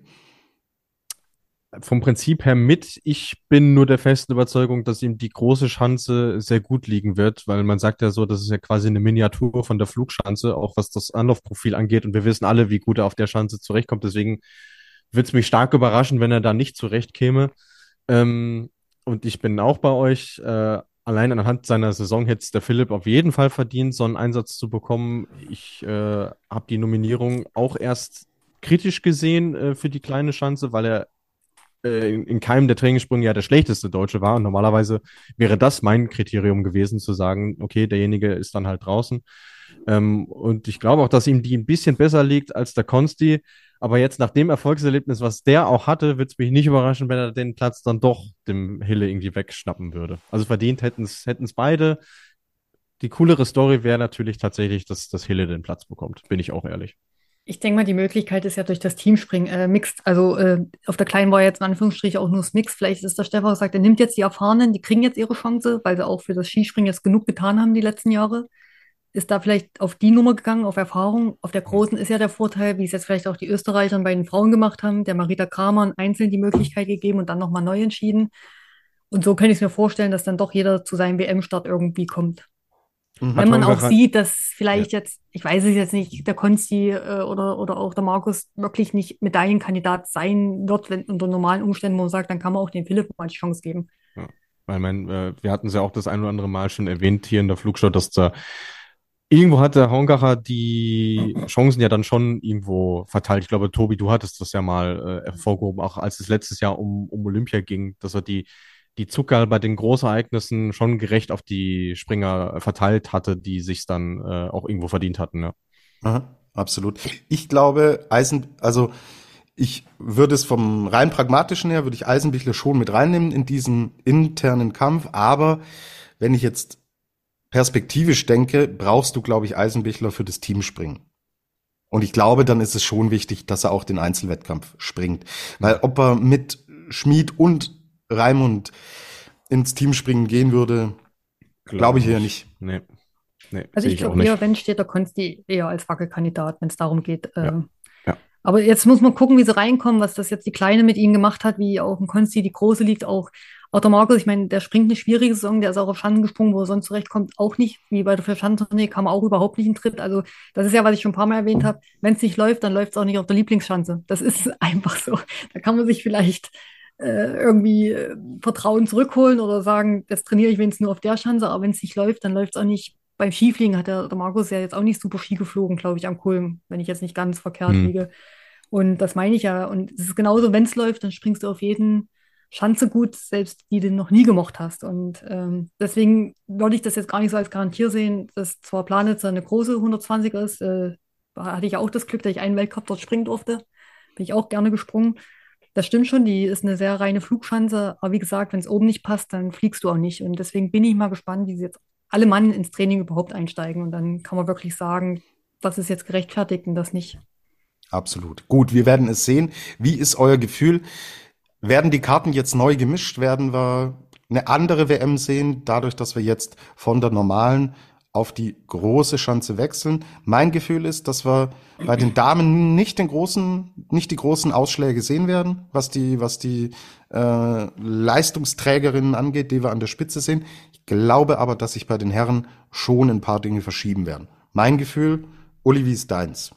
Vom Prinzip her mit. Ich bin nur der festen Überzeugung, dass ihm die große Schanze sehr gut liegen wird, weil man sagt ja so, das ist ja quasi eine Miniatur von der Flugschanze, auch was das Anlaufprofil angeht. Und wir wissen alle, wie gut er auf der Schanze zurechtkommt. Deswegen würde es mich stark überraschen, wenn er da nicht zurechtkäme. Ähm, und ich bin auch bei euch. Äh, allein anhand seiner Saison hätte es der Philipp auf jeden Fall verdient, so einen Einsatz zu bekommen. Ich äh, habe die Nominierung auch erst kritisch gesehen äh, für die kleine Schanze, weil er äh, in, in keinem der Trainingssprünge ja der schlechteste Deutsche war. Und normalerweise wäre das mein Kriterium gewesen, zu sagen, okay, derjenige ist dann halt draußen. Ähm, und ich glaube auch, dass ihm die ein bisschen besser liegt als der Konsti. Aber jetzt nach dem Erfolgserlebnis, was der auch hatte, würde es mich nicht überraschen, wenn er den Platz dann doch dem Hille irgendwie wegschnappen würde. Also verdient hätten es beide. Die coolere Story wäre natürlich tatsächlich, dass das Hille den Platz bekommt, bin ich auch ehrlich. Ich denke mal, die Möglichkeit ist ja durch das Teamspringen äh, mixed. Also äh, auf der Kleinen war jetzt in Anführungsstrichen auch nur das Mix. Vielleicht ist der Stefan gesagt, er nimmt jetzt die Erfahrenen, die kriegen jetzt ihre Chance, weil sie auch für das Skispringen jetzt genug getan haben die letzten Jahre. Ist da vielleicht auf die Nummer gegangen, auf Erfahrung. Auf der großen ist ja der Vorteil, wie es jetzt vielleicht auch die Österreicher bei den Frauen gemacht haben, der Marita Kramer einzeln die Möglichkeit gegeben und dann nochmal neu entschieden. Und so könnte ich es mir vorstellen, dass dann doch jeder zu seinem WM-Start irgendwie kommt. Mhm. Wenn man auch sieht, dass vielleicht ja. jetzt, ich weiß es jetzt nicht, der Konsti äh, oder, oder auch der Markus wirklich nicht Medaillenkandidat sein wird, wenn unter normalen Umständen, wo man sagt, dann kann man auch den Philipp mal die Chance geben. Ja. Weil mein, äh, wir hatten es ja auch das ein oder andere Mal schon erwähnt hier in der Flugschau, dass da irgendwo hat der Hongacher die Chancen ja dann schon irgendwo verteilt. Ich glaube, Tobi, du hattest das ja mal äh, hervorgehoben, auch als es letztes Jahr um, um Olympia ging, dass er die, die Zucker bei den Großereignissen schon gerecht auf die Springer verteilt hatte, die sich dann äh, auch irgendwo verdient hatten. Ja. Aha, absolut. Ich glaube, Eisen, also ich würde es vom rein pragmatischen her, würde ich Eisenbichler schon mit reinnehmen in diesen internen Kampf, aber wenn ich jetzt perspektivisch denke, brauchst du, glaube ich, Eisenbichler für das Teamspringen. Und ich glaube, dann ist es schon wichtig, dass er auch den Einzelwettkampf springt. Weil ob er mit Schmid und Raimund ins Teamspringen gehen würde, glaube glaub ich eher nicht. Nee. Nee, also ich glaube eher, wenn steht der Konsti eher als Wackelkandidat, wenn es darum geht, ja. äh, aber jetzt muss man gucken, wie sie reinkommen, was das jetzt die Kleine mit ihnen gemacht hat, wie auch ein Konsti, die Große liegt auch. Der Markus, ich meine, der springt eine schwierige Saison, der ist auch auf Schanden gesprungen, wo er sonst zurechtkommt, auch nicht. Wie bei der Verschanzentournee kam er auch überhaupt nicht in Tritt. Also das ist ja, was ich schon ein paar Mal erwähnt habe. Wenn es nicht läuft, dann läuft es auch nicht auf der Lieblingsschanze. Das ist einfach so. Da kann man sich vielleicht äh, irgendwie äh, Vertrauen zurückholen oder sagen, das trainiere ich wenigstens nur auf der Schanze, aber wenn es nicht läuft, dann läuft es auch nicht. Beim Skifliegen hat der, der Markus ja jetzt auch nicht super Ski geflogen, glaube ich, am Kulm, wenn ich jetzt nicht ganz verkehrt hm. liege. Und das meine ich ja. Und es ist genauso, wenn es läuft, dann springst du auf jeden Schanze gut, selbst die du noch nie gemocht hast. Und ähm, deswegen würde ich das jetzt gar nicht so als Garantier sehen, dass zwar Planitzer eine große 120er ist, äh, hatte ich auch das Glück, dass ich einen Weltcup dort springen durfte. Bin ich auch gerne gesprungen. Das stimmt schon, die ist eine sehr reine Flugschanze. Aber wie gesagt, wenn es oben nicht passt, dann fliegst du auch nicht. Und deswegen bin ich mal gespannt, wie sie jetzt alle Mann ins Training überhaupt einsteigen. Und dann kann man wirklich sagen, was ist jetzt gerechtfertigt und das nicht. Absolut. Gut, wir werden es sehen. Wie ist euer Gefühl? Werden die Karten jetzt neu gemischt? Werden wir eine andere WM sehen, dadurch, dass wir jetzt von der normalen auf die große Schanze wechseln. Mein Gefühl ist, dass wir bei den Damen nicht den großen, nicht die großen Ausschläge sehen werden, was die, was die äh, Leistungsträgerinnen angeht, die wir an der Spitze sehen. Ich glaube aber, dass sich bei den Herren schon ein paar Dinge verschieben werden. Mein Gefühl, Uli, wie ist deins?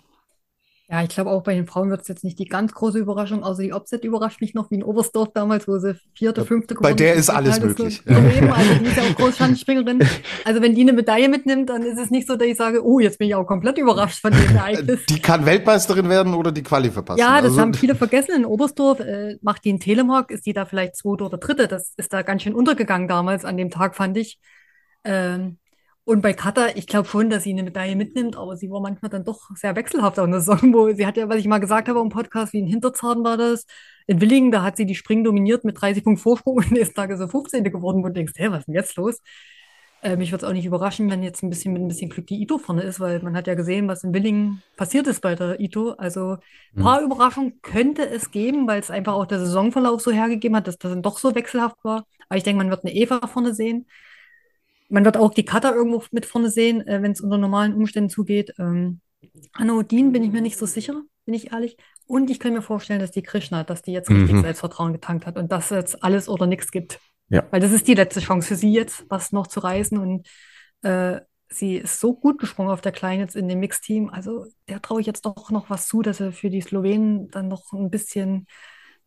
Ja, ich glaube auch bei den Frauen wird es jetzt nicht die ganz große Überraschung, außer die Opset überrascht mich noch wie in Oberstdorf damals, wo sie vierte, fünfte geworden Bei der ist alles möglich. So also die ist ja auch Großschanzenspringerin. Also wenn die eine Medaille mitnimmt, dann ist es nicht so, dass ich sage, oh, jetzt bin ich auch komplett überrascht von dem Ereignis. Die kann Weltmeisterin werden oder die Quali verpassen. Ja, das also, haben viele vergessen. In Oberstdorf äh, macht die einen Telemark, ist die da vielleicht zweite oder dritte. Das ist da ganz schön untergegangen damals an dem Tag, fand ich. Ähm, und bei Kata, ich glaube schon, dass sie eine Medaille mitnimmt, aber sie war manchmal dann doch sehr wechselhaft auch in der Saison, wo sie hat ja, was ich mal gesagt habe im Podcast, wie in Hinterzahn war das. In Willingen, da hat sie die Springen dominiert mit 30 Punkten Vorsprung und nächsten Tag ist sie 15. geworden, wo du denkst, hä, was ist denn jetzt los? Äh, mich würde es auch nicht überraschen, wenn jetzt ein bisschen mit ein bisschen Glück die Ito vorne ist, weil man hat ja gesehen, was in Willingen passiert ist bei der Ito. Also ein paar mhm. Überraschungen könnte es geben, weil es einfach auch der Saisonverlauf so hergegeben hat, dass das dann doch so wechselhaft war. Aber ich denke, man wird eine Eva vorne sehen. Man wird auch die Cutter irgendwo mit vorne sehen, äh, wenn es unter normalen Umständen zugeht. Ähm, Anna Odin bin ich mir nicht so sicher, bin ich ehrlich. Und ich kann mir vorstellen, dass die Krishna, dass die jetzt richtig mhm. Selbstvertrauen getankt hat und dass es jetzt alles oder nichts gibt. Ja. Weil das ist die letzte Chance für sie jetzt, was noch zu reißen. Und äh, sie ist so gut gesprungen auf der Kleinen jetzt in dem Mixteam. Also der traue ich jetzt doch noch was zu, dass er für die Slowenen dann noch ein bisschen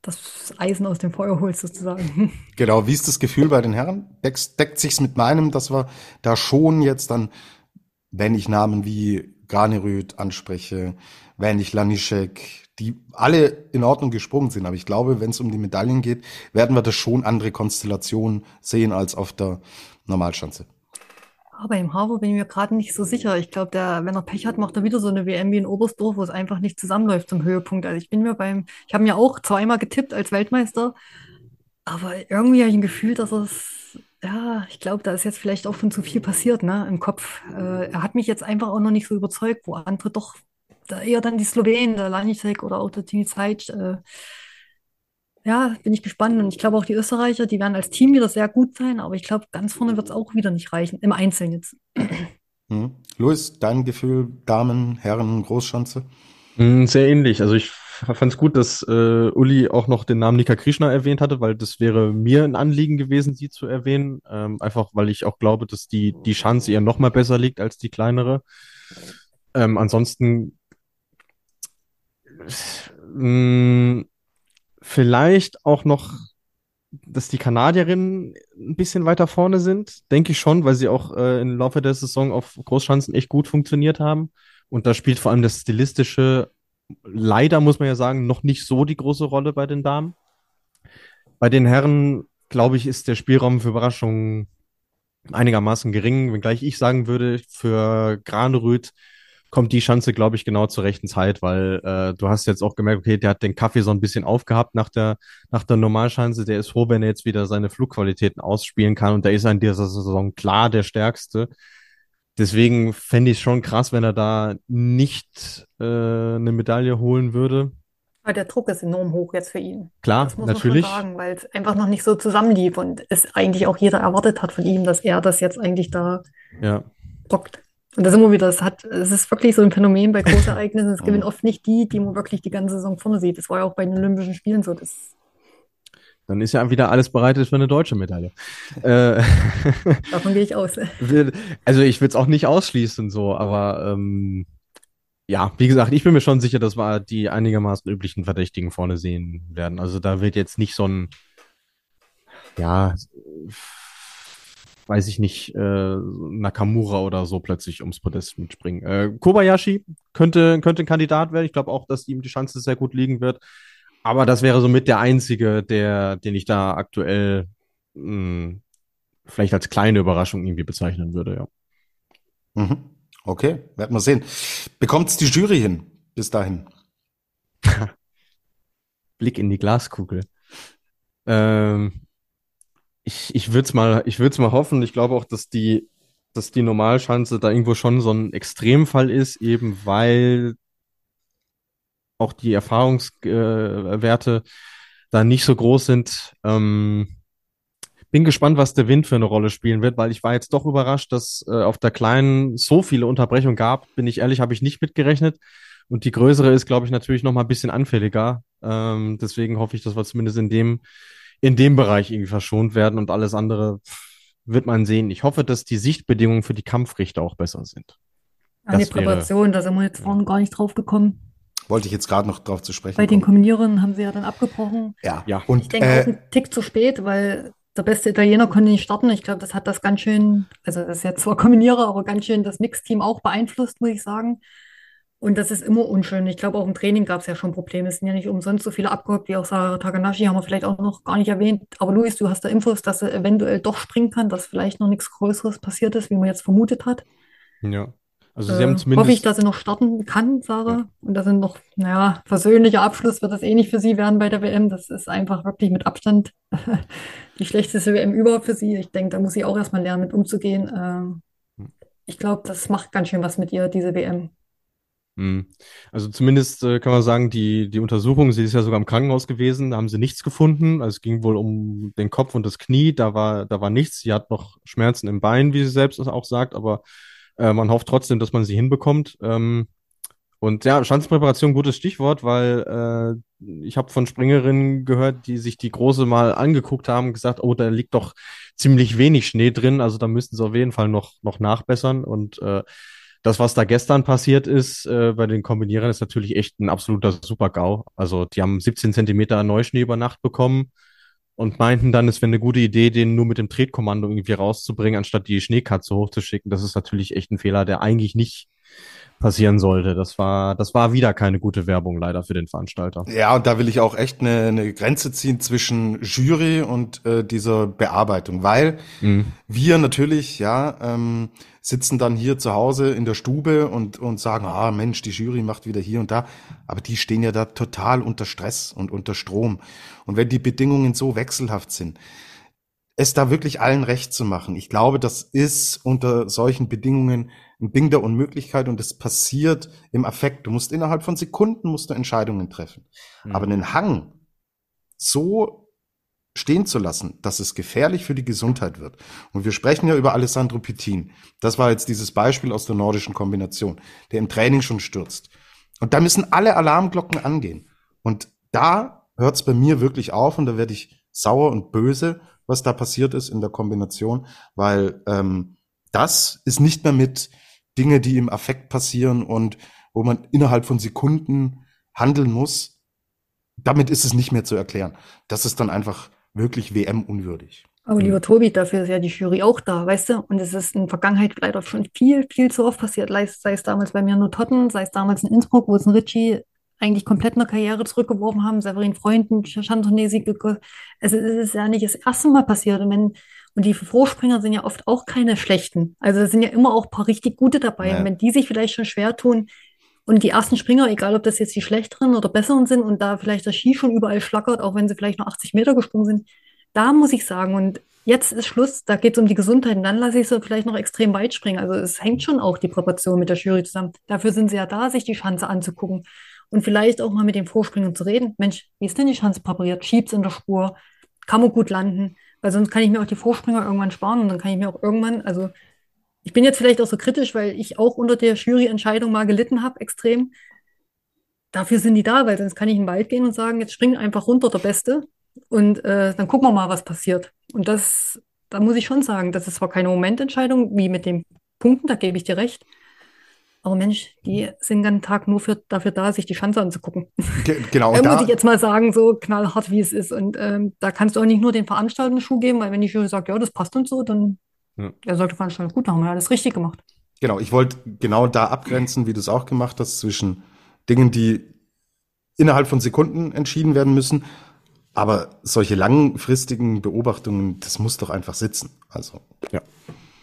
das Eisen aus dem Feuer holst, sozusagen. Genau, wie ist das Gefühl bei den Herren? Deckt, deckt sich's mit meinem, dass wir da schon jetzt dann, wenn ich Namen wie Graneröd anspreche, wenn ich Lanischek, die alle in Ordnung gesprungen sind, aber ich glaube, wenn es um die Medaillen geht, werden wir da schon andere Konstellationen sehen als auf der Normalschanze. Aber im Harvard bin ich mir gerade nicht so sicher. Ich glaube, wenn er Pech hat, macht er wieder so eine WM wie in Oberstdorf, wo es einfach nicht zusammenläuft zum Höhepunkt. Also ich bin mir beim, ich habe mir auch zweimal getippt als Weltmeister, aber irgendwie habe ich ein Gefühl, dass es, ja, ich glaube, da ist jetzt vielleicht auch schon zu viel passiert, ne, im Kopf. Äh, er hat mich jetzt einfach auch noch nicht so überzeugt, wo andere doch da eher dann die Slowenen, der Lanicek oder auch der Tini Zeit, äh, ja, bin ich gespannt. Und ich glaube auch die Österreicher, die werden als Team wieder sehr gut sein, aber ich glaube, ganz vorne wird es auch wieder nicht reichen, im Einzelnen jetzt. Hm. Luis, dein Gefühl, Damen, Herren, Großschanze? Mm, Sehr ähnlich. Also ich fand es gut, dass äh, Uli auch noch den Namen Nika Krishna erwähnt hatte, weil das wäre mir ein Anliegen gewesen, sie zu erwähnen. Ähm, einfach weil ich auch glaube, dass die, die Chance ihr noch mal besser liegt als die kleinere. Ähm, ansonsten mh, vielleicht auch noch, dass die Kanadierinnen ein bisschen weiter vorne sind, denke ich schon, weil sie auch äh, im Laufe der Saison auf Großschanzen echt gut funktioniert haben. Und da spielt vor allem das Stilistische, leider muss man ja sagen, noch nicht so die große Rolle bei den Damen. Bei den Herren, glaube ich, ist der Spielraum für Überraschungen einigermaßen gering, wenngleich ich sagen würde, für Granerüth kommt die Chance, glaube ich, genau zur rechten Zeit, weil äh, du hast jetzt auch gemerkt, okay, der hat den Kaffee so ein bisschen aufgehabt nach der, nach der Normalschanze. Der ist froh, wenn er jetzt wieder seine Flugqualitäten ausspielen kann und der ist in dieser Saison klar der Stärkste. Deswegen fände ich es schon krass, wenn er da nicht äh, eine Medaille holen würde. Aber der Druck ist enorm hoch jetzt für ihn. Klar, Das muss natürlich. man schon sagen, weil es einfach noch nicht so zusammenlief und es eigentlich auch jeder erwartet hat von ihm, dass er das jetzt eigentlich da Ja. rockt. Und da sind wir wieder, es hat, es ist wirklich so ein Phänomen bei Großereignissen. Es gewinnen oft nicht die, die man wirklich die ganze Saison vorne sieht. Das war ja auch bei den Olympischen Spielen so. Das, Dann ist ja wieder alles bereitet für eine deutsche Medaille. äh, davon gehe ich aus. also ich will es auch nicht ausschließen, so, aber ähm, ja, wie gesagt, ich bin mir schon sicher, dass wir die einigermaßen üblichen Verdächtigen vorne sehen werden. Also da wird jetzt nicht so ein, ja, weiß ich nicht, äh, Nakamura oder so plötzlich ums Podest mitspringen. Äh, Kobayashi könnte, könnte ein Kandidat werden. Ich glaube auch, dass ihm die Chance sehr gut liegen wird. Aber das wäre somit der einzige, der, den ich da aktuell mh, vielleicht als kleine Überraschung irgendwie bezeichnen würde, ja. Mhm. Okay, werden wir sehen. Bekommt's die Jury hin bis dahin? Blick in die Glaskugel. Ähm, ich ich würde es mal, mal hoffen. Ich glaube auch, dass die, dass die Normalschanze da irgendwo schon so ein Extremfall ist, eben weil auch die Erfahrungswerte da nicht so groß sind. Ähm, bin gespannt, was der Wind für eine Rolle spielen wird, weil ich war jetzt doch überrascht, dass äh, auf der kleinen so viele Unterbrechungen gab. Bin ich ehrlich, habe ich nicht mitgerechnet. Und die größere ist, glaube ich, natürlich noch mal ein bisschen anfälliger. Ähm, deswegen hoffe ich, dass wir zumindest in dem, in dem Bereich irgendwie verschont werden und alles andere wird man sehen. Ich hoffe, dass die Sichtbedingungen für die Kampfrichter auch besser sind. An die Das wäre- Präparation, da sind wir jetzt vorhin gar nicht drauf gekommen. Wollte ich jetzt gerade noch drauf zu sprechen Bei den kommen. Kombinierern haben sie ja dann abgebrochen. Ja. Ja. Und Ich denke auch äh, ein Tick zu spät, weil der beste Italiener konnte nicht starten. Ich glaube, das hat das ganz schön, also das ist jetzt zwar Kombinierer, aber ganz schön das Mixteam auch beeinflusst, muss ich sagen. Und das ist immer unschön. Ich glaube, auch im Training gab es ja schon Probleme. Es sind ja nicht umsonst so viele abgehockt, wie auch Sarah Takanashi, haben wir vielleicht auch noch gar nicht erwähnt. Aber Luis, du hast da Infos, dass er eventuell doch springen kann, dass vielleicht noch nichts Größeres passiert ist, wie man jetzt vermutet hat. Ja. Also sie Äh, haben hoffe ich, zumindest. dass sie noch starten kann, Sarah. Und das sind noch, naja, versöhnlicher Abschluss wird das eh nicht für sie werden bei der WM. Das ist einfach wirklich mit Abstand die schlechteste WM überhaupt für sie. Ich denke, da muss sie auch erstmal lernen, mit umzugehen. Ähm, ich glaube, das macht ganz schön was mit ihr, diese WM. Hm. Also zumindest äh, kann man sagen, die, die Untersuchung, sie ist ja sogar im Krankenhaus gewesen, da haben sie nichts gefunden. Also es ging wohl um den Kopf und das Knie, da war, da war nichts. Sie hat noch Schmerzen im Bein, wie sie selbst auch sagt, aber äh, man hofft trotzdem, dass man sie hinbekommt. Ähm, und ja, Schanzenpräparation, gutes Stichwort, weil äh, ich habe von Springerinnen gehört, die sich die große mal angeguckt haben gesagt, oh, da liegt doch ziemlich wenig Schnee drin, also da müssten sie auf jeden Fall noch, noch nachbessern. Und äh, das, was da gestern passiert ist äh, bei den Kombinierern, ist natürlich echt ein absoluter Super-GAU. Also die haben 17 Zentimeter Neuschnee über Nacht bekommen und meinten dann, es wäre eine gute Idee, den nur mit dem Tretkommando irgendwie rauszubringen, anstatt die Schneekatze hochzuschicken. Das ist natürlich echt ein Fehler, der eigentlich nicht passieren sollte. Das war, das war wieder keine gute Werbung leider für den Veranstalter. Ja, und da will ich auch echt eine, eine Grenze ziehen zwischen Jury und äh, dieser Bearbeitung, weil Mhm. wir natürlich, ja, ähm, sitzen dann hier zu Hause in der Stube und, und sagen, ah Mensch, die Jury macht wieder hier und da. Aber die stehen ja da total unter Stress und unter Strom. Und wenn die Bedingungen so wechselhaft sind, es da wirklich allen recht zu machen. Ich glaube, das ist unter solchen Bedingungen ein Ding der Unmöglichkeit und es passiert im Affekt. Du musst innerhalb von Sekunden musst du Entscheidungen treffen. Mhm. Aber einen Hang so stehen zu lassen, dass es gefährlich für die Gesundheit wird. Und wir sprechen ja über Alessandro Pittin. Das war jetzt dieses Beispiel aus der nordischen Kombination, der im Training schon stürzt. Und da müssen alle Alarmglocken angehen. Und da hört es bei mir wirklich auf und da werde ich sauer und böse, was da passiert ist in der Kombination, weil ähm, das ist nicht mehr mit Dinge, die im Affekt passieren und wo man innerhalb von Sekunden handeln muss. Damit ist es nicht mehr zu erklären. Das ist dann einfach wirklich WM-unwürdig. Aber lieber Tobi, dafür ist ja die Jury auch da, weißt du? Und es ist in der Vergangenheit leider schon viel, viel zu oft passiert. Sei es damals bei mir nur Totten, sei es damals in Innsbruck, wo es ein Ritchie eigentlich komplett in der Karriere zurückgeworfen haben, Severin Freunden, Chantonesi, also es ist ja nicht das erste Mal passiert. Und, wenn, und die Vorspringer sind ja oft auch keine schlechten. Also es sind ja immer auch ein paar richtig gute dabei. Ja. Und wenn die sich vielleicht schon schwer tun, und die ersten Springer, egal ob das jetzt die schlechteren oder besseren sind und da vielleicht das Ski schon überall schlackert, auch wenn sie vielleicht nur 80 Meter gesprungen sind, da muss ich sagen, und jetzt ist Schluss, da geht es um die Gesundheit und dann lasse ich sie vielleicht noch extrem weit springen. Also es hängt schon auch die Proportion mit der Jury zusammen. Dafür sind sie ja da, sich die Chance anzugucken und vielleicht auch mal mit dem Vorspringen zu reden. Mensch, wie ist denn die Chance präpariert? Schiebt's in der Spur? Kann man gut landen? Weil sonst kann ich mir auch die Vorspringer irgendwann sparen und dann kann ich mir auch irgendwann, also ich bin jetzt vielleicht auch so kritisch, weil ich auch unter der Juryentscheidung mal gelitten habe, extrem. Dafür sind die da, weil sonst kann ich in den Wald gehen und sagen, jetzt springt einfach runter der Beste und äh, dann gucken wir mal, was passiert. Und das, da muss ich schon sagen, das ist zwar keine Momententscheidung, wie mit den Punkten, da gebe ich dir recht. Aber Mensch, die sind den ganzen Tag nur für, dafür da, sich die Chance anzugucken. Ge genau. da muss ich jetzt mal sagen, so knallhart, wie es ist. Und ähm, da kannst du auch nicht nur den Veranstaltern Schuh geben, weil wenn die Jury sagt, ja, das passt uns so, dann ja. er sollte Veranstalter gut, haben wir alles richtig gemacht. Genau, ich wollte genau da abgrenzen, wie du es auch gemacht hast, zwischen Dingen, die innerhalb von Sekunden entschieden werden müssen aber solche langfristigen Beobachtungen, das muss doch einfach sitzen. Also, ja.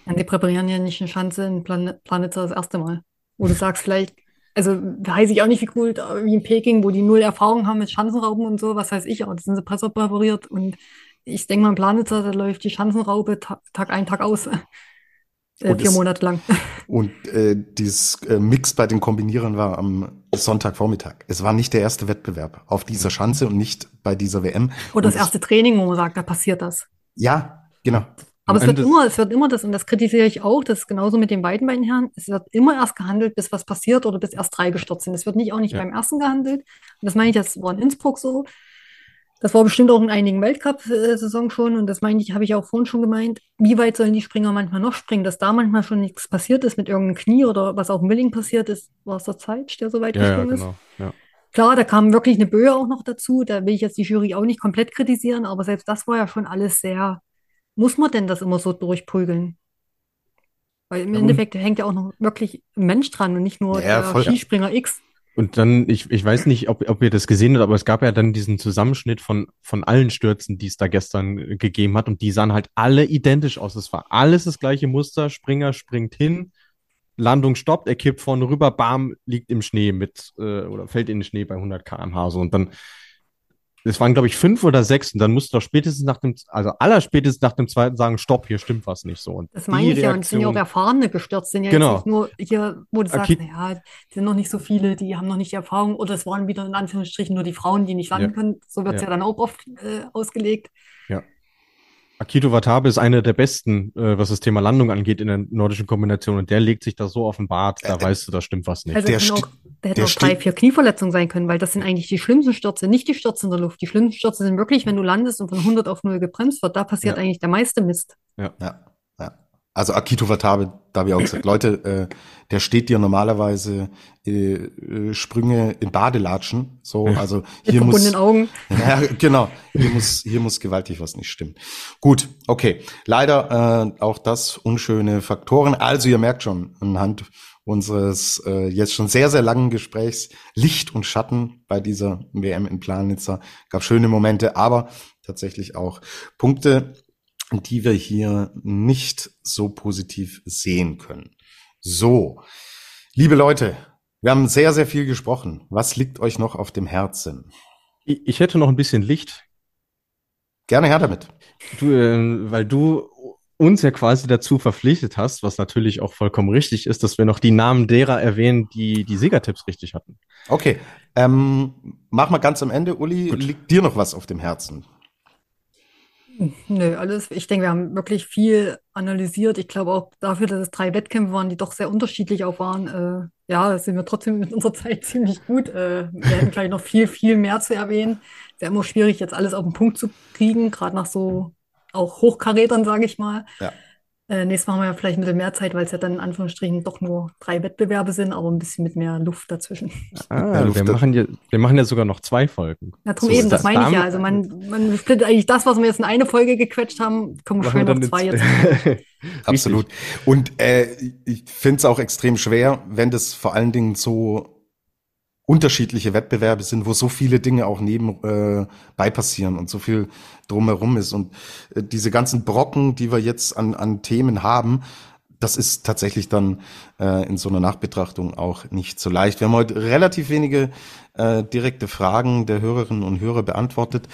ja die präparieren ja nicht eine Chance in Plan Planetza das erste Mal. Wo du sagst, vielleicht, also weiß ich auch nicht, wie cool, wie in Peking, wo die null Erfahrung haben mit Schanzenrauben und so, was weiß ich, aber das sind sie besser präpariert. Und ich denke mal, in Planitzer, da läuft die Schanzenraube Tag ein, Tag aus. Äh, vier es, Monate lang. Und äh, dieses äh, Mix bei den Kombinierern war am Sonntagvormittag. Es war nicht der erste Wettbewerb auf dieser Schanze und nicht bei dieser WM. Oder das erste Training, wo man sagt, da passiert das. Ja, genau. Aber es wird immer, es wird immer das, und das kritisiere ich auch, das ist genauso mit den beiden beiden Herren, es wird immer erst gehandelt, bis was passiert oder bis erst drei gestürzt sind. Es wird nicht auch nicht ja. beim ersten gehandelt. Und das meine ich, das war in Innsbruck so. Das war bestimmt auch in einigen Weltcup-Saison schon und das meine ich, habe ich auch vorhin schon gemeint. Wie weit sollen die Springer manchmal noch springen, dass da manchmal schon nichts passiert ist mit irgendeinem Knie oder was auf dem Willing passiert ist, war es der Zeit, der so weit ja, gesprungen ja, genau. ist. Ja. Klar, da kam wirklich eine Böe auch noch dazu. Da will ich jetzt die Jury auch nicht komplett kritisieren, aber selbst das war ja schon alles sehr. Muss man denn das immer so durchprügeln? Weil im Endeffekt hängt ja auch noch wirklich ein Mensch dran und nicht nur der voll, Skispringer X. Und dann, ich, ich weiß nicht, ob, ob ihr das gesehen habt, aber es gab ja dann diesen Zusammenschnitt von, von allen Stürzen, die es da gestern äh, gegeben hat. Und die sahen halt alle identisch aus. Es war alles das gleiche Muster. Springer springt hin, Landung stoppt, er kippt vorne rüber, bam, liegt im Schnee mit, äh, oder fällt in den Schnee bei 100 km/h. So. Und dann es waren, glaube ich, fünf oder sechs und dann musst du doch spätestens nach dem, also allerspätestens nach dem zweiten sagen, stopp, hier stimmt was nicht so. Und das meine ich ja, und es sind ja auch Erfahrene gestürzt, sind ja genau. jetzt nicht nur hier, wo du sagst, naja, die sind noch nicht so viele, die haben noch nicht die Erfahrung oder es waren wieder in Anführungsstrichen nur die Frauen, die nicht landen ja. können. So wird es ja. ja. dann auch oft äh, ausgelegt. Ja. Akito Watabe ist einer der besten, äh, was das Thema Landung angeht in der nordischen Kombination und der legt sich da so auf den Bart, da äh, weißt du, da stimmt was nicht. Also der, auch, der hätte auch drei, vier Knieverletzungen sein können, weil das sind eigentlich die schlimmsten Stürze, nicht die Stürze in der Luft. Die schlimmsten Stürze sind wirklich, wenn du landest und von 100 auf 0 gebremst wird, da passiert ja. eigentlich der meiste Mist. Ja. ja. Also Akito Watabe, da habe ich auch gesagt, Leute, äh, der steht dir normalerweise äh, äh, Sprünge in Badelatschen. So, also hier Mit muss. Augen. Ja, genau. Hier muss, hier muss gewaltig was nicht stimmen. Gut, okay. Leider äh, auch das unschöne Faktoren. Also ihr merkt schon anhand unseres äh, jetzt schon sehr, sehr langen Gesprächs Licht und Schatten bei dieser WM in Planitzer. Gab schöne Momente, aber tatsächlich auch Punkte, die wir hier nicht so positiv sehen können. So, liebe Leute, wir haben sehr, sehr viel gesprochen. Was liegt euch noch auf dem Herzen? Ich hätte noch ein bisschen Licht. Gerne her damit. Du, äh, weil du uns ja quasi dazu verpflichtet hast, was natürlich auch vollkommen richtig ist, dass wir noch die Namen derer erwähnen, die die Siegertipps richtig hatten. Okay, ähm, mach mal ganz am Ende, Uli, Gut. liegt dir noch was auf dem Herzen? Nö, alles. Ich denke, wir haben wirklich viel analysiert. Ich glaube auch dafür, dass es drei Wettkämpfe waren, die doch sehr unterschiedlich auch waren. Äh, ja, sind wir trotzdem mit unserer Zeit ziemlich gut. Äh, wir hätten vielleicht noch viel, viel mehr zu erwähnen. Ist ja immer schwierig, jetzt alles auf den Punkt zu kriegen, gerade nach so auch Hochkarätern, sage ich mal. Ja. Äh, nächstes Mal haben wir ja vielleicht ein bisschen mehr Zeit, weil es ja dann in Anführungsstrichen doch nur drei Wettbewerbe sind, aber ein bisschen mit mehr Luft dazwischen. Ah, Luft wir machen, ja, wir machen ja sogar noch zwei Folgen. Ja, drum So eben, das das. meine ich ja. Also man, man splittet eigentlich das, was wir jetzt in eine Folge gequetscht haben, können wir schön auf zwei jetzt. Absolut. Und äh, ich finde es auch extrem schwer, wenn das vor allen Dingen so unterschiedliche Wettbewerbe sind, wo so viele Dinge auch nebenbei äh, passieren und so viel drumherum ist. Und äh, diese ganzen Brocken, die wir jetzt an, an Themen haben, das ist tatsächlich dann äh, in so einer Nachbetrachtung auch nicht so leicht. Wir haben heute relativ wenige äh, direkte Fragen der Hörerinnen und Hörer beantwortet.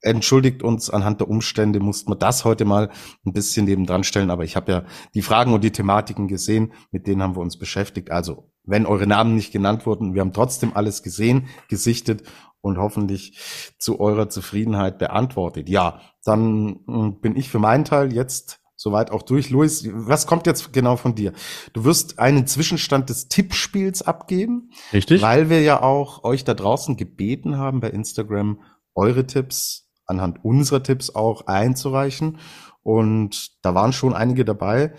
Entschuldigt uns, anhand der Umstände mussten wir das heute mal ein bisschen nebendran stellen, aber ich habe ja die Fragen und die Thematiken gesehen, mit denen haben wir uns beschäftigt. Also, wenn eure Namen nicht genannt wurden, wir haben trotzdem alles gesehen, gesichtet und hoffentlich zu eurer Zufriedenheit beantwortet. Ja, dann mh, bin ich für meinen Teil jetzt soweit auch durch. Luis, was kommt jetzt genau von dir? Du wirst einen Zwischenstand des Tippspiels abgeben, Richtig? weil wir ja auch euch da draußen gebeten haben, bei Instagram eure Tipps anhand unserer Tipps auch einzureichen. Und da waren schon einige dabei,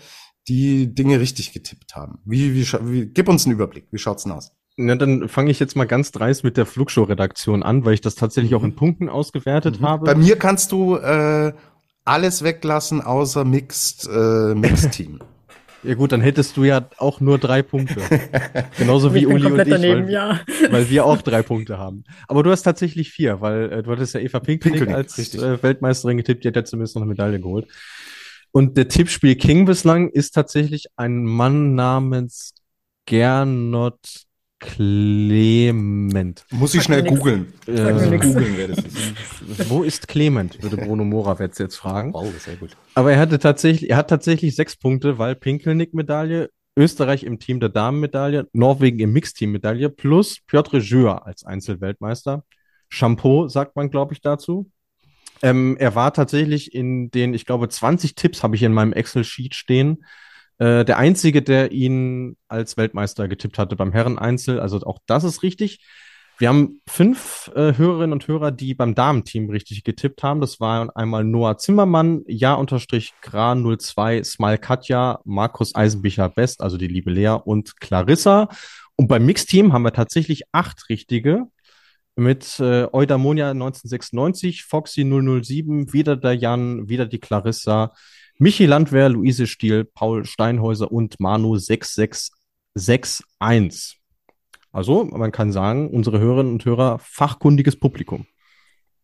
die Dinge richtig getippt haben. Wie, wie, wie gib uns einen Überblick. Wie schaut's denn aus? Na, dann fange ich jetzt mal ganz dreist mit der Flugshow-Redaktion an, weil ich das tatsächlich auch in Punkten ausgewertet habe. Bei mir kannst du äh, alles weglassen außer Mixed äh, Mixed Team. Ja gut, dann hättest du ja auch nur drei Punkte. Genauso wie Uli und ich, daneben, weil, ja. weil wir auch drei Punkte haben. Aber du hast tatsächlich vier, weil äh, du hattest ja Eva Pinknick, Pinknick, als äh, Weltmeisterin getippt, die hat ja zumindest noch eine Medaille geholt. Und der Tippspiel King bislang ist tatsächlich ein Mann namens Gernot Clement. Muss ich schnell googeln. Äh, googeln das. Wo ist Clement, würde Bruno Morawetz jetzt fragen. Wow, sehr gut. Aber er hatte tatsächlich, er hat tatsächlich sechs Punkte, weil Pinkelnick-Medaille, Österreich im Team der Damen-Medaille, Norwegen im Mixteam-Medaille plus Piotr Jür als Einzelweltmeister. Shampoo sagt man, glaube ich, dazu. Ähm, er war tatsächlich in den, ich glaube, 20 Tipps habe ich in meinem Excel-Sheet stehen. Äh, der einzige, der ihn als Weltmeister getippt hatte beim Herren-Einzel. Also auch das ist richtig. Wir haben fünf äh, Hörerinnen und Hörer, die beim Damenteam richtig getippt haben. Das waren einmal Noah Zimmermann, Ja-Gra02, Smile Katja, Markus Eisenbicher Best, also die liebe Lea und Clarissa. Und beim Mixteam haben wir tatsächlich acht richtige mit äh, Eudamonia 1996, Foxy 007, wieder der Jan, wieder die Clarissa, Michi Landwehr, Luise Stiel, Paul Steinhäuser und Manu 6661. Also, man kann sagen, unsere Hörerinnen und Hörer, fachkundiges Publikum.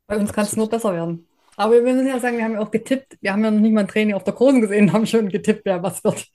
Bei uns kann es nur besser werden. Aber wir müssen ja sagen, wir haben ja auch getippt. Wir haben ja noch nicht mal ein Training auf der Großen gesehen, haben schon getippt, wer was wird.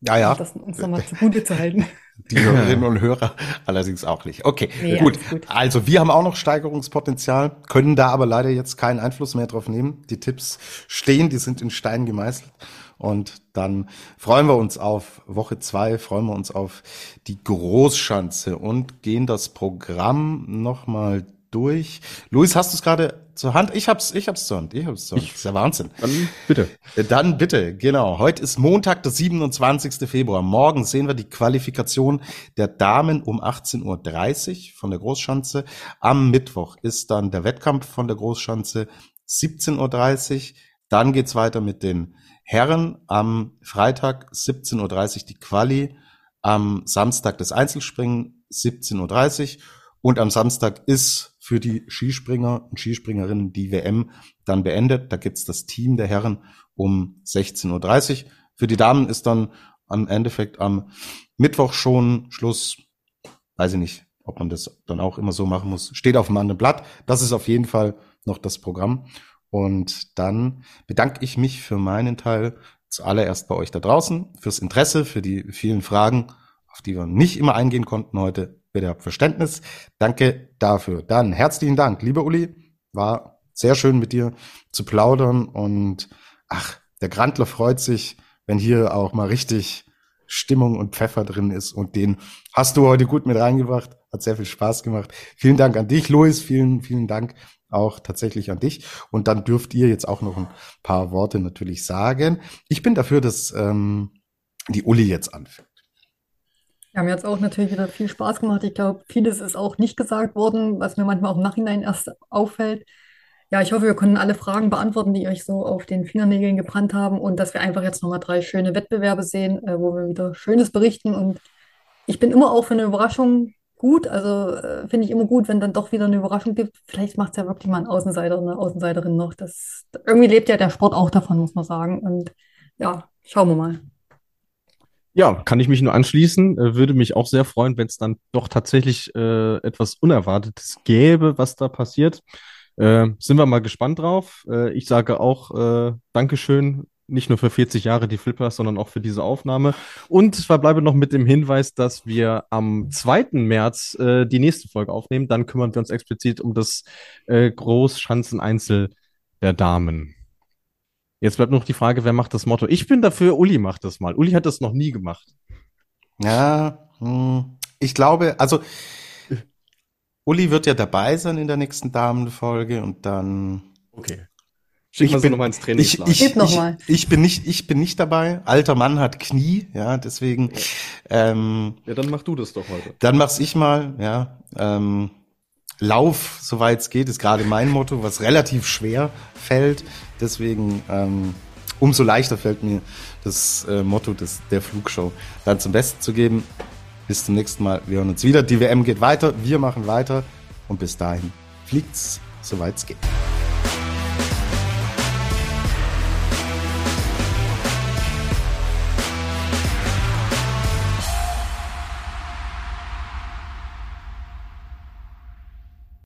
Ja, ja. Um das uns nochmal zugute zu halten. Die Hörerinnen und Hörer allerdings auch nicht. Okay, Nee, gut. gut. Also wir haben auch noch Steigerungspotenzial, können da aber leider jetzt keinen Einfluss mehr drauf nehmen. Die Tipps stehen, die sind in Stein gemeißelt. Und dann freuen wir uns auf Woche zwei, freuen wir uns auf die Großschanze und gehen das Programm nochmal durch. Luis, hast du es gerade zur Hand? Ich hab's, ich hab's zur Hand. Ich hab's zur Hand. Das ist ja Wahnsinn. Dann bitte. Dann bitte, genau. Heute ist Montag, der 27. Februar. Morgen sehen wir die Qualifikation der Damen um 18.30 Uhr von der Großschanze. Am Mittwoch ist dann der Wettkampf von der Großschanze 17.30 Uhr. Dann geht's weiter mit den Herren. Am Freitag 17.30 Uhr die Quali. Am Samstag das Einzelspringen 17.30 Uhr. Und am Samstag ist für die Skispringer und Skispringerinnen die WM dann beendet. Da gibt's das Team der Herren um 16.30 Uhr. Für die Damen ist dann am Endeffekt am Mittwoch schon Schluss. Weiß ich nicht, ob man das dann auch immer so machen muss. Steht auf dem anderen Blatt. Das ist auf jeden Fall noch das Programm. Und dann bedanke ich mich für meinen Teil zuallererst bei euch da draußen, fürs Interesse, für die vielen Fragen, auf die wir nicht immer eingehen konnten heute. Bitte habt Verständnis. Danke dafür. Dann herzlichen Dank, lieber Uli. War sehr schön mit dir zu plaudern und ach, der Grantler freut sich, wenn hier auch mal richtig Stimmung und Pfeffer drin ist. Und den hast du heute gut mit reingebracht. Hat sehr viel Spaß gemacht. Vielen Dank an dich, Luis. Vielen, vielen Dank auch tatsächlich an dich. Und dann dürft ihr jetzt auch noch ein paar Worte natürlich sagen. Ich bin dafür, dass ähm, die Uli jetzt anfängt. Ja, mir hat es auch natürlich wieder viel Spaß gemacht. Ich glaube, vieles ist auch nicht gesagt worden, was mir manchmal auch im Nachhinein erst auffällt. Ja, ich hoffe, wir konnten alle Fragen beantworten, die euch so auf den Fingernägeln gebrannt haben und dass wir einfach jetzt nochmal drei schöne Wettbewerbe sehen, äh, wo wir wieder Schönes berichten. Und ich bin immer auch für eine Überraschung gut. Also äh, finde ich immer gut, wenn dann doch wieder eine Überraschung gibt. Vielleicht macht es ja wirklich mal ein Außenseiter eine Außenseiterin noch. Das, irgendwie lebt ja der Sport auch davon, muss man sagen. Und ja, schauen wir mal. Ja, kann ich mich nur anschließen. Äh, würde mich auch sehr freuen, wenn es dann doch tatsächlich äh, etwas Unerwartetes gäbe, was da passiert. Äh, sind wir mal gespannt drauf. Äh, ich sage auch äh, Dankeschön, nicht nur für 40 Jahre die Flippers, sondern auch für diese Aufnahme. Und ich verbleibe noch mit dem Hinweis, dass wir am 2. März äh, die nächste Folge aufnehmen. Dann kümmern wir uns explizit um das äh, Großschanzen-Einzel der Damen. Jetzt bleibt noch die Frage, wer macht das Motto? Ich bin dafür, Uli macht das mal. Uli hat das noch nie gemacht. Ja, hm, ich glaube, also Uli wird ja dabei sein in der nächsten Damenfolge und dann. Okay. Schick ich bin noch mal ins Training. Ich, ich, ich, ich, ich, bin nicht, ich bin nicht dabei. Alter Mann hat Knie, ja, deswegen. Ähm, ja, dann mach du das doch heute. Dann mach's ich mal, ja. Ähm, Lauf, soweit es geht, ist gerade mein Motto, was relativ schwer fällt. Deswegen ähm, umso leichter fällt mir das äh, Motto des, der Flugshow dann zum Besten zu geben. Bis zum nächsten Mal. Wir hören uns wieder. Die WM geht weiter. Wir machen weiter. Und bis dahin fliegt's, soweit es geht.